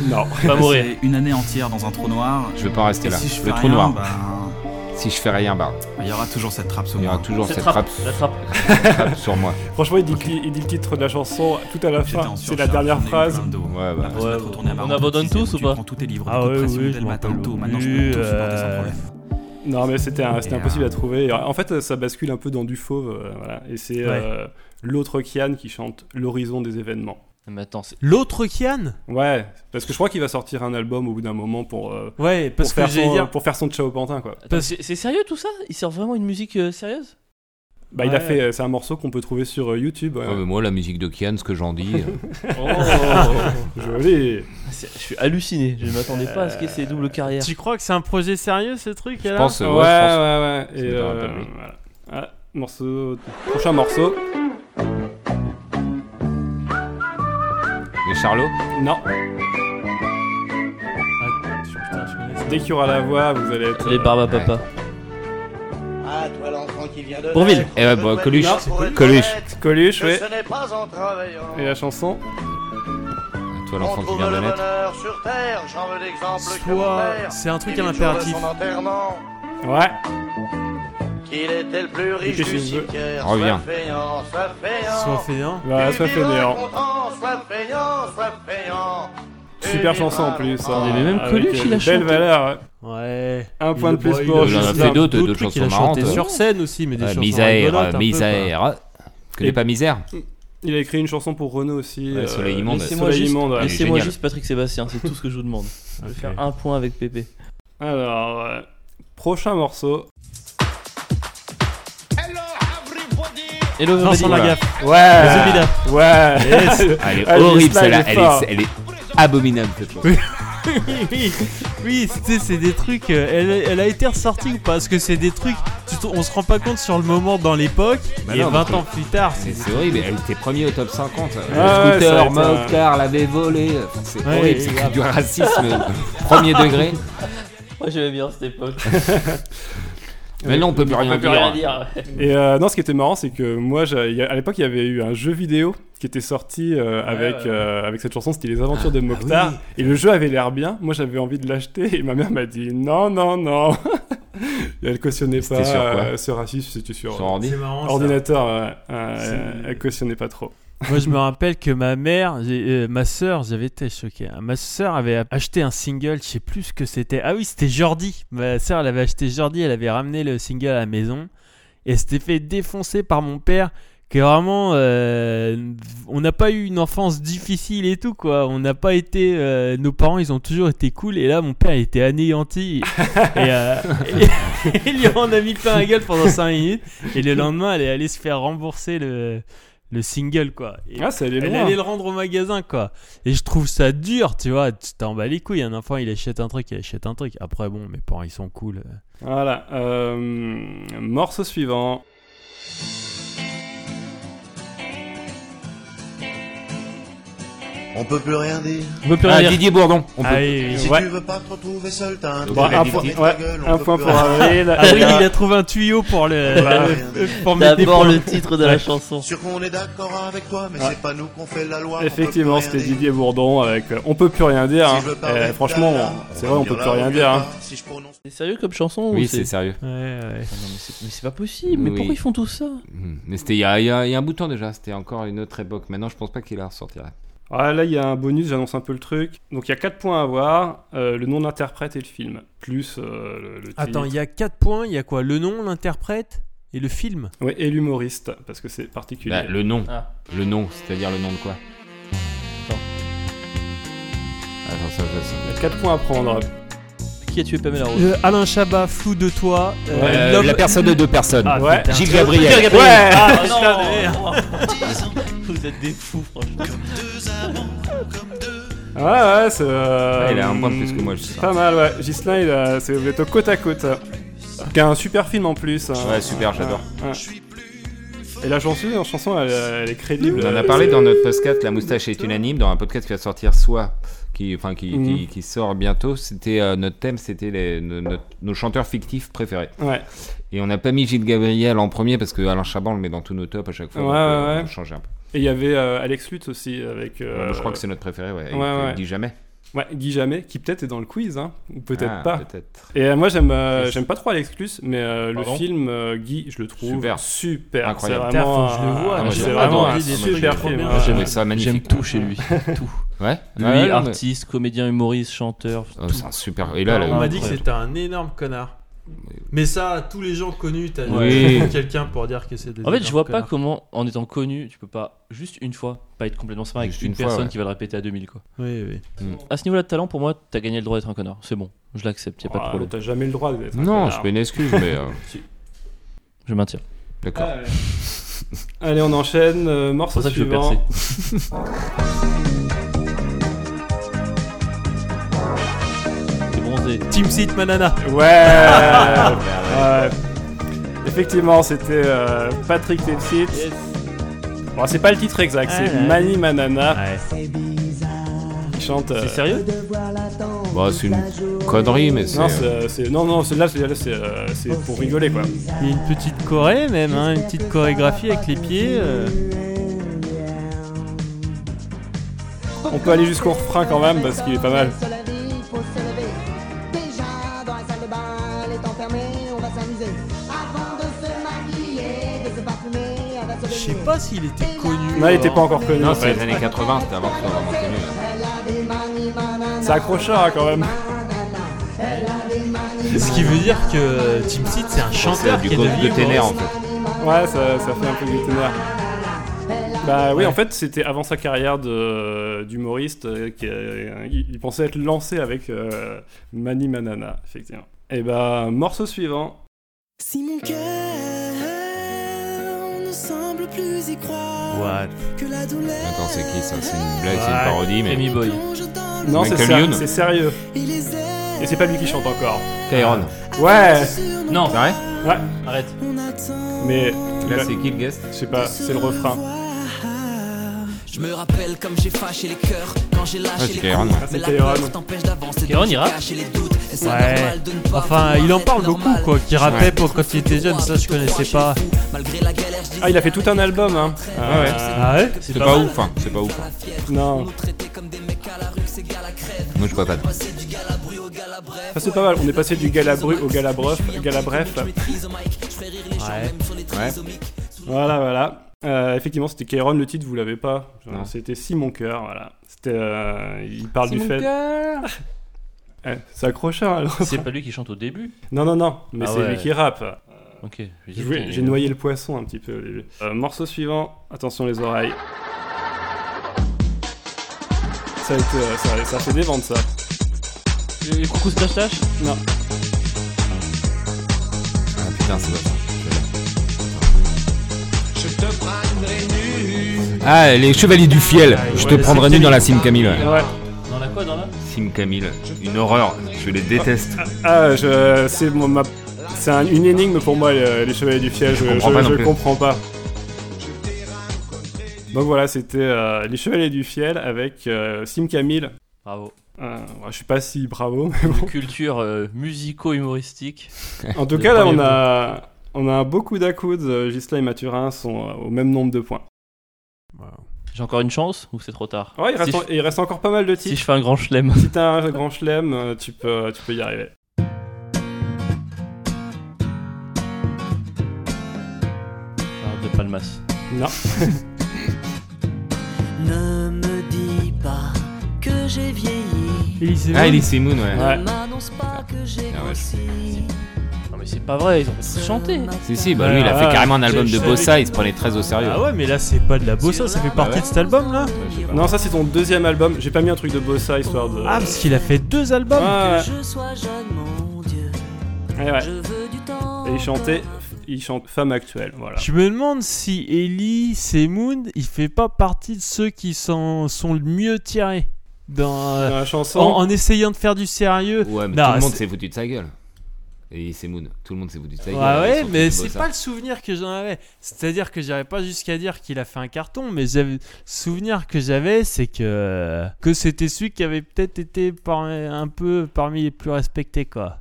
Non. <laughs> pas mourir. C'est une année entière dans un trou noir. Je veux pas en rester Et là. si je le fais trou rien, noir. ben, Si je fais rien, bah, il y aura toujours cette trappe sous il y aura moi. toujours Cette cette trappe, trappe, la trappe. <laughs> trappe sur moi. Franchement, il dit, il dit le titre de la chanson tout à la J'étais fin. en C'est la surcharge, dernière j'en ai eu phrase. plein dos. Ouais, bah. L'impression Ouais, d'être retourné à on abandonne tous ou tu pas prends tous tes livres Ah de ouais, pression oui, dès je le matin m'en tôt. rappelle Maintenant, je peux tout supporter euh, sans problème. Non, mais c'était impossible euh, à trouver. En fait, ça bascule un peu dans du fauve. euh, voilà. Et c'est euh, l'autre Kian qui chante L'horizon des événements. Mais attends, c'est. L'autre Kian? Ouais, parce que je crois qu'il va sortir un album au bout d'un moment pour, euh, Ouais, pour, que faire, son, dire. pour faire son Ciao Pantin, quoi. C'est c'est sérieux tout ça? Il sort vraiment une musique euh, sérieuse? Bah, il a fait, euh, c'est un morceau qu'on peut trouver sur euh, YouTube. ouais. Ouais, mais moi, la musique de Kian, ce que j'en dis. euh, <laughs> Oh <laughs> Joli. C'est- Je suis halluciné, je ne m'attendais pas à ce qu'il y ait ces doubles carrières. Tu crois que c'est un projet sérieux ce truc Je là pense, Ouais, ouais, ouais, Et euh, voilà. Ah, morceau, prochain morceau. Les Charlots Non, Ah, dès qu'il y aura la voix, vous allez être. Les barbes à papa. Ah, toi l'enfant qui vient de Bourville. Eh ouais, bah, Coluche. Coluche. Coluche, que ouais. Ce n'est pas en travaillant. Et la chanson Toi, l'enfant qui vient de naître. bonheur sur terre, j'en veux l'exemple que Soit c'est un truc à l'impératif. Ouais. qu'il était le plus riche du cimetière. Reviens. Soit fainéant. Voilà, Tu soit vivras fainéant. Tu Super chanson en plus. longtemps. hein, mais même Coluche, euh, il a Belle chanté. valeur. ouais. Ouais. Un point de plus Il pour Il en a fait d'autres, d'autres trucs, chansons Il a chanté marrantes. sur scène aussi, mais des Ouais, chansons misère, rigolotes un peu, misère. Tu connais Et- pas misère Il a écrit une chanson pour Renault aussi. Ouais, Soleil immonde. Laissez-moi Soleil juste, immonde, ouais. Laissez-moi génial. juste Patrick Sébastien, c'est tout ce que je vous demande. Je vais Ok. faire un point avec Pépé. Alors, euh, prochain morceau. Hello, Vincent everybody. Lagaffe. Ouais. Zubida. Ouais. Ah, elle est Ah, horrible celle-là, est elle fort. est, elle est abominable cette chanson. oui, <laughs> oui, c'est des trucs. euh, elle, elle a été ressortie ou pas Parce que c'est des trucs. on se rend pas compte sur le moment dans l'époque. Bah et non, 20 mais- ans plus tard, c'est. C'est horrible, elle était premier au top 50. Ah le ouais, scooter, Mokhtar l'avait volé. Enfin, c'est Ouais, horrible, c'est du racisme premier degré. <laughs> Moi j'aimais bien cette époque. <laughs> Mais non, on peut plus rien peut plus dire. rien dire. Et euh, non, ce qui était marrant, c'est que moi, j'ai- à l'époque, il y avait eu un jeu vidéo qui était sorti euh, avec, ouais. euh, avec cette chanson, c'était Les Aventures de Mokhtar. oui. Et le jeu avait l'air bien. Moi, j'avais envie de l'acheter et ma mère m'a dit non, non, non. <laughs> Et elle cautionnait C'était pas sur quoi euh, ce racisme, c'était sur, Sur ordi C'est marrant. ça. ordinateur. euh, euh, C'est- elle cautionnait pas trop. Moi, je me rappelle que ma mère, euh, ma sœur, j'avais été choqué. hein. Ma sœur avait acheté un single, je sais plus ce que c'était. Ah oui, c'était Jordi. Ma sœur, elle avait acheté Jordi, elle avait ramené le single à la maison et elle s'était fait défoncer par mon père. Que vraiment, euh, on n'a pas eu une enfance difficile et tout quoi. On n'a pas été, euh, nos parents, ils ont toujours été cool. Et là, mon père, il était anéanti. et, et- il lui en a mis plein la gueule pendant 5 minutes. Et le lendemain, elle est allée se faire rembourser le, le single quoi. Et Ah, ça allait elle loin. allait le rendre au magasin quoi. Et je trouve ça dur, tu vois. Tu t'en bats les couilles. Un enfant il achète un truc, il achète un truc. Après bon, mes parents ils sont cool. Voilà. euh, morceau suivant. On peut plus rien dire. On peut plus Ah, rien dire. Didier Bourdon. On peut... Ah oui, oui. Si Ouais. tu veux pas te retrouver seul, t'as un point, ouais, gueule, un point pour rien Avril. Ah oui, il a trouvé un tuyau pour le Voilà. pour D'abord le titre de la chanson. Sûr qu'on est d'accord avec toi, mais Ouais. c'est pas nous qu'on fait la loi. Effectivement, c'était. Didier Bourdon avec euh, On peut plus rien dire. Si hein. Eh, franchement, c'est vrai, on peut plus rien dire. hein. C'est sérieux comme chanson Oui, ou c'est sérieux. Mais c'est- pas possible. Mais pourquoi ils font tout ça? Hmm. Mais c'était il y a, un bout de temps déjà, c'était encore une autre époque. Maintenant, je pense pas qu'il la ressortira. Ah, là, il y a un bonus, j'annonce un peu le truc. Donc, il y a 4 points à avoir euh, le nom d'interprète et le film. Plus euh, le, le titre. Attends, il y a 4 points, il y a quoi? Le nom, l'interprète et le film? Ouais, et l'humoriste, parce que c'est particulier. Bah, le nom. Ah. Le nom, c'est-à-dire le nom de quoi? Attends. Attends, ça, je sais. Il y a 4 points à prendre. Qui a tué Pamela Rose Euh, Alain Chabat, flou de toi. euh, Euh, Love- la personne de deux personnes. Ah, Ouais. putain. Gilles Gabriel. Ouais Ah putain non Vous êtes des fous, franchement. Ouais, ouais, c'est. euh, Ouais, il a un point de plus que moi, je sais C'est pas. pas mal, ouais. Gislain, il a... c'est- vous êtes au côte à côte. Qui a un super film en plus. hein. Ouais, super, j'adore. Ouais. Et la chanson, la chanson elle, elle est crédible. On en a parlé dans notre podcast La moustache est unanime, dans un podcast qui va sortir soit, qui, enfin, qui, Mhm. qui, qui sort bientôt. C'était euh, notre thème, c'était nos, chanteurs fictifs préférés. Ouais. Et on n'a pas mis Gilles Gabriel en premier parce que Alain Chaban le met dans tous nos tops à chaque fois. Ouais, donc, euh, ouais, on ouais. a changé un peu. Et il y avait euh, Alex Lutz aussi avec. euh, je crois que c'est notre préféré, ouais. ouais, ouais. Dis jamais. Ouais, Guy Jamais, qui peut-être est dans le quiz, hein, ou peut-être Ah, pas. Peut-être. Et euh, moi j'aime euh, j'aime pas trop Alex Lutz, mais euh, le film euh, Guy, je le trouve Super. super. Incroyable. C'est vraiment, faut que je le vois, Ah, c'est vraiment un super film. J'aimais ça magnifique. J'aime tout chez lui. <laughs> tout. Ouais. Lui, Ouais, non, mais- artiste, comédien, humoriste, chanteur. Oh, c'est un super. Et là, là, on m'a dit que c'était un énorme connard. Mais ça, tous les gens connus, t'as Oui. quelqu'un pour dire que c'est des En fait, je vois pas connards. comment, en étant connu, tu peux pas juste une fois pas être complètement sympa avec Juste une, une fois, personne ouais. qui va le répéter à 2000 quoi. Oui, oui. À ce niveau-là de talent, pour moi, t'as gagné le droit d'être un connard. C'est bon, je l'accepte, y a pas de Ah, problème. T'as jamais le droit d'être. un Non, connard. je fais une excuse, mais. euh, <laughs> Je maintiens. D'accord. Allez, on enchaîne. euh, C'est morceau pour ça que je suivant. percer. <laughs> Team Seat Manana. Ouais. <laughs> ouais. Effectivement, c'était euh, Patrick Tepsit. Bon, c'est pas le titre exact, c'est ouais. Mani Manana Ouais. qui chante. euh, C'est sérieux Bah, c'est une connerie, mais c'est. Non, c'est, c'est- non, non, c'est là, c'est, là, c'est, euh, c'est pour rigoler quoi. Il y a une petite choré même, hein, une petite chorégraphie avec les pieds. euh. On peut aller jusqu'au refrain quand même parce qu'il est pas mal. Baigner. pas s'il était connu. Non, il était pas encore connu. Non, c'est les années 80, c'était avant que ce soit vraiment connu. C'est accrocheur quand même. Ce qui veut dire que Team Seat c'est un chanteur du qui est devenu de ténère en fait. Ouais, ça, ça fait un peu du ténère. Bah oui, Ouais. en fait, c'était avant sa carrière de- d'humoriste. euh, euh, il, il pensait être lancé avec euh, Mani Manana, effectivement. Et bah, morceau suivant. Si mon cœur semble plus y croire What? que la douleur Attends, c'est qui ça? C'est une blague, c'est une parodie, mais. Amy Boy. Non, c'est ser- sérieux. et c'est pas lui qui chante encore. Kyron. Ouais, Non, C'est vrai? Ouais, arrête. Mais Là, c'est qui le guest? Je sais pas, c'est le refrain. Je me rappelle comme j'ai fâché les cœurs quand j'ai lâché les coups. C'est Mais la peur t'empêche d'avancer. Il rappe caché les doutes. Et c'est Ouais. normal de ne pas Enfin, il en parle beaucoup, quoi. Qui rappait Ouais. pour quand il était jeune, ça je connaissais pas. Ah, il a fait tout un album, hein. Ah ouais. Ah ouais C'est pas ouf, hein, c'est pas ouf. Non. Moi, je vois pas. Ça c'est pas mal. On est passé du galabru au galabref, galabref. Ouais. Voilà, voilà. Euh, effectivement, c'était Kéron, le titre, vous l'avez pas. C'était Si mon cœur, voilà. C'était, euh, il parle du fait. <laughs> Eh, c'est accrocheur. alors. C'est pas lui qui chante au début? Non, non, non, mais Ah c'est ouais. lui qui rappe. Ok. J'ai noyé le poisson un petit peu au début. Euh, morceau suivant, attention les oreilles. Ça a, été, euh, ça, ça a fait des ventes ça. Les coucou stache tache Non, Ah putain, c'est pas ça. Ah, les chevaliers du fiel. Je te prendrai nu dans la. Sim Camille. ouais. ouais. Dans la quoi Dans la Sim Camille, une horreur. Je les déteste. Ah, je, c'est mon- ma- c'est un- une énigme pour moi les, les chevaliers du fiel. Je, comprends je- pas non je plus. comprends pas. Donc voilà, c'était euh, les chevaliers du fiel avec euh, Sim Camille. Bravo. Euh, ouais, je suis pas si bravo, mais bon. Culture euh, musico-humoristique. En tout cas, là, on a, on a beaucoup d'accoudes. Euh, Gisela et Mathurin sont euh, au même nombre de points. J'ai encore une chance ou c'est trop tard Ouais, il reste, si, en- il reste encore pas mal de je, si titres. je fais un grand chelem. Si t'as un grand chelem, euh, tu peux, tu peux y arriver. Ah, de Palmas. Non. <laughs> Ne me dis pas que j'ai vieilli. Elise Ah, Elise Moon, ouais. Ouais. Ne m'annonce pas que j'ai Ah ouais. Mais c'est pas vrai, ils ont chanté. Si, si, bah lui, il a fait carrément un album de bossa, il se prenait très au sérieux. Ah ouais, mais là c'est pas de la bossa, ça fait partie de cet album là Non, ça c'est ton deuxième album. J'ai pas mis un truc de bossa histoire de. Ah, parce qu'il a fait deux albums Ouais, Que je sois jeune, mon Dieu. ouais, ouais. Je veux du temps. Et il chantait, il chante femme actuelle, voilà. Je me demande si Ellie Semoun, il fait pas partie de ceux qui sont, sont le mieux tirés dans, euh, Dans la chanson. en, en essayant de faire du sérieux. Ouais, mais Non, tout le monde c'est- s'est foutu de sa gueule. Et c'est Moon. Tout le monde s'est foutu de sa Ouais, gueule. ouais, mais c'est pas le souvenir que j'en avais. C'est-à-dire que j'irais pas jusqu'à dire qu'il a fait un carton, mais j'avais- le souvenir que j'avais, c'est que que c'était celui qui avait peut-être été par- un peu parmi les plus respectés, quoi.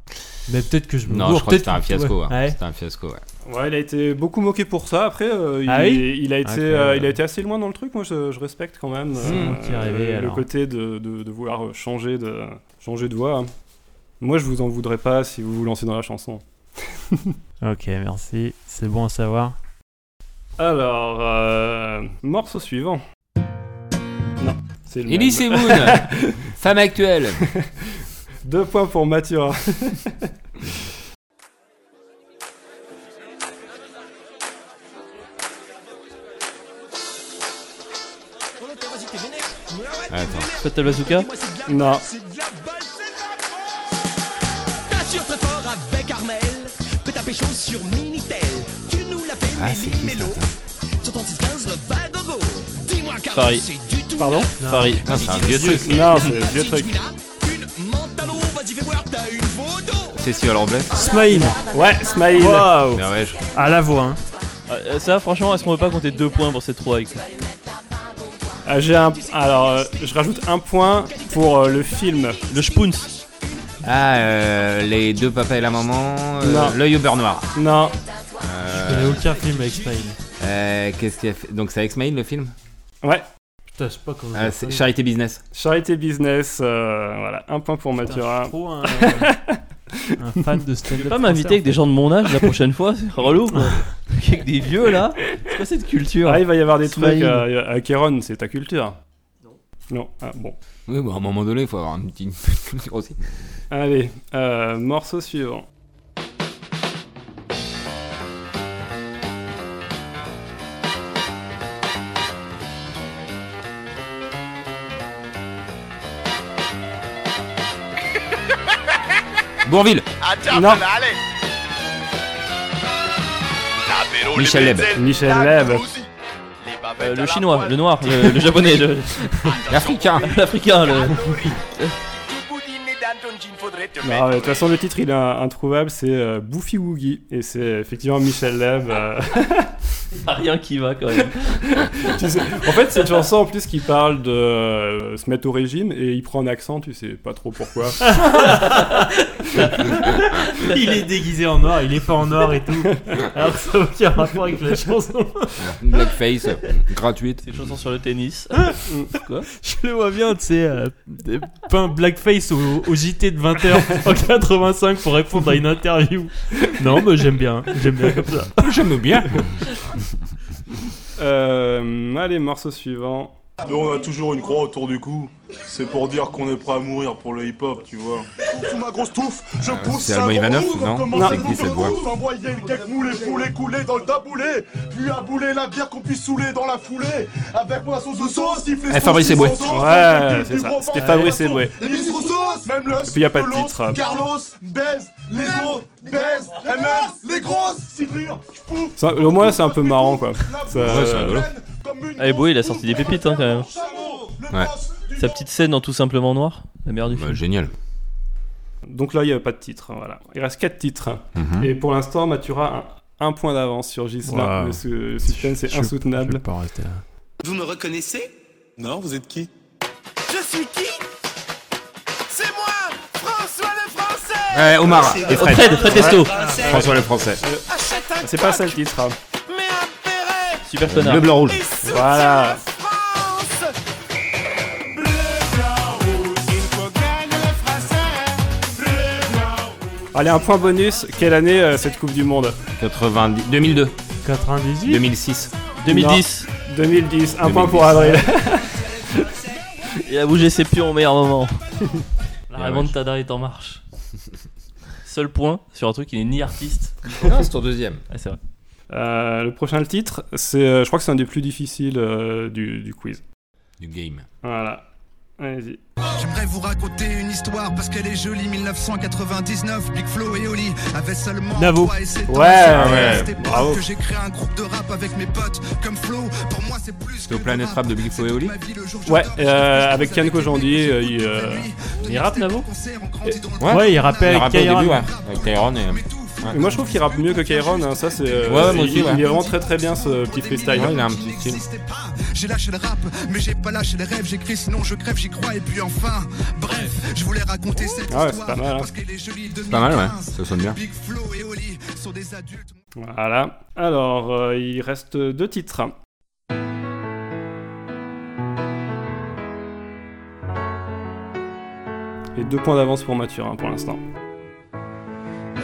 Mais peut-être que je me Non, je crois que c'était un fiasco. ouais. hein. Ouais. C'était un fiasco, ouais. Ouais, il a été beaucoup moqué pour ça. Après, euh, il, Ah oui il a été, euh, il a été assez loin dans le truc. Moi, je, je respecte quand même euh, le alors. côté de, de, de vouloir changer de changer de voix. Moi, je vous en voudrais pas si vous vous lancez dans la chanson. <laughs> Ok, merci. C'est bon à savoir. Alors, euh, morceau suivant. Non, c'est le Elise même. Moon <laughs> Femme actuelle Deux points pour Mathurin. Attends. Fatal Bazooka? Non. Que t'as pécho sur Minitel. Tu nous l'as fait Ah, c'est qui ça attends. sur ton 615 le Vagogo. Dis-moi car Farid. c'est du tout. Pardon Putain, c'est un vieux truc. Non, c'est un vieux truc. Une mentalo, vas-y fais voir, t'as une photo. Festival Robles Smile. Ouais, Smile. Waouh. Ouais, je- À la voix. Hein. Ah, euh, Ça, franchement, est-ce qu'on peut pas compter deux points pour ces trois avec Ah, j'ai un. Alors, euh, je rajoute un point pour euh, le film. Le Spoons Ah, euh, les deux papas et la maman. euh, Non. L'œil au beurre noir. Non. Je connais Euh, aucun film avec Smile. euh, Qu'est-ce qu'il a fait? Donc c'est avec Smaïl le film? Ouais. Putain, je sais pas comment. Ah, c'est Charité Business. Charité Business. euh, voilà, un point pour Mathurin. trop un, <laughs> un fan de stand-up. Tu peux pas m'inviter avec des gens de mon âge la prochaine fois C'est relou quoi. <laughs> Avec des vieux là C'est quoi cette culture? Ah, il va y avoir des Smile. trucs euh, à Kéron, c'est ta culture. Non. Non. Ah, bon. Oui, bah, à un moment donné, il faut avoir un petite culture aussi. Allez, euh, morceau suivant. <laughs> Bourville ah, Non. allez Michel Leb. Michel Leb. Euh, le chinois, le noir, le, le japonais, le- <laughs> L'Africain. l'africain, le. Non, mais de toute façon, le titre il est introuvable, c'est euh, Bouffi Woogie. Et c'est effectivement Michel Leb. euh, <laughs> Ah, rien qui va quand même. <laughs> tu sais- en fait, c'est une chanson en plus qui parle de euh, se mettre au régime et il prend un accent, tu sais pas trop pourquoi. <laughs> Il est déguisé en noir, il est pas en noir et tout. Alors que ça n'a aucun rapport avec la chanson. Blackface. Gratuite. C'est une chanson sur le tennis. Quoi? Je le vois bien, tu sais, euh, peint blackface au, au JT de 20h <laughs> en 85 pour répondre à une interview. Non, mais j'aime bien, j'aime bien comme ça. J'aime bien. <laughs> Euh, allez, morceau suivant. Nous, on a toujours une croix autour du cou. C'est pour dire qu'on est prêt à mourir pour le hip-hop, tu vois. Sous ma grosse touffe, je pousse c'est Alban Ivanov, non Non. C'est qui cette voix Envoyer le cake moulé, foulé, coulé dans le taboulé. Puis à bouler la bière qu'on puisse saouler dans la foulée. Avec moi sauce de sauce, siffler Eh, Fabrice Eboué. Ouais, c'est ça. C'était Fabrice Eboué. Le. puis y a pas de titre. Carlos, baise, les autres, baise, MS, les grosses. Ça, au moins, c'est un peu marrant quoi. Ça- Ouais, c'est rigolo. Ah, et il a sorti des pépites hein, quand même. Ouais. Sa petite scène en tout simplement noir, la meilleure du Bah, film. génial. Donc là, il n'y a pas de titre. hein, Voilà. Il reste 4 titres. Mhm. Et pour l'instant, Mathura a un point d'avance sur Gislain. Wow. Le su- suspense est Je- Je insoutenable. vais pas en rester là. Vous me reconnaissez? Non, vous êtes qui? Je suis qui? C'est moi, François le Français Ouais, Omar et Fred. Fred, Fred Testo. François le Français. C'est pas ça le titre. hein. Super connard. Le blanc rouge. Voilà. France Bleu, blanc, rouge, il faut gagner les Français Bleu, blanc, Allez, un point bonus. Quelle année euh, cette Coupe du Monde 90. 2002. 98 2006. 2010. 2010. Un point 2010. pour Avril. Il a bougé ses pions au meilleur moment. La remontada est en marche. <laughs> Seul point sur un truc qui n'est ni artiste. Non, c'est ton deuxième. Ah, c'est vrai. Euh, le prochain titre, c'est, euh, je crois que c'est un des plus difficiles euh, du, du quiz. Du game. Voilà. Allez-y. J'aimerais vous raconter une histoire parce qu'elle est jolie 1999 Big Flo et Oli avaient seulement Navo. 3 et 7 ans. Ouais, C'est ouais, époque bravo. que j'ai créé un groupe de rap avec mes potes comme Flo pour moi c'est plus C'était au que Planet Rap de Big Flo et Oli Ouais, euh, avec avec Kojandi, euh, il, euh, de il rappe, Navo le Ouais, Ouais, il rappait Il avec début, ouais. Avec Kairon et. Mais moi je trouve qu'il rappe mieux que Kairon, hein, ça c'est. euh, Ouais, moi il, aussi, ouais. il est vraiment très très bien ce petit freestyle. Ouais, il a un petit style. J'ai lâché le rap, mais j'ai pas lâché les rêves. J'écris, sinon je crève, j'y crois. Et puis enfin, bref, je voulais raconter cette Ah ouais, histoire. c'est pas mal, hein. C'est pas mal, ouais. 2015. Ça sonne bien. Et. Voilà. Alors, euh, il reste deux titres. Et deux points d'avance pour Mathurin pour l'instant.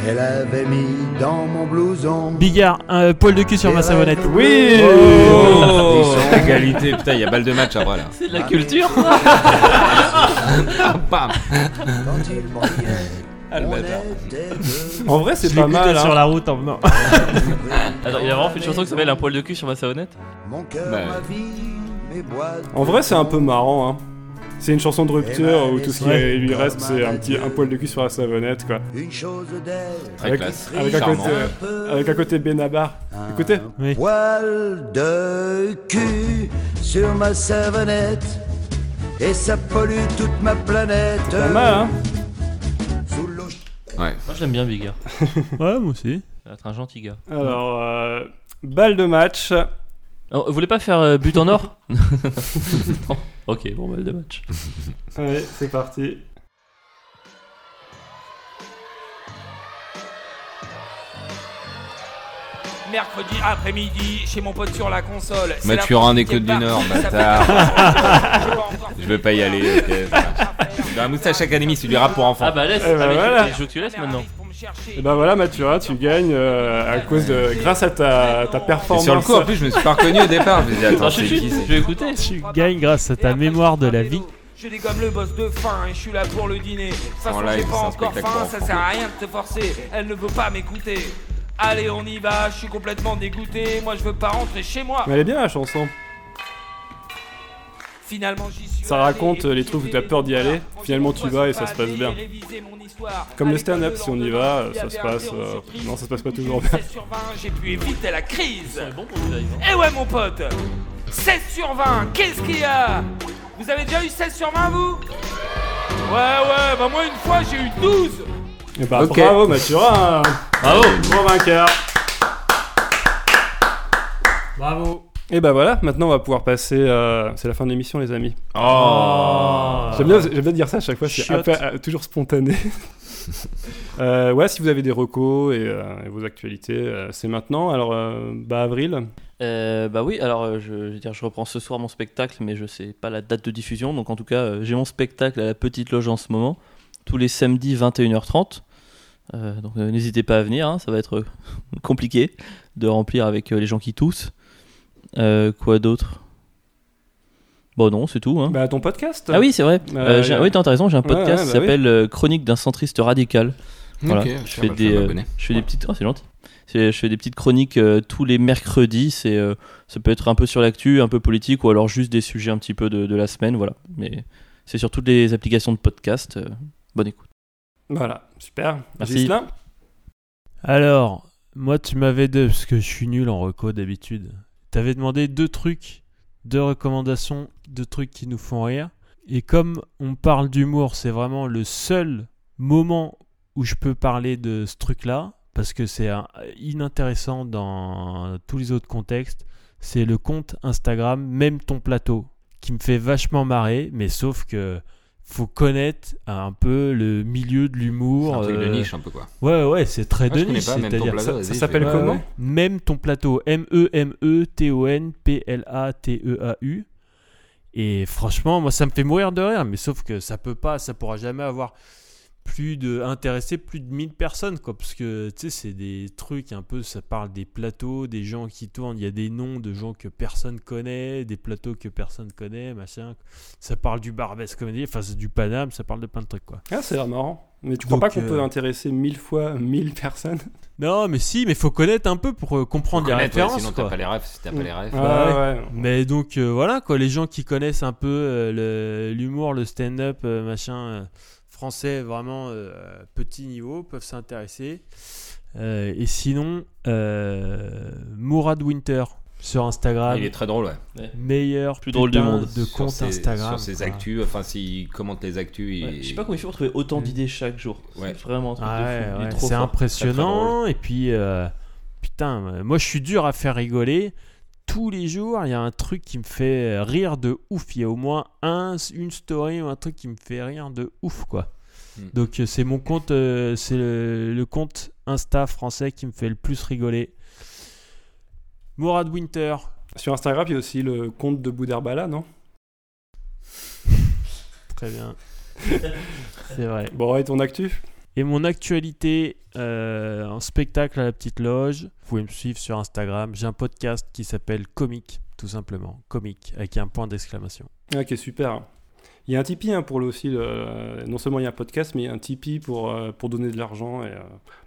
Elle avait mis dans mon blouson. Bigard, un poil de cul sur ma savonnette. Oui Oh Égalité, putain, il y a balle de match après là. C'est de la culture. Bam Quand il Ah, le bâtard. En vrai, c'est pas mal. sur hein. la route en venant. <laughs> Attends, il a vraiment fait une chanson qui s'appelle Un poil de cul sur ma savonnette Mon cœur, Bah, ma vie, mes boîtes. En vrai, c'est un peu marrant. Hein. C'est une chanson de rupture où tout ce qui Ouais. lui reste, c'est un petit un poil de cul sur la savonnette, quoi. Une chose. Très Avec, classe. avec un côté, avec un côté Benabar. Écoutez. Oui. Poil de cul sur ma savonnette. Et ça pollue toute ma planète. Pas mal, hein Sous l'eau. Ouais. Moi je l'aime bien, Bigard. <laughs> Ouais, moi aussi. Ça va être un gentil gars. Alors, euh, balle de match. Vous voulez pas faire euh, but en or? <laughs> <laughs> Non. Ok, bon, balle de match. <laughs> Allez, c'est parti. Mercredi après-midi, chez mon pote sur la console. Mathurin des Côtes du Nord, bâtard. <laughs> Je veux pas y aller. ok, ça <laughs> va. Dans la moustache académie, c'est du rap pour enfants. Ah bah laisse, Eh bah ah, mais voilà. je veux que tu laisses maintenant. Et ben voilà, Mathurin, tu gagnes euh, à cause de, grâce à ta, ta Et performance. sur le coup, en plus, je me suis pas reconnu au départ. Je me dis, attends, Attends, c'est chut, chut, qui je c'est vais écouter. Tu gagnes grâce à ta mémoire de la vie. Je dégomme le boss de faim et je suis là pour le dîner. De toute façon, En live, j'ai c'est pas un encore spectacle faim, pour ça enfants. sert à rien de te forcer. Elle ne veut pas m'écouter. Allez, on y va, je suis complètement dégoûté. Moi, je veux pas rentrer chez moi. Mais elle est bien la chanson. Finalement, j'y suis. Ça raconte et les trucs où t'as peur d'y aller. Finalement, tu vas et ça se passe bien. Comme le stand-up, si on y va, ça se passe. euh. Non, ça se passe pas toujours bien. 16 sur 20, j'ai pu éviter la crise. Bon hein. Eh ouais, mon pote 16 sur 20, qu'est-ce qu'il y a? Vous avez déjà eu 16 sur 20, vous? Ouais, ouais, bah moi, une fois, j'ai eu 12 Et bah, Ok. bravo Mathurin Bravo. Grand vainqueur Bravo. Et bah voilà, maintenant on va pouvoir passer. euh, C'est la fin de l'émission, les amis. Oh. J'aime bien, j'aime bien dire ça à chaque fois, c'est Chiotte. un peu, euh, toujours spontané. <laughs> Euh, ouais, si vous avez des recos et, euh, et vos actualités, euh, c'est maintenant. Alors, euh, bah, avril. Euh, bah oui, alors euh, je, je veux dire, je reprends ce soir mon spectacle, mais je sais pas la date de diffusion. Donc en tout cas, euh, j'ai mon spectacle à la Petite Loge en ce moment, tous les samedis 21h30. Euh, donc euh, n'hésitez pas à venir, hein, ça va être euh, <laughs> compliqué de remplir avec euh, les gens qui toussent. Euh, quoi d'autre? Bon non, c'est tout. Hein. Bah, ton podcast. Ah oui, c'est vrai. Euh, Euh, j'ai- Oui, t'as raison, j'ai un Ouais, podcast ouais, qui bah oui. s'appelle euh, Chronique d'un centriste radical. Voilà. Ok, je fais des, euh, je fais des petites, oh, c'est gentil. C'est- Je fais des petites chroniques euh, tous les mercredis. C'est, euh, ça peut être un peu sur l'actu, un peu politique, ou alors juste des sujets un petit peu de, de la semaine, voilà. Mais c'est sur toutes les applications de podcast. euh, bonne écoute. Voilà, super. Merci. Ghislain? Alors, moi, tu m'avais deux, parce que je suis nul en reco d'habitude. T'avais demandé deux trucs, deux recommandations, deux trucs qui nous font rire. Et comme on parle d'humour, c'est vraiment le seul moment où je peux parler de ce truc-là, parce que c'est inintéressant dans tous les autres contextes. C'est le compte Instagram, même ton plateau, qui me fait vachement marrer, mais sauf que faut connaître un peu le milieu de l'humour. C'est un truc de euh, niche, un peu, quoi. Ouais, ouais, c'est très Ah, de je connais niche. pas, même ton plateau, Ça, vas-y, ça je s'appelle vais- comment Ouais, ouais. Même ton plateau. M-E-M-E-T-O-N-P-L-A-T-E-A-U. Et franchement, moi, ça me fait mourir de rire. Mais sauf que ça peut pas, ça pourra jamais avoir plus de intéresser plus de 1000 personnes quoi parce que tu sais c'est des trucs un peu ça parle des plateaux des gens qui tournent il y a des noms de gens que personne connaît des plateaux que personne connaît machin ça parle du Barbès comédie enfin c'est du Paname ça parle de plein de trucs quoi Ah, c'est marrant. Mais tu crois Donc, pas qu'on euh, peut intéresser mille fois mille personnes? <laughs> Non mais si mais faut connaître un peu pour euh, comprendre les Connaître, ouais, références sinon t'as pas les refs, si t'as pas les refs. Ah, ouais. ouais. Mais donc euh, voilà quoi, les gens qui connaissent un peu euh, le- l'humour, le stand-up, euh, machin euh, français vraiment euh, petit niveau peuvent s'intéresser. Euh, et sinon, euh, Mourad Winter sur Instagram, Il est très drôle, ouais. meilleur Plus drôle du putain monde. de Sur compte ses- Instagram. Sur ses actus, enfin, s'il commente les actus, il. Ouais, je sais pas comment il fait pour trouver autant d'idées chaque jour. Ouais. C'est vraiment un truc Ah de ouais, fou. Il est ouais, trop c'est impressionnant. Et puis, euh, putain, moi je suis dur à faire rigoler. Tous les jours, il y a un truc qui me fait rire de ouf. Il y a au moins un, une story ou un truc qui me fait rire de ouf, quoi. Hmm. Donc euh, c'est mon compte, euh, c'est le, le compte Insta français qui me fait le plus rigoler. Mourad Winter. Sur Instagram, il y a aussi le compte de Bouderbala, non? Très bien. <laughs> c'est vrai. Bon, et ton actu? Et mon actualité euh, en spectacle à la petite loge, vous pouvez me suivre sur Instagram. J'ai un podcast qui s'appelle Comique, tout simplement. Comique, avec un point d'exclamation. Ah, Ok, super. Il y a un Tipeee hein, pour le aussi. le- Non seulement il y a un podcast, mais il y a un Tipeee pour, euh, pour donner de l'argent. Et, euh,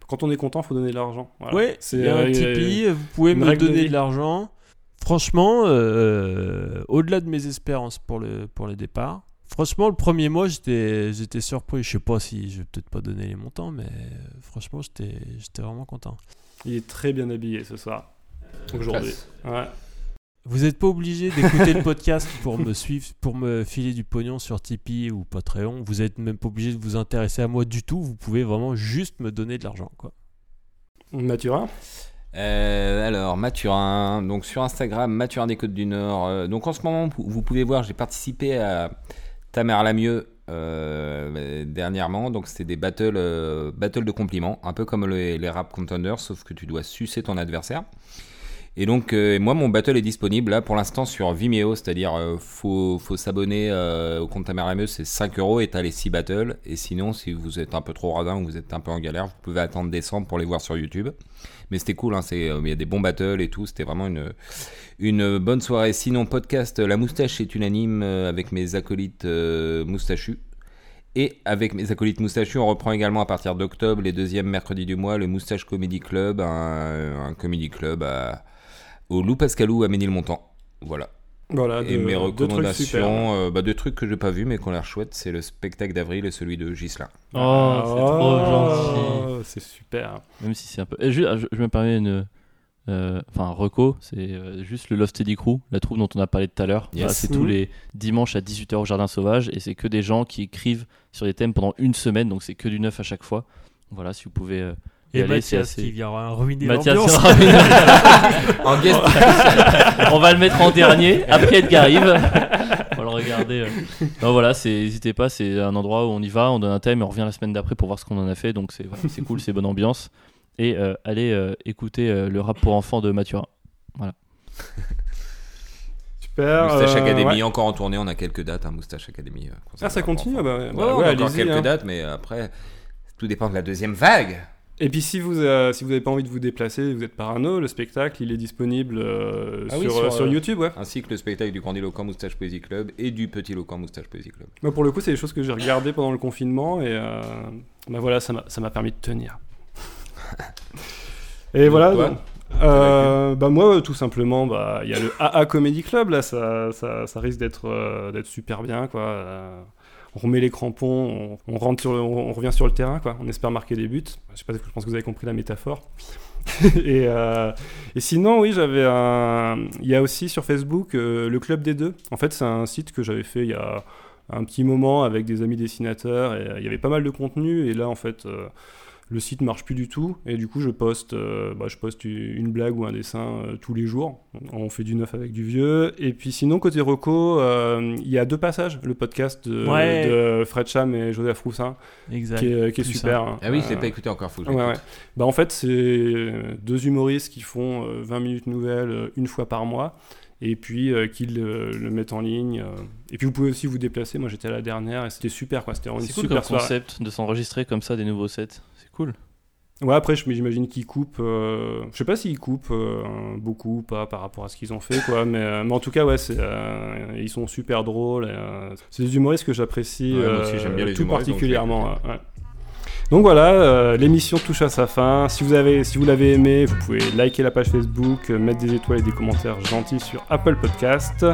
Quand on est content, il faut donner de l'argent. Voilà. C'est, il y a un Tipeee, vous pouvez me donner de l'argent. Franchement, au-delà de mes espérances pour le, pour le départ, franchement, le premier mois, j'étais j'étais surpris. Je sais pas si je vais peut-être pas donner les montants, mais euh, franchement, j'étais j'étais vraiment content. Il est très bien habillé ce soir. Aujourd'hui. Ouais. Vous n'êtes pas obligé d'écouter le podcast pour me suivre, pour me filer du pognon sur Tipeee ou Patreon. Vous n'êtes même pas obligé de vous intéresser à moi du tout. Vous pouvez vraiment juste me donner de l'argent, quoi. Mathurin Euh, alors, Mathurin, donc sur Instagram, Mathurin des Côtes du Nord. Euh, donc en ce moment, vous vous pouvez voir, j'ai participé à Ta mère la mieux euh, dernièrement. Donc c'était des battles, euh, battles de compliments, un peu comme les, les rap contenders, sauf que tu dois sucer ton adversaire. Et donc, euh, moi, mon battle est disponible là pour l'instant sur Vimeo, c'est-à-dire euh, faut, faut s'abonner euh, au compte Ta mère la mieux, c'est 5 euros et t'as les 6 battles. Et sinon, si vous êtes un peu trop radin ou vous êtes un peu en galère, vous pouvez attendre décembre pour les voir sur YouTube. Mais c'était cool, hein, euh, il y a des bons battles et tout, c'était vraiment une, une bonne soirée. Sinon, podcast La Moustache est unanime avec mes acolytes moustachus. Et avec mes acolytes moustachus, on reprend également à partir d'octobre, les deuxièmes mercredis du mois, le Moustache Comedy Club, un, un comedy club à- au Loup Pascalou à Ménilmontant. Voilà. Voilà, Et mes deux trucs recommandations, euh, bah, deux trucs que j'ai pas vus mais qui ont l'air chouettes, c'est le spectacle d'avril et celui de Gislain. Oh, c'est trop Oh, gentil. C'est super. Même si c'est un peu. Et ju- je, je me permets une. euh, Enfin, un reco, c'est euh, juste le Love Steady Crew, la troupe dont on a parlé tout à l'heure. Yes. Voilà, c'est Mhm. tous les dimanches à 18h au Jardin Sauvage et c'est que des gens qui écrivent sur des thèmes pendant une semaine, donc c'est que du neuf à chaque fois. Voilà, si vous pouvez euh, Et aller, c'est Mathias assez. qui viendra ruiner Mathias l'ambiance. <laughs> En guest On va le mettre en dernier, <laughs> après Edgar Yves. On va le regarder. euh. <laughs> Non, voilà, c'est- n'hésitez pas, c'est un endroit où on y va, on donne un thème et on revient la semaine d'après pour voir ce qu'on en a fait. Donc c'est voilà, c'est cool, c'est bonne ambiance. Et euh, allez euh, écouter euh, le rap pour enfants de Mathurin. Voilà. Super. Moustache euh, Academy ouais. encore en tournée, on a quelques dates, hein, Moustache Academy. euh, Ah, ça continue enfants. Ah bah, Ouais, bah on a encore quelques hein. dates, mais après, tout dépend de la deuxième vague. Et puis si vous euh, si vous n'avez pas envie de vous déplacer, vous êtes parano, le spectacle il est disponible euh, Ah oui, sur, euh, sur YouTube, ouais. Ainsi que le spectacle du Grandiloquent Moustache Poésie Club et du Petit Loquent Moustache Poésie Club. Moi pour le coup c'est des choses que j'ai regardées pendant le confinement et bah voilà ça m'a permis de tenir. <laughs> et Donc, voilà. toi, euh, bah moi tout simplement bah il y a le AA Comedy Club là ça, ça, ça risque d'être euh, d'être super bien quoi. On remet les crampons, on, sur on, revient sur le terrain quoi. On espère marquer des buts. Je sais pas, je pense que vous avez compris la métaphore. <laughs> et, euh, et sinon, oui, j'avais. Il y a aussi sur Facebook euh, le Club des Deux. En fait, c'est un site que j'avais fait il y a un petit moment avec des amis dessinateurs et euh, il y avait pas mal de contenu. Et là, en fait, le site marche plus du tout. Et du coup, je poste, euh, bah, je poste une blague ou un dessin euh, tous les jours. On fait du neuf avec du vieux. Et puis sinon, côté Reco, euh, il y a deux passages. Le podcast de, Ouais. de Fred Cham et Joseph Roussin Exact. qui est, qui est Tout super. hein. Ah oui, je l'ai pas écouté encore, faut que je ouais, l'écoute. ouais. Bah, en fait, c'est deux humoristes qui font euh, 20 minutes nouvelles une fois par mois et puis euh, qui le, le mettent en ligne. euh. Et puis vous pouvez aussi vous déplacer. Moi j'étais à la dernière et c'était super quoi. C'était vraiment une C'est cool super comme soirée. concept de s'enregistrer comme ça des nouveaux sets. Cool. Ouais, après j'imagine qu'ils coupent. euh, Je sais pas s'ils coupent euh, beaucoup ou pas par rapport à ce qu'ils ont fait quoi. mais, euh, mais en tout cas, ouais, c'est, euh, ils sont super drôles. euh, c'est des humoristes que j'apprécie Ouais, euh, tout particulièrement. ouais, ouais. Donc voilà, euh, l'émission touche à sa fin. Si vous, avez, si vous l'avez aimé, vous pouvez liker la page Facebook, euh, mettre des étoiles et des commentaires gentils sur Apple Podcast.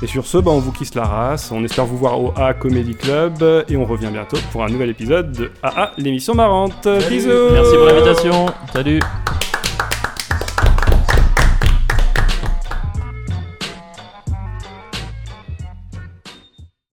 Et sur ce, bah, on vous kiss la race. On espère vous voir au A Comedy Club. Et on revient bientôt pour un nouvel épisode de AA, l'émission marrante. Bisous Merci pour l'invitation. Salut.